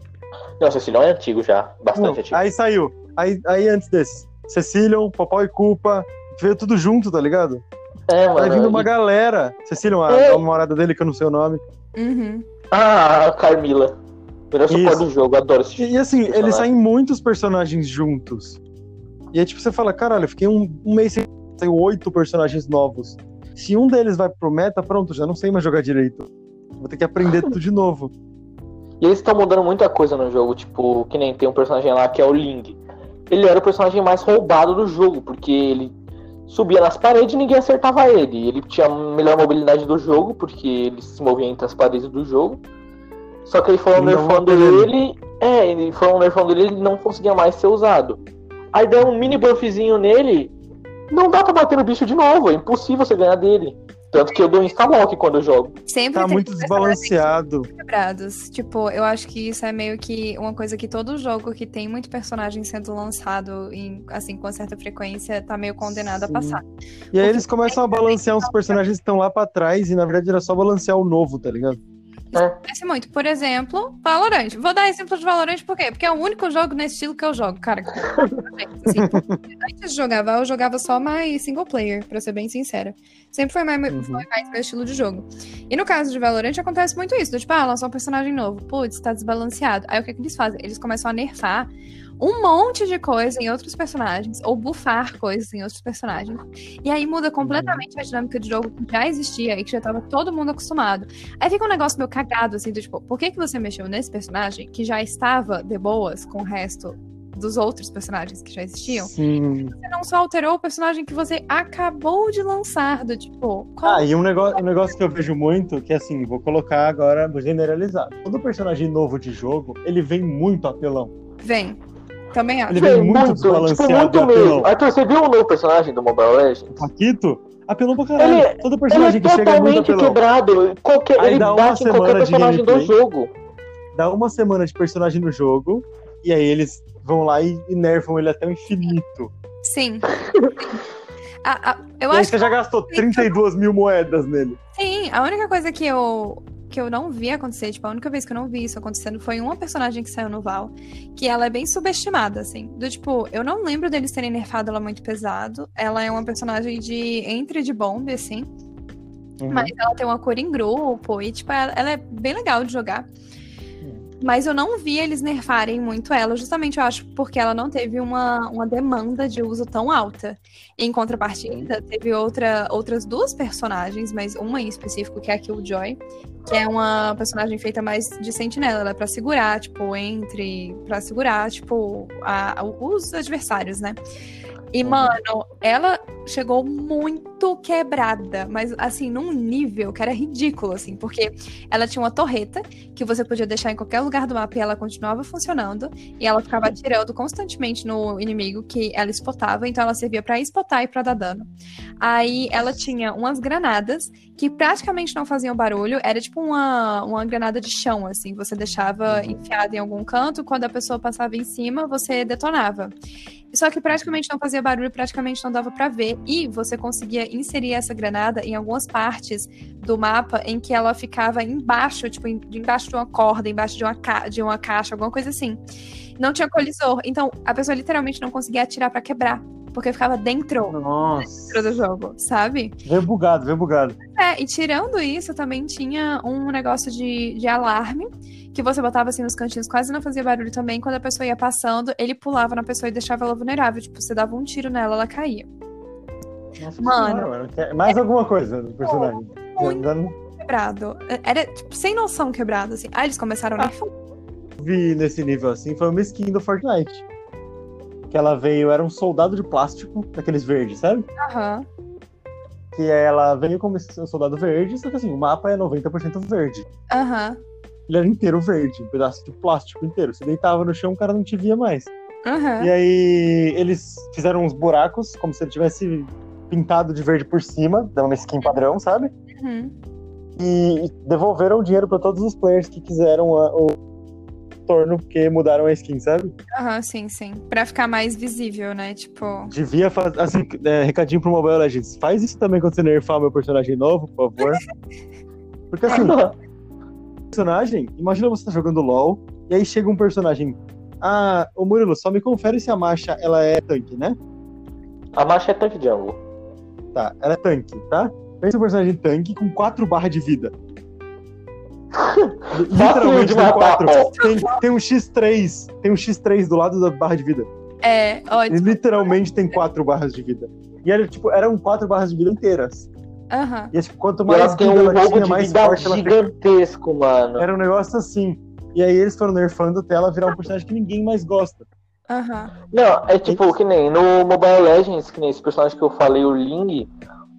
Não, Cecilhão é antigo já, bastante Não, antigo. aí saiu. Aí, aí antes desse. Cecilion, Popó e Culpa. Veio tudo junto, tá ligado? É, Vai mano. vindo uma e- galera. Cecilion, a, É. a namorada dele, que eu não sei o nome. Uhum. Ah, a Carmila. Melhor suporte do jogo, adoro esse E, e assim, personagem. eles saem muitos personagens juntos. E aí, tipo, você fala, caralho, eu fiquei um, um mês sem. Saiu oito personagens novos. Se um deles vai pro meta, pronto, já não sei mais jogar direito. Vou ter que aprender tudo de novo. E eles estão mudando muita coisa no jogo, tipo, que nem tem um personagem lá que é o Ling. Ele era o personagem mais roubado do jogo, porque ele subia nas paredes e ninguém acertava ele. Ele tinha a melhor mobilidade do jogo, porque ele se movia entre as paredes do jogo. Só que ele foram nerfando ele. É, ele foram nerfando ele ele não conseguia mais ser usado. Aí deu um mini buffzinho nele. Não dá pra bater no bicho de novo, é impossível você ganhar dele. Tanto que eu dou insta-lock quando eu jogo. Sempre Tá muito desbalanceado. quebrados. Tipo, eu acho que isso é meio que uma coisa que todo jogo que tem muito personagem sendo lançado em, assim, com certa frequência, tá meio condenado Sim. a passar. E aí eles começam a balancear uns personagens que estão lá pra trás, e na verdade era só balancear o novo, tá ligado? Acontece muito. Por exemplo, Valorant. Vou dar exemplo de Valorant por quê? Porque é o único jogo nesse estilo que eu jogo, cara. Assim, antes de jogar Val, eu jogava só mais single player, pra ser bem sincera. Sempre foi mais, Uhum. foi mais meu estilo de jogo. E no caso de Valorant, acontece muito isso. Do tipo, ah, lançou um personagem novo. Putz, tá desbalanceado. Aí o que, que eles fazem? Eles começam a nerfar um monte de coisa em outros personagens, ou bufar coisas em outros personagens. E aí muda completamente a dinâmica de jogo que já existia e que já tava todo mundo acostumado. Aí fica um negócio meio cagado, assim, do tipo, por que, que você mexeu nesse personagem que já estava de boas com o resto dos outros personagens que já existiam? Sim. Você não só alterou o personagem que você acabou de lançar, do tipo, qual Ah, e um negócio, um negócio que eu vejo muito, que assim, vou colocar agora, vou generalizar. Todo personagem novo de jogo, ele vem muito apelão. vem? Também acho. Ele vem muito tipo, desbalanceado muito e mesmo. Arthur, você viu o novo personagem do Mobile Legends? O Paquito, apelou pra caralho. Ele- Todo Ele é personagem que chega é muito totalmente apelão. quebrado. Qualquer, Aí ele dá uma bate em qualquer semana de personagem do jogo. Dá uma semana de personagem no jogo, e aí eles vão lá e, e nerfam ele até o infinito. Sim. A- a- eu e acho você já gastou 32 mil moedas nele. Sim, a única coisa que eu que eu não vi acontecer, tipo, a única vez que eu não vi isso acontecendo foi uma personagem que saiu no Val, que ela é bem subestimada, assim. Do tipo, eu não lembro deles terem nerfado ela muito pesado. Ela é uma personagem de entre de bomba, assim. Uhum. Mas ela tem uma cor em grupo e, tipo, ela, ela é bem legal de jogar. Mas eu não vi eles nerfarem muito ela, justamente eu acho porque ela não teve uma, uma demanda de uso tão alta. Em contrapartida, teve outra, outras duas personagens, mas uma em específico, que é a Killjoy, que é uma personagem feita mais de sentinela, ela é pra segurar, tipo, entre. pra segurar, tipo, a- os adversários, né? E, mano, ela chegou muito quebrada, mas assim, num nível que era ridículo, assim, porque ela tinha uma torreta que você podia deixar em qualquer lugar do mapa e ela continuava funcionando, e ela ficava atirando constantemente no inimigo que ela spotava, então ela servia pra spotar e pra dar dano. Aí ela tinha umas granadas que praticamente não faziam barulho, era tipo uma, uma granada de chão, assim, você deixava enfiada em algum canto, quando a pessoa passava em cima, você detonava. Só que praticamente não fazia barulho, praticamente não dava pra ver. E você conseguia inserir essa granada em algumas partes do mapa em que ela ficava embaixo, tipo, em- embaixo de uma corda, embaixo de uma, ca- de uma caixa, alguma coisa assim. Não tinha colisor. Então, a pessoa literalmente não conseguia atirar pra quebrar. Porque ficava dentro, Nossa. dentro do jogo, sabe? Veio bugado, veio bugado. É, e tirando isso, também tinha um negócio de, de alarme que você botava assim nos cantinhos, quase não fazia barulho também. Quando a pessoa ia passando, ele pulava na pessoa e deixava ela vulnerável. Tipo, você dava um tiro nela, ela caía. Nossa Mano. mano. Mais alguma coisa do personagem. muito. Quebrado. Era, tipo, sem noção quebrado, assim. Aí eles começaram a nerfar. Vi nesse nível assim foi uma skin do Fortnite. Que ela veio, era um soldado de plástico, daqueles verdes, sabe? Aham. Que ela veio como soldado verde, só que assim, o mapa é 90% verde. Aham. Ele era inteiro verde, um pedaço de plástico inteiro. Você deitava no chão, o cara não te via mais. Aham. E aí eles fizeram uns buracos, como se ele tivesse pintado de verde por cima, dando uma skin padrão, sabe? Uhum. E devolveram o dinheiro pra todos os players que quiseram a- o porque mudaram a skin, sabe? Aham, sim, sim. Pra ficar mais visível, né? Tipo. Devia fazer. Assim, é, recadinho pro Mobile Legends. Faz isso também quando você nerfar o meu personagem novo, por favor. Porque assim, personagem, imagina você tá jogando LOL, e aí chega um personagem. Ah, ô Murilo, só me confere se a marcha ela é tanque, né? A marcha é tanque jungle. Tá, ela é tanque, tá? Pensa um personagem tanque com 4 barras de vida. Literalmente tem matar, 4. ó. Tem, tem um X3. Tem um X3 do lado da barra de vida. É, ó, Ele literalmente tem 4 barras de vida. E era, tipo, eram 4 barras de vida inteiras. Aham. E é, tipo, quanto mais ela tem vida um ela tinha, de mais vida forte ela gigantesco, mano. Era um negócio assim. E aí eles foram nerfando até ela virar um personagem que ninguém mais gosta. Aham. Não, é tipo, que nem no Mobile Legends, que nem esse personagem que eu falei, o Ling,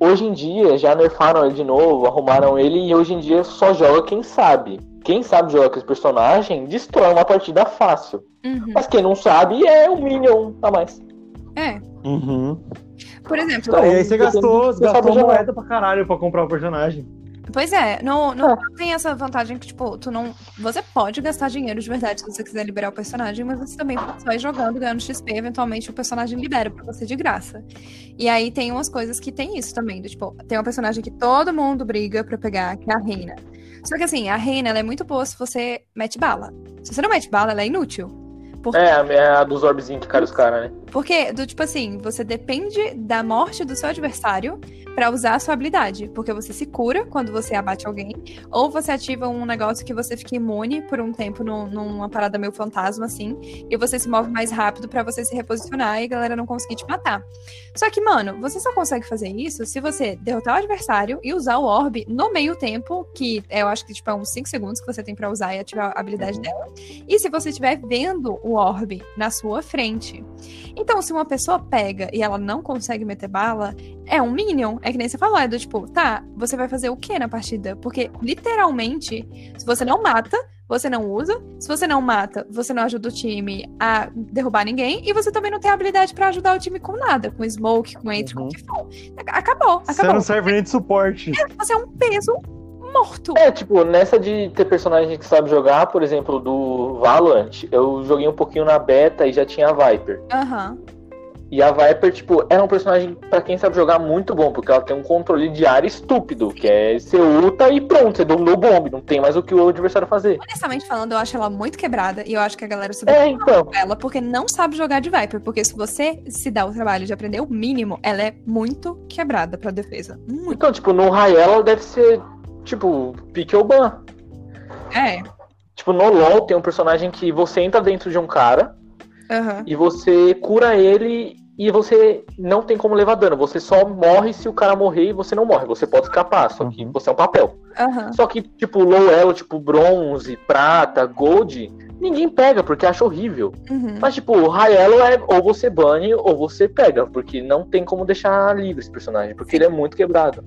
hoje em dia já nerfaram ele de novo, arrumaram ele e hoje em dia só joga quem sabe. Quem sabe jogar com esse personagem destrói uma partida fácil. Uhum. Mas quem não sabe é um Minion a mais. É. Uhum. Por exemplo, Então, e aí você gastou, gastou moeda pra caralho pra comprar o personagem. Pois é, no, no Ah. tem essa vantagem que, tipo, tu não. Você pode gastar dinheiro de verdade se você quiser liberar o personagem, mas você também pode só ir jogando, ganhando XP, eventualmente o personagem libera pra você de graça. E aí tem umas coisas que tem isso também, do, tipo, tem uma personagem que todo mundo briga pra pegar, que é a Reina. Só que assim, a Reina ela é muito boa se você mete bala. Se você não mete bala, ela é inútil. É, a- é a dos orbzinhos que cai os caras, né? Porque, do tipo assim, você depende da morte do seu adversário pra usar a sua habilidade. Porque você se cura quando você abate alguém, ou você ativa um negócio que você fica imune por um tempo num- numa parada meio fantasma, assim, e você se move mais rápido pra você se reposicionar e a galera não conseguir te matar. Só que, mano, você só consegue fazer isso se você derrotar o adversário e usar o orb no meio tempo, que eu acho que tipo, é uns 5 segundos que você tem pra usar e ativar a habilidade dela. E se você estiver vendo o orb na sua frente. Então, se uma pessoa pega e ela não consegue meter bala, é um minion. É que nem você falou, é do tipo, tá, você vai fazer o que na partida? Porque, literalmente, se você não mata, você não usa. Se você não mata, você não ajuda o time a derrubar ninguém. E você também não tem habilidade pra ajudar o time com nada. Com smoke, com entry, com Uhum. o que for. Acabou, Você acabou. não serve nem de suporte. Você é um peso morto. É, tipo, nessa de ter personagem que sabe jogar, por exemplo, do Valorant, eu joguei um pouquinho na beta e já tinha a Viper. Aham. E a Viper, tipo, era um personagem, pra quem sabe jogar, muito bom, porque ela tem um controle de área estúpido, que é você ulta e pronto, você dominou o bomb, não tem mais o que o adversário fazer. Honestamente falando, eu acho ela muito quebrada. E eu acho que a galera sub É, então. ela porque não sabe jogar de Viper. Porque se você se dá o trabalho de aprender o mínimo, ela é muito quebrada pra defesa. Muito. Então, tipo, no Rael ela deve ser, tipo, pique ou ban. É. Tipo, no LoL tem um personagem que você entra dentro de um cara Aham. e você cura ele e você não tem como levar dano. Você só morre se o cara morrer e você não morre. Você pode escapar, só que Uhum. você é um papel. Aham. Só que, tipo, low elo, tipo, bronze, prata, gold, ninguém pega porque acha horrível. Uhum. Mas, tipo, high elo é ou você bane ou você pega, porque não tem como deixar livre esse personagem, porque ele é muito quebrado.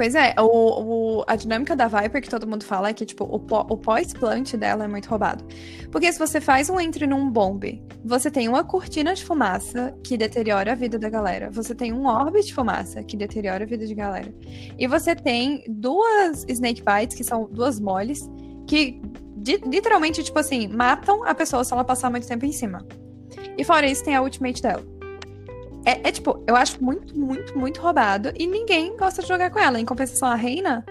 Pois é, o, o- a dinâmica da Viper que todo mundo fala é que, tipo, o, o pós-plant dela é muito roubado. Porque se você faz um entre num bombe, você tem uma cortina de fumaça que deteriora a vida da galera. Você tem um orbe de fumaça que deteriora a vida de galera. E você tem duas Snake Bites, que são duas moles, que literalmente, tipo assim, matam a pessoa se ela passar muito tempo em cima. E fora isso, tem a ultimate dela. É, é, tipo, eu acho muito, muito, muito roubado e ninguém gosta de jogar com ela. Em compensação, a reina,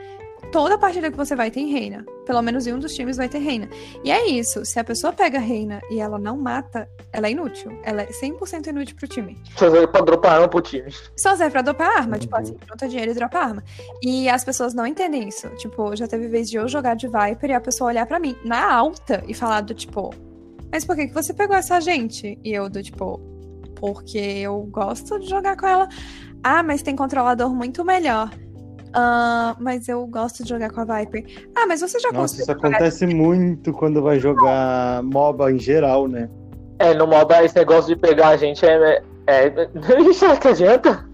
toda partida que você vai tem reina. pelo menos em um dos times vai ter reina. E é isso, se a pessoa pega a reina e ela não mata, ela é inútil. Ela é 100% inútil pro time. Só serve pra dropar arma pro time. Só serve pra dropar arma, Uhum. tipo assim, junta dinheiro e dropa arma. E as pessoas não entendem isso. Tipo, já teve vez de eu jogar de Viper e a pessoa olhar pra mim na alta e falar do tipo, mas por que, que você pegou essa gente? E eu do tipo, porque eu gosto de jogar com ela. Ah, mas tem controlador muito melhor. Ah, mas eu gosto de jogar com a Viper. Ah, mas você já Nossa, isso jogar acontece muito quando vai jogar MOBA em geral, né? É, no MOBA esse negócio de pegar a gente é. é... Isso que adianta?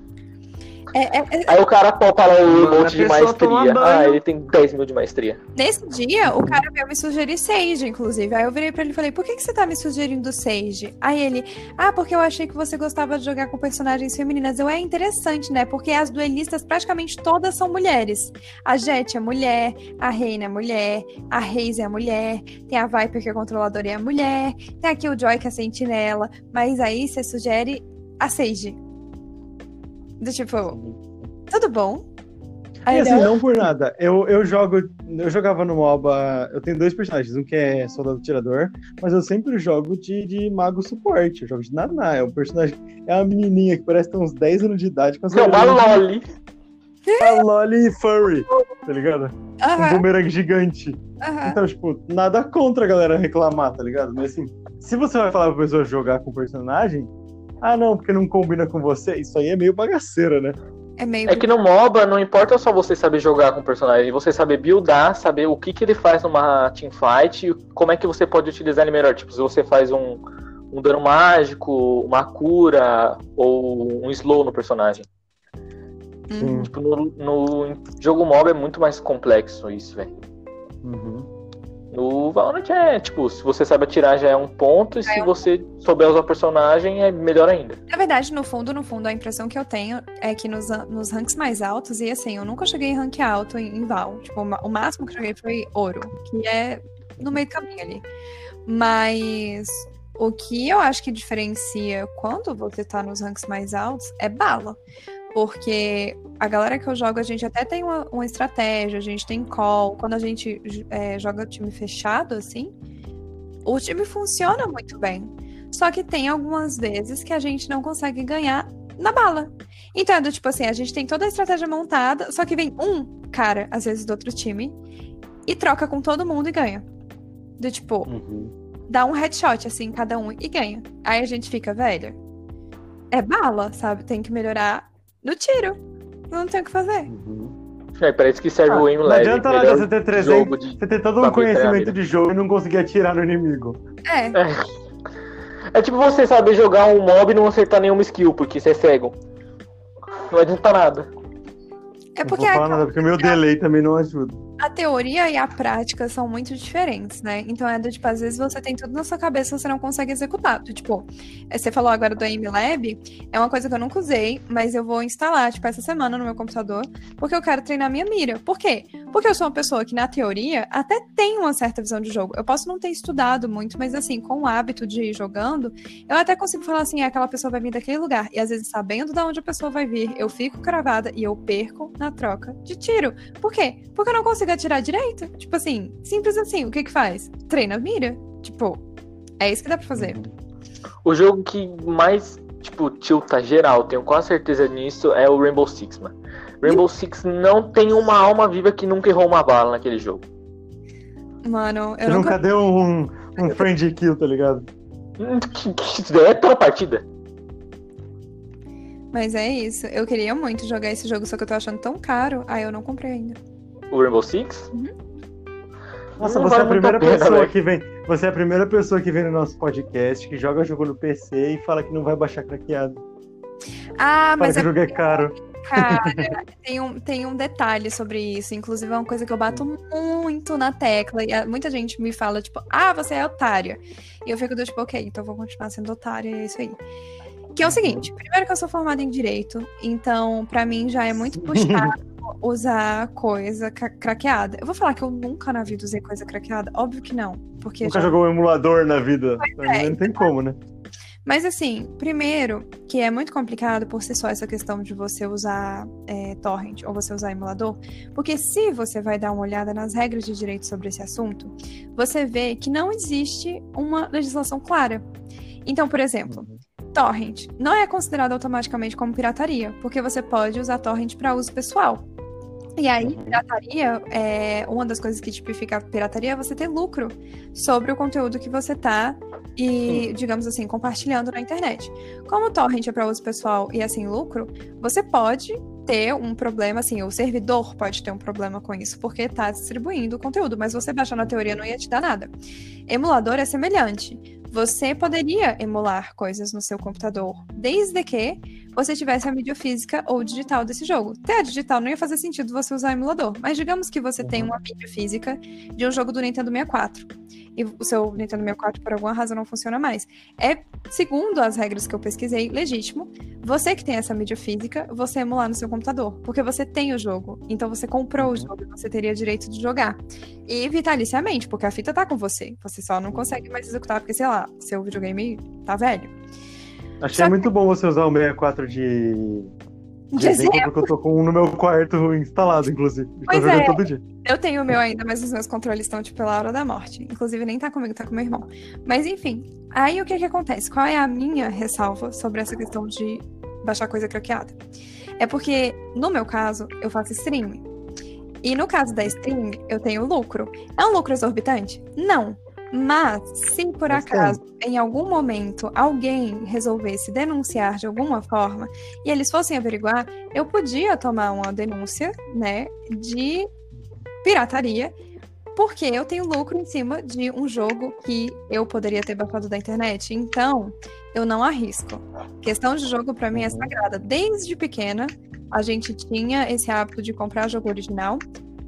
É, é- é- Aí o cara popa lá o emote a de maestria. Ah, ele tem 10 mil de maestria. Nesse dia, o cara veio me sugerir Sage, inclusive. Aí eu virei pra ele e falei, por que, que você tá me sugerindo Sage? Aí ele, ah, porque eu achei que você gostava de jogar com personagens femininas. Eu, é interessante, né? Porque as duelistas praticamente todas são mulheres. A Jet é mulher, a Reina é mulher, a Reis é mulher, tem a Viper que é controladora e é mulher, tem a Killjoy que é sentinela, mas aí você sugere a Sage. Do tipo, tudo bom? Aí E assim, não por nada. Eu, eu jogo. Eu jogava no MOBA. Eu tenho dois personagens. Um que é soldado tirador, mas eu sempre jogo de, de mago suporte. Eu jogo de Naná. É um personagem. É uma menininha que parece ter uns 10 anos de idade com as Não, uma orelhas Loli. de- a Loli Furry, tá ligado? Um aham, bumerangue gigante. aham. Então, tipo, nada contra a galera reclamar, tá ligado? Mas assim, se você vai falar pra pessoa jogar com o personagem, ah não, porque não combina com você, isso aí é meio bagaceira, né? É meio. É que no MOBA não importa só você saber jogar com o personagem, você saber buildar, saber o que, que ele faz numa teamfight e como é que você pode utilizar ele melhor. Tipo, se você faz um, um dano mágico, uma cura ou um slow no personagem. Uhum. Tipo, no, no jogo MOBA é muito mais complexo isso, velho. Uhum. No Valorant é, tipo, se você sabe atirar já é um ponto, e se É um- você souber usar o personagem é melhor ainda. Na verdade, no fundo, no fundo, a impressão que eu tenho é que nos, nos ranks mais altos, e assim, eu nunca cheguei em rank alto em, em Val. Tipo, o máximo que eu joguei foi ouro, que é no meio do caminho ali. Mas o que eu acho que diferencia quando você tá nos ranks mais altos é bala. Porque a galera que eu jogo, a gente até tem uma, uma estratégia, a gente tem call. Quando a gente é, joga time fechado, assim, o time funciona muito bem. Só que tem algumas vezes que a gente não consegue ganhar na bala. Então, é do tipo assim, a gente tem toda a estratégia montada, só que vem um cara, às vezes, do outro time, e troca com todo mundo e ganha. Do tipo, Uhum. dá um headshot, assim, cada um e ganha. Aí a gente fica, velho, é bala, sabe? Tem que melhorar no tiro. Não tem o que fazer. Uhum. É, parece que serve Ah, o aim não adianta nada você ter 300, jogo de... você ter todo um conhecimento de jogo e não conseguir atirar no inimigo. É, É tipo você saber jogar um mob e não acertar nenhuma skill, porque você é cego. Não adianta nada. é não porque vou a, falar nada, porque o meu delay também não ajuda. A teoria e a prática são muito diferentes, né? Então é do tipo, às vezes você tem tudo na sua cabeça, você não consegue executar. Tipo, é, você falou agora do Aim Lab, é uma coisa que eu nunca usei, mas eu vou instalar, tipo, essa semana no meu computador, porque eu quero treinar minha mira. Por quê? Porque eu sou uma pessoa que, na teoria, até tem uma certa visão de jogo. Eu posso não ter estudado muito, mas assim, com o hábito de ir jogando, eu até consigo falar assim, "Ah, aquela pessoa vai vir daquele lugar. E às vezes, sabendo de onde a pessoa vai vir, eu fico cravada e eu perco na troca de tiro. Por quê? Porque eu não consigo atirar direito. Tipo assim, simples assim. O que que faz? Treina a mira. Tipo, é isso que dá pra fazer. O jogo que mais, tipo, tilta geral, tenho quase certeza nisso, é o Rainbow Six, mano. Rainbow Six não tem uma alma viva que nunca errou uma bala naquele jogo. Mano, eu Você nunca. nunca deu um, um friend kill, tá ligado? Hum, é toda partida. Mas é isso. Eu queria muito jogar esse jogo, só que eu tô achando tão caro. Aí eu não comprei ainda. O Rainbow Six? Nossa, Não você é a primeira a pena, pessoa velho. que vem. Você é a primeira pessoa que vem no nosso podcast, que joga jogo no PC e fala que não vai baixar craqueado. Ah, Fala mas que é o jogo é caro. Cara, tem um, tem um detalhe sobre isso. Inclusive, é uma coisa que eu bato muito na tecla. E muita gente me fala, tipo, ah, você é otária. E eu fico do tipo, ok, então eu vou continuar sendo otária, e é isso aí. Que é o seguinte: primeiro que eu sou formada em direito, então pra mim já é muito puxado usar coisa cra- craqueada. Eu vou falar que eu nunca na vida usei coisa craqueada? Óbvio que não. Porque Nunca já- jogou um emulador na vida. é. Não tem como, né? Mas assim, primeiro, que é muito complicado por si só essa questão de você usar é, torrent ou você usar emulador, porque se você vai dar uma olhada nas regras de direito sobre esse assunto, você vê que não existe uma legislação clara. Então, por exemplo, torrent não é considerado automaticamente como pirataria, porque você pode usar torrent para uso pessoal. E aí, Uhum. pirataria, é, uma das coisas que tipifica a pirataria é você ter lucro sobre o conteúdo que você tá e, digamos assim, compartilhando na internet. Como o torrent é para uso pessoal e é sem lucro, você pode ter um problema, assim, o servidor pode ter um problema com isso, porque tá distribuindo o conteúdo, mas você baixar na teoria não ia te dar nada. Emulador é semelhante. Você poderia emular coisas no seu computador, desde que você tivesse a mídia física ou digital desse jogo. Ter a digital não ia fazer sentido você usar emulador, mas digamos que você tem uma mídia física de um jogo do Nintendo 64 e o seu Nintendo 64 por alguma razão não funciona mais. É, segundo as regras que eu pesquisei, legítimo você que tem essa mídia física, você emular no seu computador, porque você tem o jogo. Então você comprou o jogo e você teria direito de jogar. E vitaliciamente, porque a fita tá com você. Você só não consegue mais executar porque, sei lá, seu videogame tá velho. Achei Só que- muito bom você usar o 64 de, de De exemplo, exemplo, porque eu tô com um no meu quarto instalado, inclusive. Tô Pois jogando é. todo dia. Eu tenho o meu ainda, mas os meus controles estão, tipo, pela hora da morte. Inclusive, nem tá comigo, tá com meu irmão. Mas, enfim. Aí, o que que acontece? Qual é a minha ressalva sobre essa questão de baixar coisa craqueada? É porque, no meu caso, eu faço stream. E no caso da stream, eu tenho lucro. É um lucro exorbitante? Não. Mas, se por acaso, em algum momento, alguém resolvesse denunciar de alguma forma e eles fossem averiguar, eu podia tomar uma denúncia, né, de pirataria, porque eu tenho lucro em cima de um jogo que eu poderia ter baixado da internet. Então, eu não arrisco. Questão de jogo pra mim é Uhum. sagrada. Desde pequena, a gente tinha esse hábito de comprar jogo original.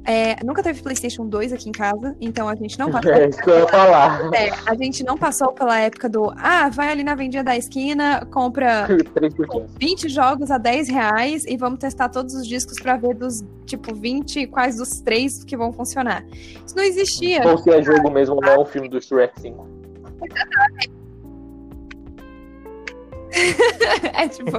É, nunca teve PlayStation 2 aqui em casa, então a gente não passou. É isso que eu ia falar. É, a gente não passou pela época do ah, vai ali na vendinha da esquina, compra 3 por 15. 20 jogos a 10 reais e vamos testar todos os discos pra ver dos, tipo, 20 quais dos três que vão funcionar. Isso não existia. Ou se é jogo mesmo, não é um filme do Shrek 5. é tipo.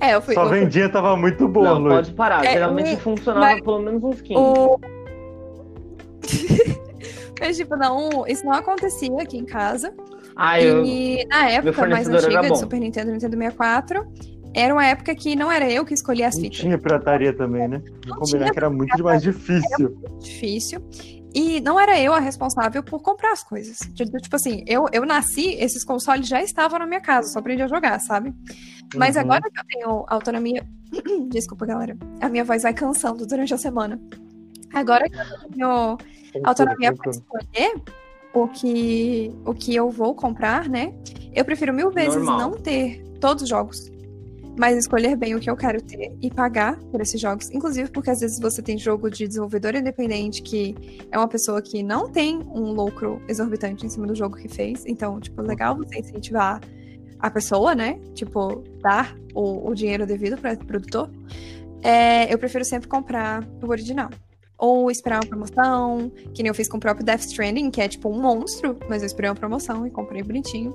É, eu fui. Eu fui- vendinha tava muito boa, Não, Luiz. pode parar. É, Geralmente funcionava mas- pelo menos uns 15. o... Mas, tipo, não, isso não acontecia aqui em casa. Ah, eu. E na época mais era antiga de Super Nintendo Nintendo 64, era uma época que não era eu que escolhia as Não fitas. tinha pirataria também, né? Vou Não combinar tinha que era muito mais difícil. difícil. E não era eu a responsável por comprar as coisas. Tipo tipo assim, eu, eu nasci, esses consoles já estavam na minha casa, só aprendi a jogar, sabe? Mas Uhum. agora que eu tenho autonomia. Desculpa, galera. A minha voz vai cansando durante a semana. Agora que eu tenho autonomia para escolher o que, o que eu vou comprar, né? Eu prefiro mil vezes Normal. não ter todos os jogos, mas escolher bem o que eu quero ter e pagar por esses jogos. Inclusive porque às vezes você tem jogo de desenvolvedor independente que é uma pessoa que não tem um lucro exorbitante em cima do jogo que fez. Então, tipo, legal você incentivar a pessoa, né? Tipo, dar o, o dinheiro devido para o produtor. É, eu prefiro sempre comprar o original. Ou esperar uma promoção, que nem eu fiz com o próprio Death Stranding, que é tipo um monstro, mas eu esperei uma promoção e comprei bonitinho.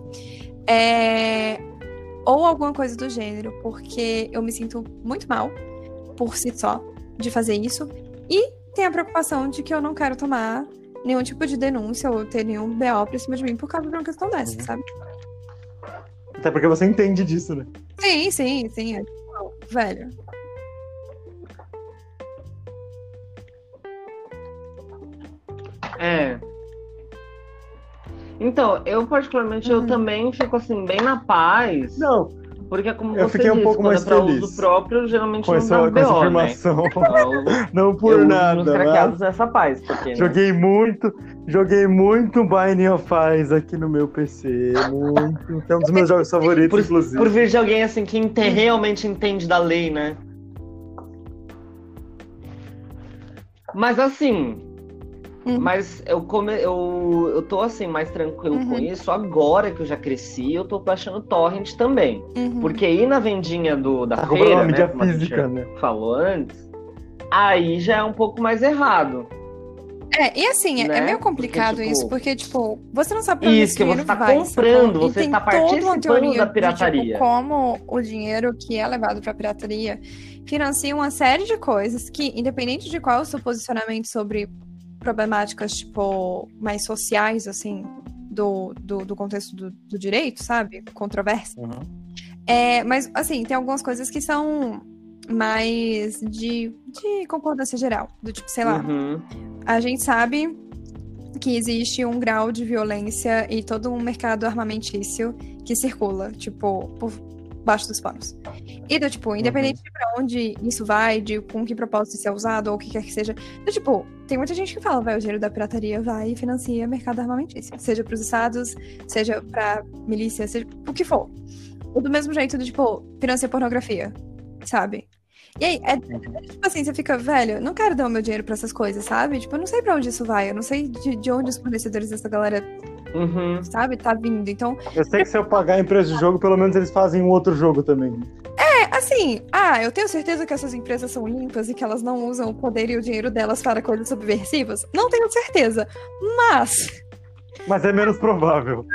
É, Ou alguma coisa do gênero, porque eu me sinto muito mal por si só de fazer isso. E tem a preocupação de que eu não quero tomar nenhum tipo de denúncia ou ter nenhum BO pra cima de mim por causa de uma questão dessa, Uhum. sabe? Até porque você entende disso, né? Sim, sim, sim. É, tipo, velho. É. Então, eu particularmente, eu Uhum. também fico assim, bem na paz. Não, Porque como Eu você fiquei um disse, pouco quando mais é feliz uso próprio, geralmente com não essa, dá com essa BO, né? Eu, Não por eu uso nada. mas nessa paz, porque... né? Joguei muito, joguei muito Binding of Isaac aqui no meu PC. Muito. É um dos meus jogos favoritos, Por, inclusive. por vir de alguém assim que ente- realmente entende da lei, né? Mas assim, Uhum. mas eu, come, eu, eu tô assim, mais tranquilo com Uhum. isso. Agora que eu já cresci, eu tô baixando torrent também. Uhum. Porque ir na vendinha do, da Tá feira, né, como física, né? falou antes, aí já é um pouco mais errado. É, e assim, é- Né? é meio complicado Porque, tipo- isso, porque, tipo, você não sabe pra onde Isso, que você tá vai, comprando? E você tá uma participando da de, pirataria. tipo, como o dinheiro que é levado pra pirataria financia uma série de coisas que, independente de qual é o seu posicionamento sobre problemáticas, tipo, mais sociais, assim, do, do, do contexto do, do direito, sabe? Controvérsia. Uhum. É, mas, assim, tem algumas coisas que são mais de, de concordância geral. Do tipo, sei lá, Uhum. a gente sabe que existe um grau de violência e todo um mercado armamentício que circula, tipo, por baixo dos panos. E do tipo, independente de pra onde isso vai, de com que propósito isso é usado, ou o que quer que seja, do tipo, tem muita gente que fala, vai, o dinheiro da pirataria vai e financia mercado armamentício. Seja pros estados, seja pra milícia, seja o que for. Ou do mesmo jeito do tipo, financia pornografia, sabe? E aí, é, é tipo assim, você fica, velho, não quero dar o meu dinheiro pra essas coisas, sabe? Tipo, eu não sei pra onde isso vai, eu não sei de, de onde os fornecedores dessa galera, Uhum. sabe, tá vindo. Então, Eu sei que se eu pagar a empresa de jogo, pelo menos eles fazem um outro jogo também. é assim, ah, eu tenho certeza que essas empresas são limpas e que elas não usam o poder e o dinheiro delas para coisas subversivas. Não tenho certeza. Mas, Mas é menos provável.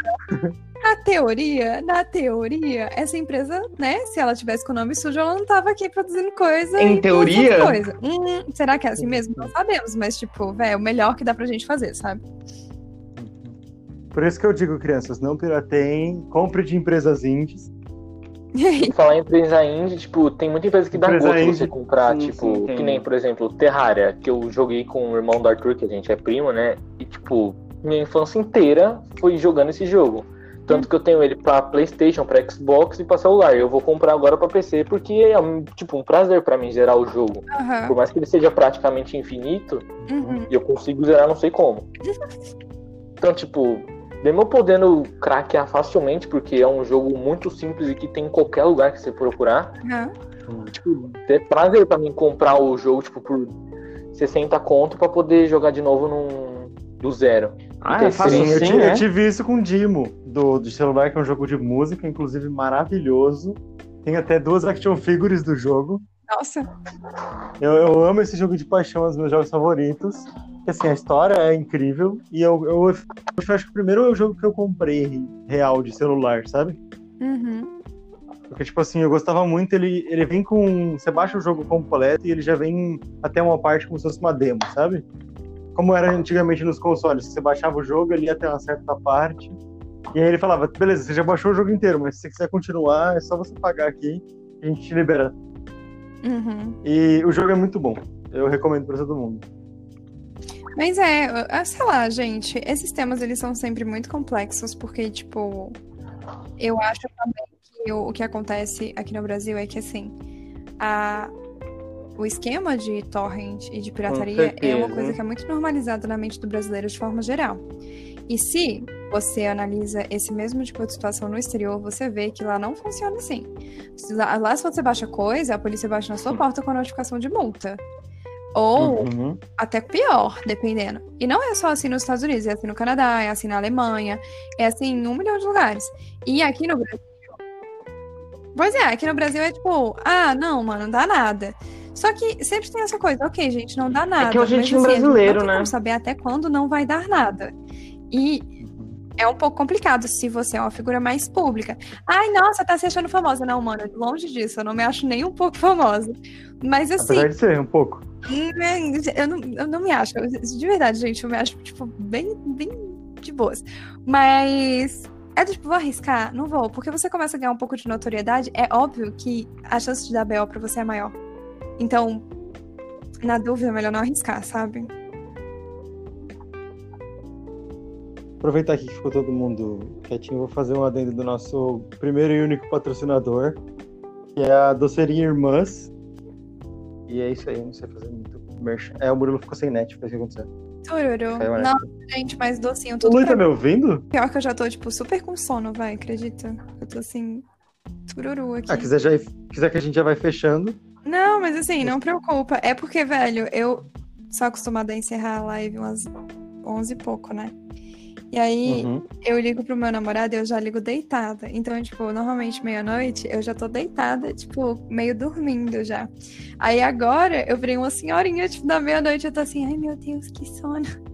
na teoria, na teoria, essa empresa, né, se ela tivesse com o nome sujo, ela não tava aqui produzindo coisa. Em teoria? Coisa. Hum, será que é assim mesmo? Não sabemos, mas, tipo, velho, é o melhor que dá pra gente fazer, sabe? Por isso que eu digo, crianças, não pirateiem, compre de empresas indies. Falar em empresa indie, tipo, tem muita empresa que dá Empresa gosto indie. você comprar, Sim, tipo, sim, que nem, por exemplo, Terraria, que eu joguei com o irmão do Arthur, que a gente é primo, né? E, tipo, minha infância inteira foi jogando esse jogo. Tanto que eu tenho ele pra Playstation, pra Xbox e pra celular. Eu vou comprar agora pra PC porque é, um, tipo, um prazer pra mim zerar o jogo. Aham. Por mais que ele seja praticamente infinito, Uhum. eu consigo zerar não sei como. Então, tipo, mesmo eu podendo craquear facilmente, porque é um jogo muito simples e que tem em qualquer lugar que você procurar, Aham. tipo, é prazer pra mim comprar o jogo, tipo, por 60 conto pra poder jogar de novo num, do zero. Ah, é fácil Sim, eu, ti- né? eu tive isso com o Dimo, do, de celular, que é um jogo de música, inclusive maravilhoso. Tem até duas action figures do jogo. Nossa. Eu, eu amo esse jogo de paixão, é um dos meus jogos favoritos. Assim, a história é incrível. E eu, eu, eu acho que o primeiro é o jogo que eu comprei real de celular, sabe? Uhum. Porque, tipo assim, eu gostava muito, ele, ele vem com. Você baixa o jogo completo e ele já vem até uma parte como se fosse uma demo, sabe? Como era antigamente nos consoles, você baixava o jogo, ele ia até uma certa parte. E aí ele falava, beleza, você já baixou o jogo inteiro, mas se você quiser continuar, é só você pagar aqui e a gente te libera. Uhum. E o jogo é muito bom. Eu recomendo pra todo mundo. Mas é, sei lá, gente, esses temas eles são sempre muito complexos, porque, tipo, eu acho também que o, o que acontece aqui no Brasil é que, assim, a, o esquema de torrent e de pirataria é uma coisa que é muito normalizada na mente do brasileiro de forma geral. E se você analisa esse mesmo tipo de situação no exterior, você vê que lá não funciona assim. Lá, lá se você baixa coisa, a polícia baixa na sua porta com a notificação de multa. Ou Uhum. até pior, dependendo. E não é só assim nos Estados Unidos, é assim no Canadá, é assim na Alemanha, é assim em um milhão de lugares. E aqui no Brasil. Pois é, aqui no Brasil é tipo, ah, não, mano, não dá nada. Só que sempre tem essa coisa, ok, gente, não dá nada. que é o mas, jeitinho assim, brasileiro, não né? como saber até quando não vai dar nada. E é um pouco complicado se você é uma figura mais pública. Ai, nossa, tá se achando famosa. Não, mano, longe disso, eu não me acho nem um pouco famosa. Mas assim, Apesar de ser um pouco. eu não, eu não me acho. De verdade, gente, eu me acho, tipo, bem, bem de boas. Mas é do tipo, vou arriscar? Não vou. Porque você começa a ganhar um pouco de notoriedade, é óbvio que a chance de dar BO pra você é maior. Então, na dúvida, é melhor não arriscar, sabe? Aproveitar aqui que ficou todo mundo quietinho, vou fazer um adendo do nosso primeiro e único patrocinador, que é a Doceria Irmãs. E é isso aí, eu não sei fazer muito merchan. É, o Murilo ficou sem net, foi isso que aconteceu. Tururu. Não, gente, mas docinho O tudo Luiz pra tá me ouvindo? Pior que eu já tô, tipo, super com sono, vai, acredita? Eu tô assim, tururu aqui. Ah, quiser, já, quiser que a gente já vai fechando. Não, mas assim, não preocupa. É porque, velho, eu sou acostumada a encerrar a live umas 11 e pouco, né? E aí, Uhum. eu ligo pro meu namorado e eu já ligo deitada. Então, tipo, normalmente meia-noite eu já tô deitada, tipo, meio dormindo já. Aí agora eu virei uma senhorinha, tipo, da meia-noite eu tô assim, ai meu Deus, que sono.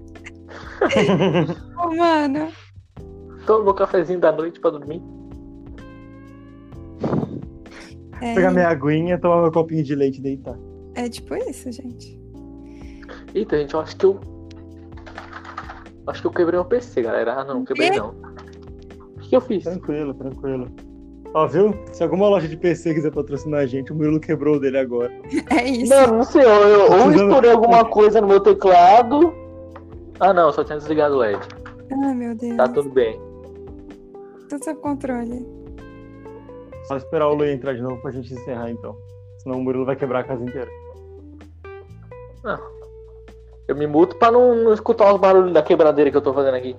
Oh, mano. Toma meu cafezinho da noite pra dormir. É, Pegar minha aguinha, tomar meu copinho de leite e deitar. é tipo isso, gente. Eita, gente, eu acho que eu. Acho que eu quebrei meu PC, galera. Ah, não, quebrei não. O que eu fiz? Tranquilo, tranquilo. Ó, viu? Se alguma loja de PC quiser patrocinar a gente, o Murilo quebrou o dele agora. É isso. Não, não sei, eu, eu ou estourei alguma coisa no meu teclado. Ah, não, só tinha desligado o LED. Ai, meu Deus. Tá tudo bem. Tudo sob controle. Só esperar o Lu entrar de novo pra gente encerrar, então. Senão o Murilo vai quebrar a casa inteira. Eu me muto pra não, não escutar os barulhos da quebradeira que eu tô fazendo aqui.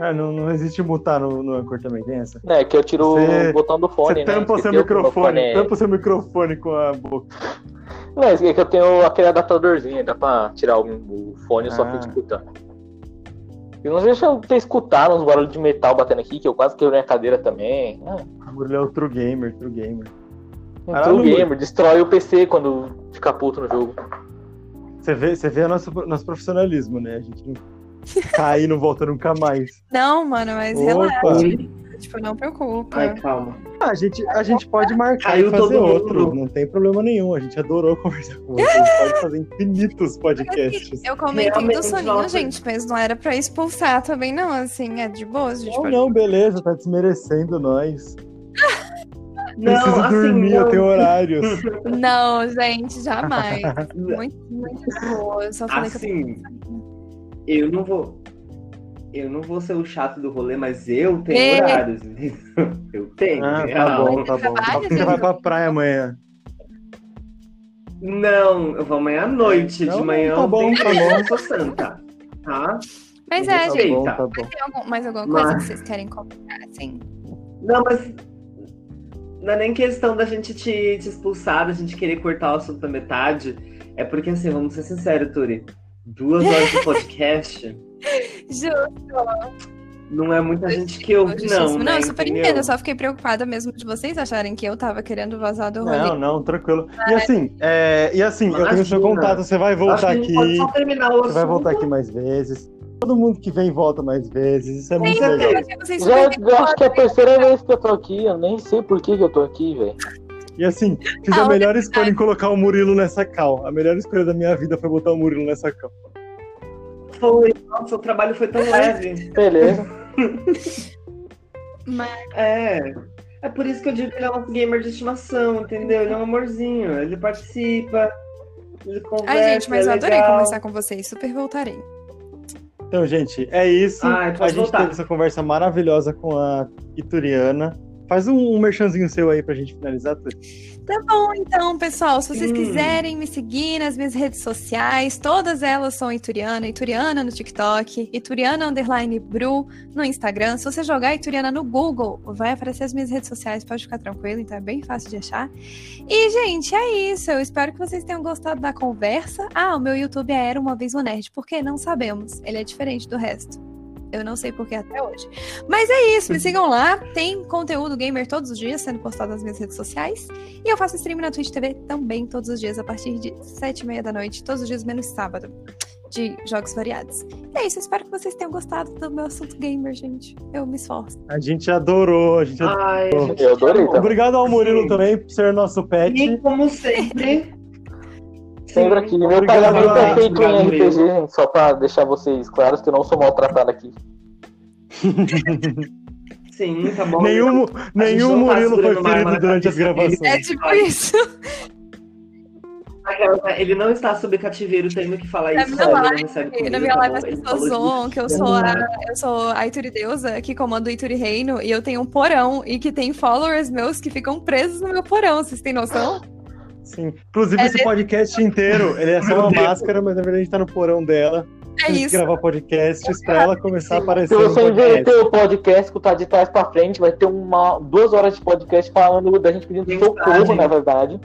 Ah, não, não existe mutar no, no Anchor também, tem essa? É, que eu tiro Você- o botão do fone, Você né? tampa o seu microfone, é- tampa o seu microfone com a boca. Não, é que eu tenho aquele adaptadorzinho, dá pra tirar o, o fone e só Ah. fica escutando. E não deixa eu ter escutado uns barulhos de metal batendo aqui, que eu quase quebrei a cadeira também. Ah, O Murilo é o true gamer, true gamer. um Caralho, true gamer, destrói o PC quando fica puto no jogo. Você vê, você vê o nosso, nosso profissionalismo, né? A gente não cai e não volta nunca mais. Não, mano, mas Opa. relaxa. Tipo, não preocupa. Ai, calma. Ah, a, gente, a gente pode marcar Caiu e fazer todo mundo. outro, não tem problema nenhum. A gente adorou conversar com você. A gente pode fazer infinitos podcasts. Eu comentei do soninho, nossa. gente, mas não era pra expulsar também, não. Assim, é de boa, a gente Não, pode. não, beleza, tá desmerecendo nós. Não, Preciso assim, dormir, não. eu tenho horários. Não, gente, jamais. Muito, muito boa. Eu só falei que eu Assim, eu não vou. Eu não vou ser o chato do rolê, mas eu tenho É. horários. Eu tenho. Ah, tá real. bom, tá bom. Trabalha, Você vai pra praia amanhã. Não, eu vou amanhã à noite. Não, de manhã tá eu bom, tá bom. eu sou santa. Tá? Mas é, tá gente. bom, tá. tá bom. Tem algum- mais alguma coisa Mas- que vocês querem comentar, assim? Não, mas. Não é nem questão da gente te, te expulsar, da gente querer cortar o assunto da metade. É porque, assim, vamos ser sinceros, Turi. Duas horas de podcast Justo, não é muita gente que ouve, não. Não, né, eu super entendeu? entendo. Eu só fiquei preocupada mesmo de vocês acharem que eu tava querendo vazar do rolê. Não, não, tranquilo. E assim, é, e assim, eu tenho o seu contato, você vai voltar que a gente pode aqui. só terminar o Você vai assunto. voltar aqui mais vezes. Todo mundo que vem volta mais vezes. Isso é muito Sim, legal. Porque vocês Já, já acho que é a terceira vez que eu tô aqui, eu nem sei por que, que eu tô aqui, velho. E assim, fiz Não, a melhor escolha em colocar o Murilo nessa cal. A melhor escolha da minha vida foi botar o Murilo nessa cal. Foi. Nossa, o trabalho foi tão leve. Beleza. Mas, É. É por isso que eu digo que ele é um gamer de estimação, entendeu? Ele é um amorzinho. Ele participa. Ele conversa. Ai, gente, mas é eu adorei legal. conversar com vocês. Super voltarei. Então, gente, é isso. Ai, pode a gente voltar. teve essa conversa maravilhosa com a Ituriana. Faz um, um merchanzinho seu aí pra gente finalizar, Turi. Tá bom, então, pessoal. Se vocês Hum. quiserem me seguir nas minhas redes sociais, todas elas são Ituriana, Ituriana no TikTok, Ituriana Underline Bru no Instagram. Se você jogar Ituriana no Google, vai aparecer as minhas redes sociais, pode ficar tranquilo, então é bem fácil de achar. E, gente, é isso. Eu espero que vocês tenham gostado da conversa. Ah, o meu YouTube é Era Uma Vez um Nerd, porque não sabemos. Ele é diferente do resto. Eu não sei porquê até hoje. Mas é isso, me sigam lá. Tem conteúdo gamer todos os dias sendo postado nas minhas redes sociais. E eu faço stream na Twitch TV também todos os dias, a partir de sete e meia da noite, todos os dias menos sábado, de jogos variados. E é isso, eu espero que vocês tenham gostado do meu assunto gamer, gente. Eu me esforço. A gente adorou, a gente adorou. Ai, Eu adorei também. Obrigado ao Murilo Sim. também por ser nosso pet. E como sempre. Sempre aqui. Meu pagamento é Murilo. feito em RPG, gente, só pra deixar vocês claros que eu não sou maltratado aqui. Sim, tá bom. Nenhum, nenhum tá Murilo foi uma arma ferido durante as gravações. É tipo isso. Ele não está sob cativeiro tendo que falar Na isso. minha live, Na minha tá live as Ele pessoas zoam que eu sou a, eu sou a Ituri Deusa, que comanda o Ituri Reino, e eu tenho um porão, e que tem followers meus que ficam presos no meu porão, vocês têm noção? Sim. Inclusive, É esse podcast inteiro, ele é só uma máscara, mas na verdade a gente tá no porão dela. É que isso. gravar podcasts pra ela começar a aparecer Se você podcast. inverter o podcast, escutar de trás pra frente, vai ter uma, duas horas de podcast falando da gente pedindo Mensagem. socorro, na verdade.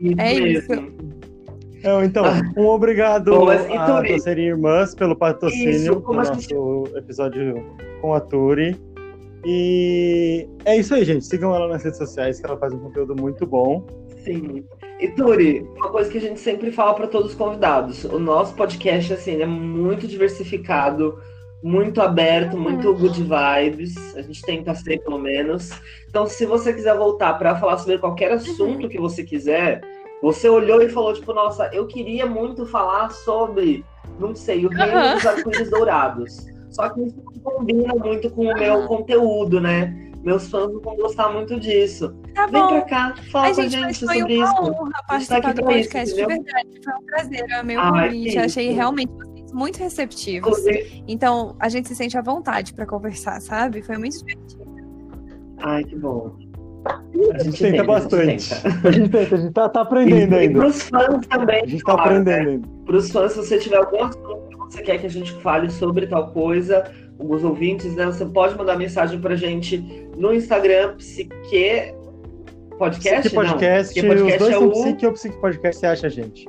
Isso É isso. Não, então, um obrigado Bom, mas, e a Turi? Doceria Irmãs pelo patrocínio Isso, do nosso episódio com a Turi. E é isso aí, gente. Sigam ela nas redes sociais, que ela faz um conteúdo muito bom. Sim. E Turi, uma coisa que a gente sempre fala para todos os convidados: o nosso podcast assim, é muito diversificado, muito aberto, muito good vibes. A gente tenta ser, pelo menos. Então, se você quiser voltar para falar sobre qualquer assunto que você quiser, você olhou e falou, tipo, nossa, eu queria muito falar sobre, não sei, o reino dos arco-íris dourados. Só que isso não combina muito com o meu conteúdo, né? Meus fãs vão gostar muito disso. Tá Vem pra cá, fala Ai, com a gente, gente mas foi sobre uma isso. honra participar do pra isso, podcast, de verdade. Foi um prazer, eu amei o Ai, convite. que Achei isso. realmente vocês muito receptivos. Inclusive, Então, a gente se sente à vontade pra conversar, sabe? Foi muito divertido. ai, que bom. A gente tenta bastante. a gente tenta. A gente tenta, a gente tá, tá aprendendo E, e ainda. pros fãs também, A gente tá claro, né? aprendendo ainda. Para os fãs, se você tiver algum assunto que você quer que a gente fale sobre tal coisa, os ouvintes, né? Você pode mandar mensagem pra gente no Instagram, Psique Podcast? Psique Podcast, Não, Psique os Podcast dois é são o. Psique ou Psique Podcast, você acha a gente?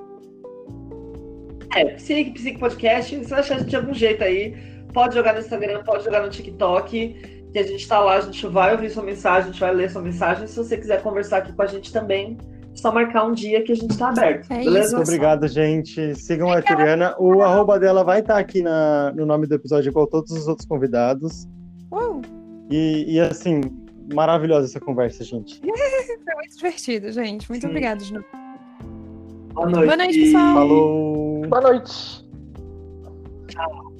É, Psique, Psique Podcast, você vai achar a gente de algum jeito aí. Pode jogar no Instagram, pode jogar no TikTok, que a gente tá lá, a gente vai ouvir sua mensagem, a gente vai ler sua mensagem. Se você quiser conversar aqui com a gente também, é só marcar um dia que a gente tá aberto. É beleza? isso. Muito obrigado, gente. Sigam a Arturiana. O arroba dela vai estar aqui na- no nome do episódio, igual todos os outros convidados. Uh, e, e assim, maravilhosa essa conversa, gente. Foi muito divertido, gente. Muito Sim. obrigada, de. Boa noite. Boa noite, pessoal. Falou. Boa noite. Tchau.